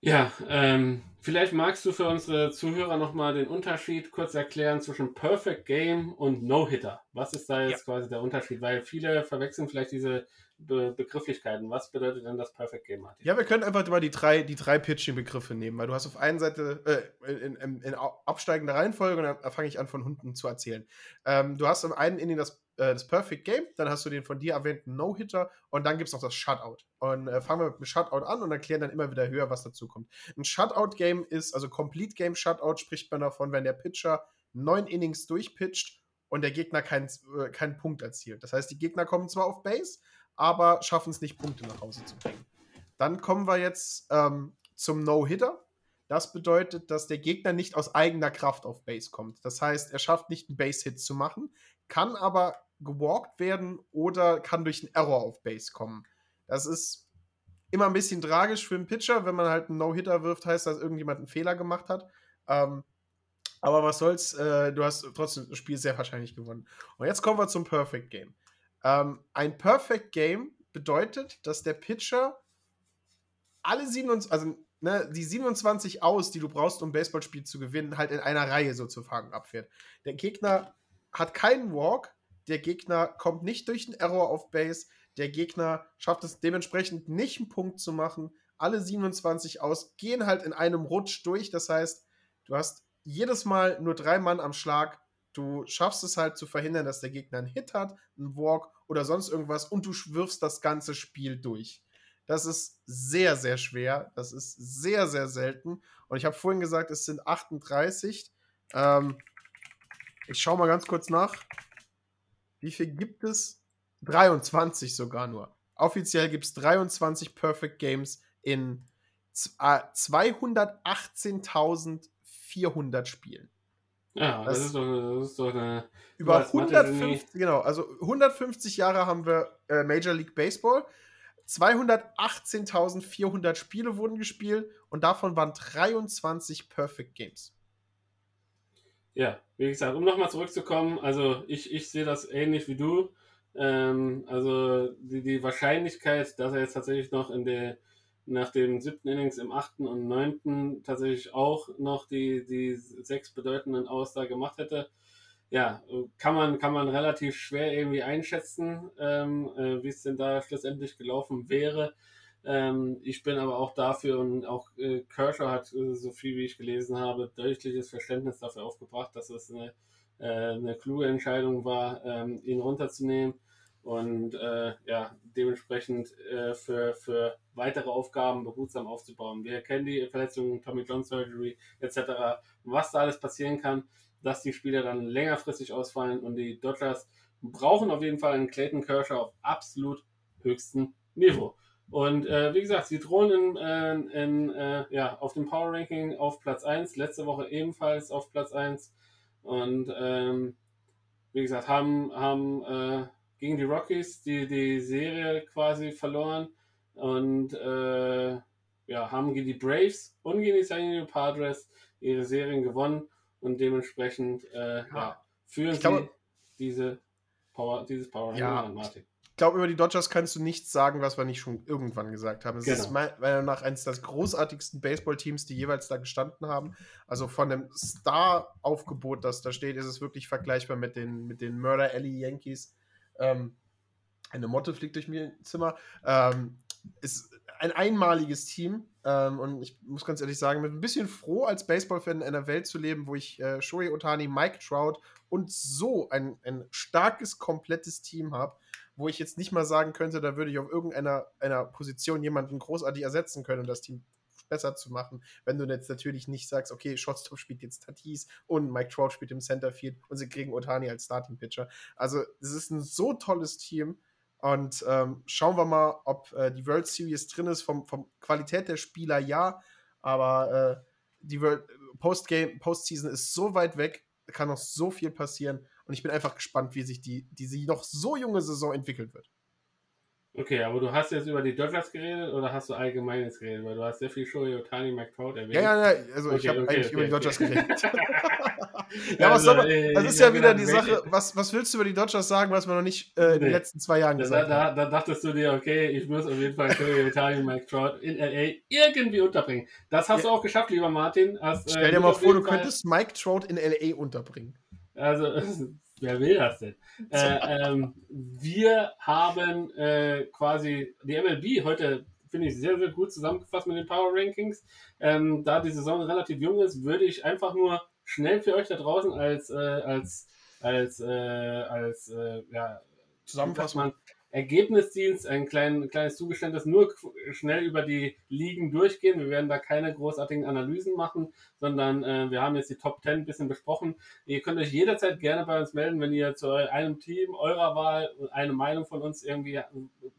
Ja, ähm, vielleicht magst du für unsere Zuhörer nochmal den Unterschied kurz erklären zwischen Perfect Game und No-Hitter. Was ist da jetzt ja. quasi der Unterschied? Weil viele verwechseln vielleicht diese Be Begrifflichkeiten. Was bedeutet denn das Perfect Game, Martin? Ja, wir können einfach mal die drei, die drei Pitching-Begriffe nehmen, weil du hast auf einen Seite äh, in, in, in, absteigender Reihenfolge und dann fange ich an, von unten zu erzählen. Ähm, du hast im einen Inning das äh, das Perfect Game, dann hast du den von dir erwähnten No-Hitter und dann gibt es noch das Shutout. Und äh, fangen wir mit dem Shutout an und erklären dann immer wieder höher, was dazu kommt. Ein Shutout-Game ist, also Complete Game Shutout spricht man davon, wenn der Pitcher neun Innings durchpitcht und der Gegner keinen, äh, keinen Punkt erzielt. Das heißt, die Gegner kommen zwar auf Base, aber schaffen es nicht, Punkte nach Hause zu bringen. Dann kommen wir jetzt ähm, zum No-Hitter. Das bedeutet, dass der Gegner nicht aus eigener Kraft auf Base kommt. Das heißt, er schafft nicht einen Base-Hit zu machen, kann aber gewalkt werden oder kann durch einen Error auf Base kommen. Das ist immer ein bisschen tragisch für einen Pitcher, wenn man halt einen No-Hitter wirft, heißt, dass irgendjemand einen Fehler gemacht hat. Ähm, aber was soll's, äh, du hast trotzdem das Spiel sehr wahrscheinlich gewonnen. Und jetzt kommen wir zum Perfect Game. Ähm, ein Perfect Game bedeutet, dass der Pitcher alle 27, also ne, die 27 aus, die du brauchst, um ein Baseballspiel zu gewinnen, halt in einer Reihe sozusagen abfährt. Der Gegner hat keinen Walk, der Gegner kommt nicht durch einen Error auf Base. Der Gegner schafft es dementsprechend nicht, einen Punkt zu machen. Alle 27 aus gehen halt in einem Rutsch durch. Das heißt, du hast jedes Mal nur drei Mann am Schlag. Du schaffst es halt zu verhindern, dass der Gegner einen Hit hat, einen Walk oder sonst irgendwas und du wirfst das ganze Spiel durch. Das ist sehr, sehr schwer. Das ist sehr, sehr selten. Und ich habe vorhin gesagt, es sind 38. Ähm, ich schaue mal ganz kurz nach. Wie viel gibt es? 23 sogar nur. Offiziell gibt es 23 Perfect Games in 218.400 Spielen. Ja, das, das, ist doch, das ist doch eine. Über 150, genau, also 150 Jahre haben wir äh, Major League Baseball. 218.400 Spiele wurden gespielt und davon waren 23 Perfect Games. Ja, wie gesagt, um nochmal zurückzukommen, also ich, ich sehe das ähnlich wie du. Ähm, also die, die Wahrscheinlichkeit, dass er jetzt tatsächlich noch in der nach dem siebten Innings im achten und neunten tatsächlich auch noch die, die sechs bedeutenden Ausdauer gemacht hätte, ja, kann man, kann man relativ schwer irgendwie einschätzen, ähm, äh, wie es denn da schlussendlich gelaufen wäre. Ähm, ich bin aber auch dafür und auch äh, Kershaw hat, äh, so viel wie ich gelesen habe, deutliches Verständnis dafür aufgebracht, dass es eine, äh, eine kluge Entscheidung war, ähm, ihn runterzunehmen und äh, ja, dementsprechend äh, für, für weitere Aufgaben behutsam aufzubauen. Wir kennen die Verletzungen, Tommy John Surgery etc., was da alles passieren kann, dass die Spieler dann längerfristig ausfallen und die Dodgers brauchen auf jeden Fall einen Clayton Kershaw auf absolut höchstem Niveau. Und äh, wie gesagt, sie drohen in, äh, in, äh, ja, auf dem Power Ranking auf Platz 1, letzte Woche ebenfalls auf Platz 1. Und ähm, wie gesagt, haben, haben äh, gegen die Rockies die, die Serie quasi verloren und äh, ja, haben gegen die Braves und gegen die San Diego Padres ihre Serien gewonnen und dementsprechend äh, ja, führen Ich glaube- sie diese Power, dieses Power Ja. Ranking an, Martin. Ich glaube, über die Dodgers kannst du nichts sagen, was wir nicht schon irgendwann gesagt haben. Es Genau. ist meiner Meinung nach eines der großartigsten Baseballteams, die jeweils da gestanden haben. Also von dem Star-Aufgebot, das da steht, ist es wirklich vergleichbar mit den, mit den Murder Alley Yankees. Ähm, eine Motte fliegt durch mein Zimmer. Ähm, ist ein einmaliges Team. Ähm, und ich muss ganz ehrlich sagen, bin ein bisschen froh, als Baseballfan in einer Welt zu leben, wo ich äh, Shohei Otani, Mike Trout und so ein, ein starkes, komplettes Team habe, wo ich jetzt nicht mal sagen könnte, da würde ich auf irgendeiner einer Position jemanden großartig ersetzen können, um das Team besser zu machen. Wenn du jetzt natürlich nicht sagst, okay, Shotstop spielt jetzt Tatis und Mike Trout spielt im Centerfield und sie kriegen Otani als Starting Pitcher. Also, es ist ein so tolles Team. Und ähm, schauen wir mal, ob äh, die World Series drin ist. Vom, vom Qualität der Spieler ja, aber äh, die World, Postgame, Postseason ist so weit weg, kann noch so viel passieren. Und ich bin einfach gespannt, wie sich die, diese noch so junge Saison entwickelt wird. Okay, aber du hast jetzt über die Dodgers geredet oder hast du allgemein jetzt geredet? Weil du hast sehr viel Shohei Otani, Mike Trout erwähnt. Ja, ja, ja, also ich Okay, habe okay, eigentlich okay, über die Dodgers geredet. ja, was Also, soll man, äh, das ist ich ja wieder die Sache, was, was willst du über die Dodgers sagen, was wir noch nicht äh, in den Nee. letzten zwei Jahren Da, gesagt haben? da, da dachtest du dir, okay, ich muss auf jeden Fall Shohei Otani, Mike Trout in LA irgendwie unterbringen. Das hast Ja. du auch geschafft, lieber Martin. Hast, äh, Stell dir du mal vor, du könntest Mike Trout in LA unterbringen. Also, wer will das denn? Äh, ähm, wir haben äh, quasi die MLB heute, finde ich, sehr, sehr gut zusammengefasst mit den Power Rankings. Ähm, da die Saison relativ jung ist, würde ich einfach nur schnell für euch da draußen als, äh, als, als, äh, als äh, ja, Zusammenfassung. Ergebnisdienst, ein klein, kleines Zugeständnis, nur schnell über die Ligen durchgehen. Wir werden da keine großartigen Analysen machen, sondern äh, wir haben jetzt die Top 10 ein bisschen besprochen. Ihr könnt euch jederzeit gerne bei uns melden, wenn ihr zu einem Team eurer Wahl eine Meinung von uns irgendwie äh,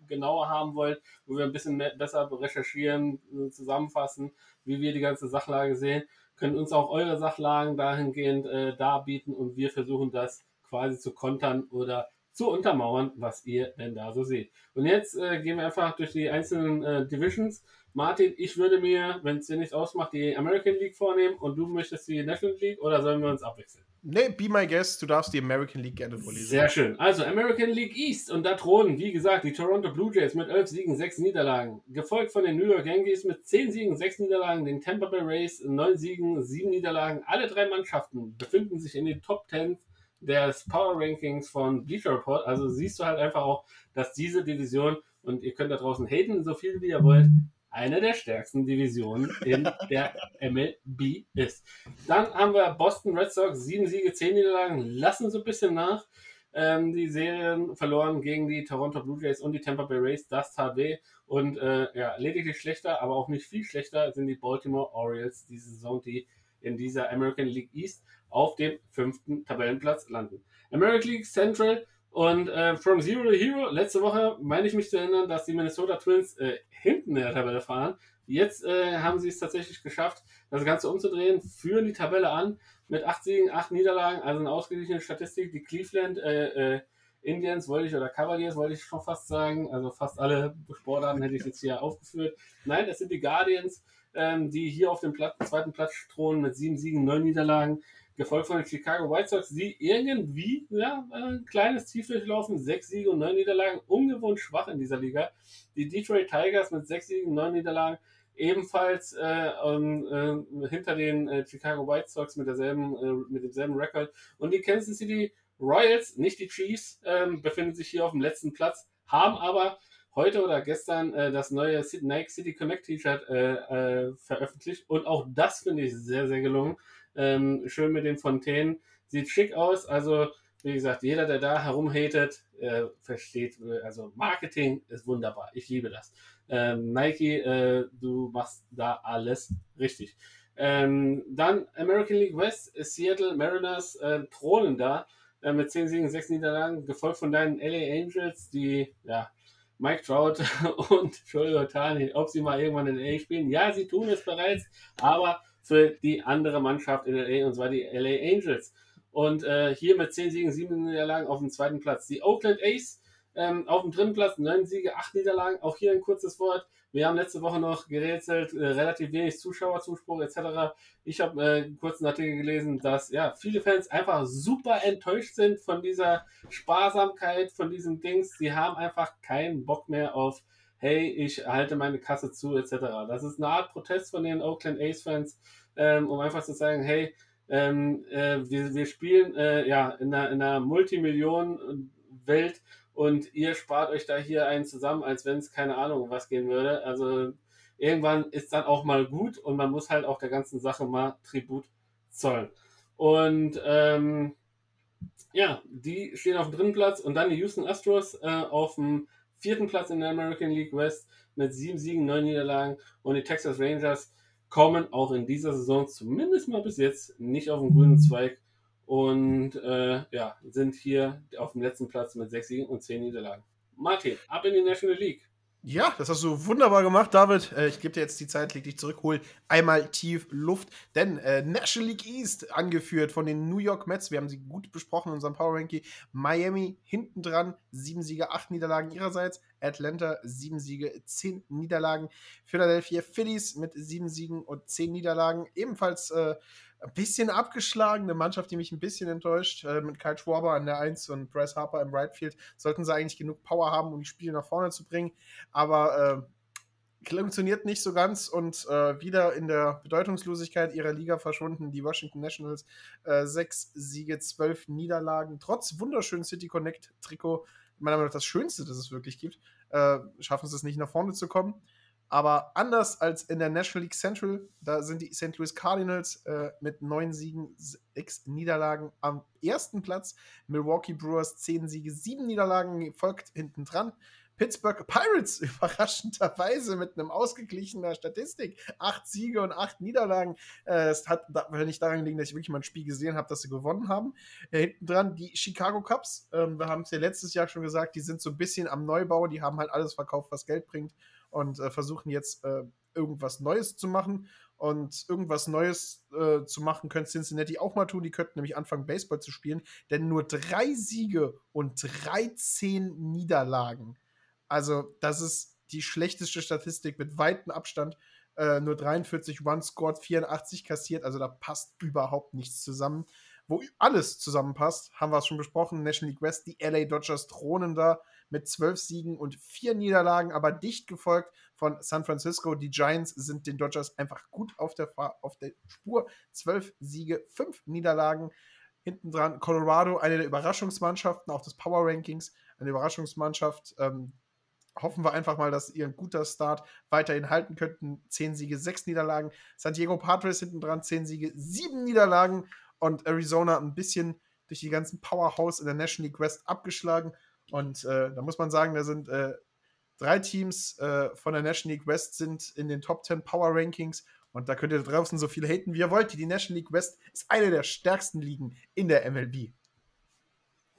genauer haben wollt, wo wir ein bisschen mehr, besser recherchieren, äh, zusammenfassen, wie wir die ganze Sachlage sehen. Könnt uns auch eure Sachlagen dahingehend äh, darbieten und wir versuchen das quasi zu kontern oder zu untermauern, was ihr denn da so seht. Und jetzt äh, gehen wir einfach durch die einzelnen äh, Divisions. Martin, ich würde mir, wenn es dir nichts ausmacht, die American League vornehmen und du möchtest die National League oder sollen wir uns abwechseln? Nee, be my guest, du darfst die American League gerne vorlesen. Sehr schön. Also American League East und da thronen, wie gesagt, die Toronto Blue Jays mit 11 Siegen, 6 Niederlagen. Gefolgt von den New York Yankees mit 10 Siegen, 6 Niederlagen, den Tampa Bay Rays 9 Siegen, 7 Niederlagen. Alle drei Mannschaften befinden sich in den Top 10 des Power Rankings von Bleacher Report. Also siehst du halt einfach auch, dass diese Division, und ihr könnt da draußen haten, so viel wie ihr wollt, eine der stärksten Divisionen in der MLB ist. Dann haben wir Boston Red Sox, sieben Siege, zehn Niederlagen, lassen so ein bisschen nach. Ähm, die Serien verloren gegen die Toronto Blue Jays und die Tampa Bay Rays, das tat. Und äh, ja, lediglich schlechter, aber auch nicht viel schlechter sind die Baltimore Orioles diese Saison, die in dieser American League East auf dem fünften Tabellenplatz landen. American League Central und äh, From Zero to Hero, letzte Woche meine ich mich zu erinnern, dass die Minnesota Twins äh, hinten in der Tabelle fahren. Jetzt äh, haben sie es tatsächlich geschafft, das Ganze umzudrehen, führen die Tabelle an mit 8 Siegen, 8 Niederlagen, also eine ausgeglichene Statistik. Die Cleveland äh, äh, Indians wollte ich, oder Cavaliers wollte ich schon fast sagen, also fast alle Sportarten hätte ich jetzt hier aufgeführt. Nein, es sind die Guardians, ähm, die hier auf dem Platz, zweiten Platz thronen mit 7 Siegen, 9 Niederlagen gefolgt von den Chicago White Sox, die irgendwie ja, ein kleines Tief durchlaufen, sechs Siege und neun Niederlagen, ungewohnt schwach in dieser Liga. Die Detroit Tigers mit sechs Siegen und neun Niederlagen, ebenfalls äh, um, äh, hinter den äh, Chicago White Sox mit, derselben, äh, mit demselben Rekord. Und die Kansas City Royals, nicht die Chiefs, ähm, befinden sich hier auf dem letzten Platz, haben aber heute oder gestern äh, das neue Nike City Connect T-Shirt äh, äh, veröffentlicht. Und auch das finde ich sehr, sehr gelungen. Ähm, schön mit den Fontänen. Sieht schick aus. Also, wie gesagt, jeder, der da herumhatet, äh, versteht, äh, also Marketing ist wunderbar. Ich liebe das. Ähm, Nike, äh, du machst da alles richtig. Ähm, dann American League West, Seattle Mariners äh, thronen da äh, mit 10 Siegen, 6 Niederlagen, gefolgt von deinen LA Angels, die ja Mike Trout und Joel Otani, ob sie mal irgendwann in LA spielen. Ja, sie tun es bereits, aber für die andere Mannschaft in LA, und zwar die LA Angels. Und äh, hier mit 10 Siegen, 7 Niederlagen auf dem zweiten Platz. Die Oakland A's ähm, auf dem dritten Platz, 9 Siege, 8 Niederlagen. Auch hier ein kurzes Wort. Wir haben letzte Woche noch gerätselt, äh, relativ wenig Zuschauerzuspruch etc. Ich habe äh, einen kurzen Artikel gelesen, dass ja viele Fans einfach super enttäuscht sind von dieser Sparsamkeit, von diesem Dings. Sie haben einfach keinen Bock mehr auf, hey, ich halte meine Kasse zu etc. Das ist eine Art Protest von den Oakland A's-Fans, ähm, um einfach zu sagen, hey, ähm, äh, wir, wir spielen äh, ja in einer, in einer Multimillionen-Welt und ihr spart euch da hier einen zusammen, als wenn es keine Ahnung was gehen würde. Also irgendwann ist dann auch mal gut und man muss halt auch der ganzen Sache mal Tribut zollen. Und ähm, ja, die stehen auf dem dritten Platz und dann die Houston Astros äh, auf dem vierten Platz in der American League West mit sieben Siegen, neun Niederlagen und die Texas Rangers kommen auch in dieser Saison zumindest mal bis jetzt nicht auf den grünen Zweig und äh, ja, sind hier auf dem letzten Platz mit sechs Siegen und zehn Niederlagen. Martin, ab in die National League. Ja, das hast du wunderbar gemacht, David. Äh, ich gebe dir jetzt die Zeit, leg dich zurück, hol einmal tief Luft. Denn äh, National League East, angeführt von den New York Mets, wir haben sie gut besprochen in unserem Power Ranking. Miami hinten dran, sieben Siege, acht Niederlagen ihrerseits. Atlanta, sieben Siege, zehn Niederlagen. Philadelphia Phillies mit sieben Siegen und zehn Niederlagen. Ebenfalls äh, ein bisschen abgeschlagen, eine Mannschaft, die mich ein bisschen enttäuscht, äh, mit Kyle Schwarber an der 1 und Bryce Harper im Right Field, sollten sie eigentlich genug Power haben, um die Spiele nach vorne zu bringen, aber äh, funktioniert nicht so ganz und äh, wieder in der Bedeutungslosigkeit ihrer Liga verschwunden, die Washington Nationals, äh, sechs Siege, zwölf Niederlagen, trotz wunderschönen City Connect Trikot, meiner Meinung nach das Schönste, das es wirklich gibt, äh, schaffen sie es nicht nach vorne zu kommen. Aber anders als in der National League Central, da sind die St. Louis Cardinals äh, mit neun Siegen, sechs Niederlagen am ersten Platz. Milwaukee Brewers zehn Siege, sieben Niederlagen, folgt hinten dran. Pittsburgh Pirates überraschenderweise mit einem ausgeglichener Statistik. Acht Siege und acht Niederlagen. Äh, das hat nicht daran liegen, dass ich wirklich mal ein Spiel gesehen habe, dass sie gewonnen haben. Äh, hinten dran die Chicago Cubs. Ähm, wir haben es ja letztes Jahr schon gesagt, die sind so ein bisschen am Neubau. Die haben halt alles verkauft, was Geld bringt und äh, versuchen jetzt äh, irgendwas Neues zu machen. Und irgendwas Neues äh, zu machen könnte Cincinnati auch mal tun. Die könnten nämlich anfangen, Baseball zu spielen. Denn nur drei Siege und 13 Niederlagen. Also, das ist die schlechteste Statistik mit weitem Abstand. Äh, nur 43 Runs scored, 84 kassiert. Also, da passt überhaupt nichts zusammen. Wo alles zusammenpasst, haben wir es schon besprochen. National League West, die LA Dodgers thronen da mit zwölf Siegen und vier Niederlagen, aber dicht gefolgt von San Francisco. Die Giants sind den Dodgers einfach gut auf der, auf der Spur. Zwölf Siege, fünf Niederlagen. Hinten dran Colorado, eine der Überraschungsmannschaften, auch des Power Rankings, eine Überraschungsmannschaft. Ähm, hoffen wir einfach mal, dass ihr ein guter Start weiterhin halten könnten. Zehn Siege, sechs Niederlagen. San Diego Padres hinten dran, zehn Siege, sieben Niederlagen. Und Arizona ein bisschen durch die ganzen Powerhouse in der National League West abgeschlagen. Und äh, da muss man sagen, da sind äh, drei Teams äh, von der National League West sind in den Top 10 Power Rankings. Und da könnt ihr draußen so viel haten, wie ihr wollt. Die National League West ist eine der stärksten Ligen in der MLB.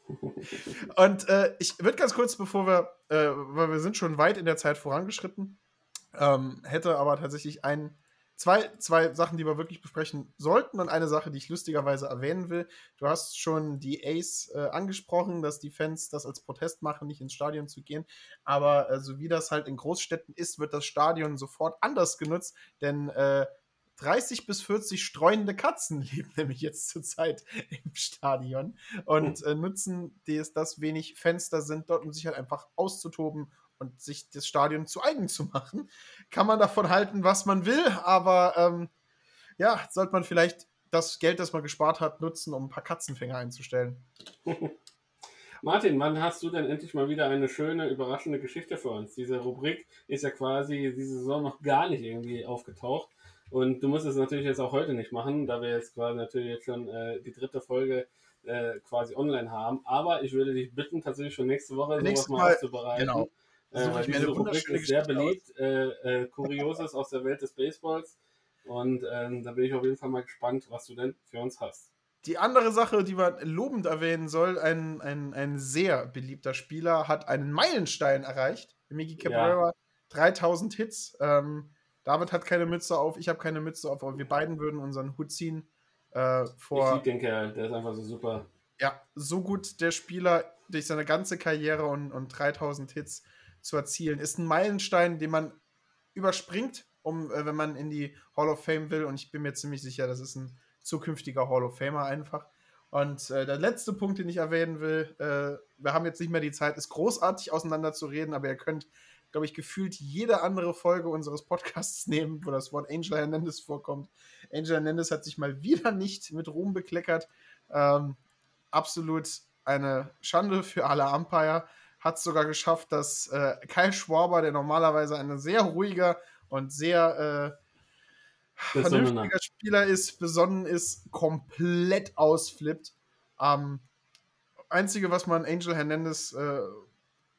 Und äh, ich würde ganz kurz, bevor wir, äh, weil wir sind schon weit in der Zeit vorangeschritten, ähm, hätte aber tatsächlich einen zwei, zwei Sachen, die wir wirklich besprechen sollten und eine Sache, die ich lustigerweise erwähnen will. Du hast schon die Ace äh, angesprochen, dass die Fans das als Protest machen, nicht ins Stadion zu gehen. Aber äh, so wie das halt in Großstädten ist, wird das Stadion sofort anders genutzt, denn äh, 30 bis 40 streunende Katzen leben nämlich jetzt zurzeit im Stadion und äh, nutzen das, das wenig Fenster sind dort, um sich halt einfach auszutoben und sich das Stadion zu eigen zu machen. Kann man davon halten, was man will, aber ähm, ja, sollte man vielleicht das Geld, das man gespart hat, nutzen, um ein paar Katzenfänger einzustellen. Martin, wann hast du denn endlich mal wieder eine schöne, überraschende Geschichte für uns? Diese Rubrik ist ja quasi diese Saison noch gar nicht irgendwie aufgetaucht. Und du musst es natürlich jetzt auch heute nicht machen, da wir jetzt quasi natürlich jetzt schon äh, die dritte Folge äh, quasi online haben. Aber ich würde dich bitten, tatsächlich schon nächste Woche sowas mal, mal aufzubereiten. Genau. Äh, weil diese Rubrik ist sehr beliebt. Äh, äh, Kurioses aus der Welt des Baseballs. Und ähm, da bin ich auf jeden Fall mal gespannt, was du denn für uns hast. Die andere Sache, die man lobend erwähnen soll, ein, ein, ein sehr beliebter Spieler hat einen Meilenstein erreicht Miki Cabrera, ja. 3000 Hits. Ähm, David hat keine Mütze auf, ich habe keine Mütze auf, aber wir beiden würden unseren Hut ziehen. Äh, vor, ich liebe den Kerl, der ist einfach so super. Ja, so gut der Spieler durch seine ganze Karriere und, und 3000 Hits zu erzielen, ist ein Meilenstein, den man überspringt, um, äh, wenn man in die Hall of Fame will. Und ich bin mir ziemlich sicher, das ist ein zukünftiger Hall of Famer einfach. Und äh, der letzte Punkt, den ich erwähnen will, äh, wir haben jetzt nicht mehr die Zeit, ist großartig auseinander zu reden, aber ihr könnt, glaube ich, gefühlt jede andere Folge unseres Podcasts nehmen, wo das Wort Angel Hernandez vorkommt. Angel Hernandez hat sich mal wieder nicht mit Ruhm bekleckert. Ähm, absolut eine Schande für alle Umpire. Hat es sogar geschafft, dass äh, Kyle Schwaber, der normalerweise ein sehr ruhiger und sehr äh, vernünftiger Spieler ist, besonnen ist, komplett ausflippt. Ähm, Einzige, was man Angel Hernandez äh,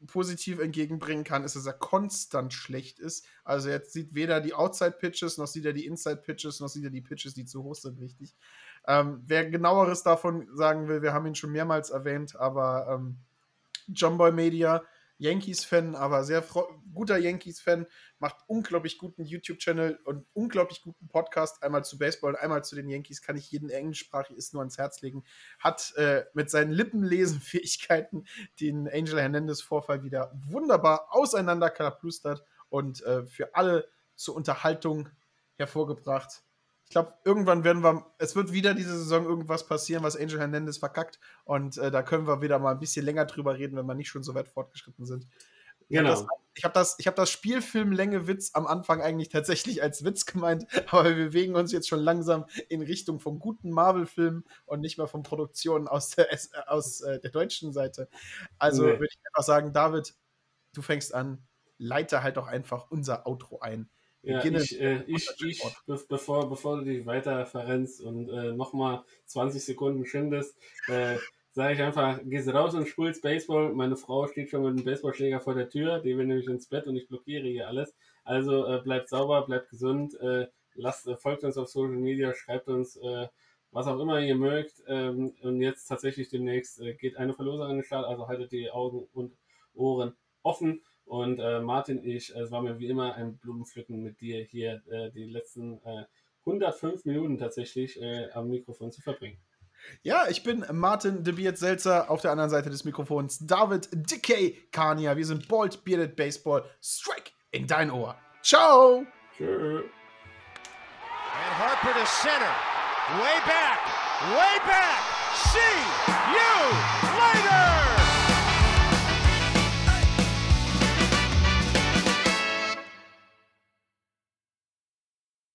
positiv entgegenbringen kann, ist, dass er konstant schlecht ist. Also er sieht weder die Outside-Pitches, noch sieht er die Inside-Pitches, noch sieht er die Pitches, die zu hoch sind, richtig. Ähm, wer genaueres davon sagen will, wir haben ihn schon mehrmals erwähnt, aber ähm, John Boy Media, Yankees-Fan, aber sehr guter Yankees-Fan, macht unglaublich guten YouTube-Channel und unglaublich guten Podcast, einmal zu Baseball und einmal zu den Yankees, kann ich jeden englischsprachig ist nur ans Herz legen. Hat äh, mit seinen Lippenlesenfähigkeiten den Angel Hernandez-Vorfall wieder wunderbar auseinander kalaplustert und äh, für alle zur Unterhaltung hervorgebracht glaube, irgendwann werden wir, es wird wieder diese Saison irgendwas passieren, was Angel Hernandez verkackt. Und äh, da können wir wieder mal ein bisschen länger drüber reden, wenn wir nicht schon so weit fortgeschritten sind. Genau. Ich habe das, hab das Spielfilmlänge-Witz am Anfang eigentlich tatsächlich als Witz gemeint, aber wir bewegen uns jetzt schon langsam in Richtung vom guten Marvel-Film und nicht mehr von Produktionen aus der, aus, äh, der deutschen Seite. Also nee. würde ich einfach sagen, David, du fängst an, leite halt doch einfach unser Outro ein. Ja, ich, äh, ich, ich be bevor, bevor du dich weiter verrennst und äh, nochmal 20 Sekunden schindest, äh, sage ich einfach, gehst raus und spulst Baseball. Meine Frau steht schon mit dem Baseballschläger vor der Tür, die will nämlich ins Bett und ich blockiere hier alles. Also äh, bleibt sauber, bleibt gesund, äh, lasst, äh, folgt uns auf Social Media, schreibt uns, äh, was auch immer ihr mögt. Ähm, und jetzt tatsächlich demnächst äh, geht eine Verlosung an den Start, also haltet die Augen und Ohren offen. Und äh, Martin, ich, es war mir wie immer ein Blumenpflücken mit dir hier äh, die letzten äh, 105 Minuten tatsächlich äh, am Mikrofon zu verbringen. Ja, ich bin Martin de Beard Selzer, auf der anderen Seite des Mikrofons David Decay Kania. Wir sind Bald Bearded Baseball. Strike in dein Ohr. Ciao. Tschö. And Harper to center. Way back. Way back. See you.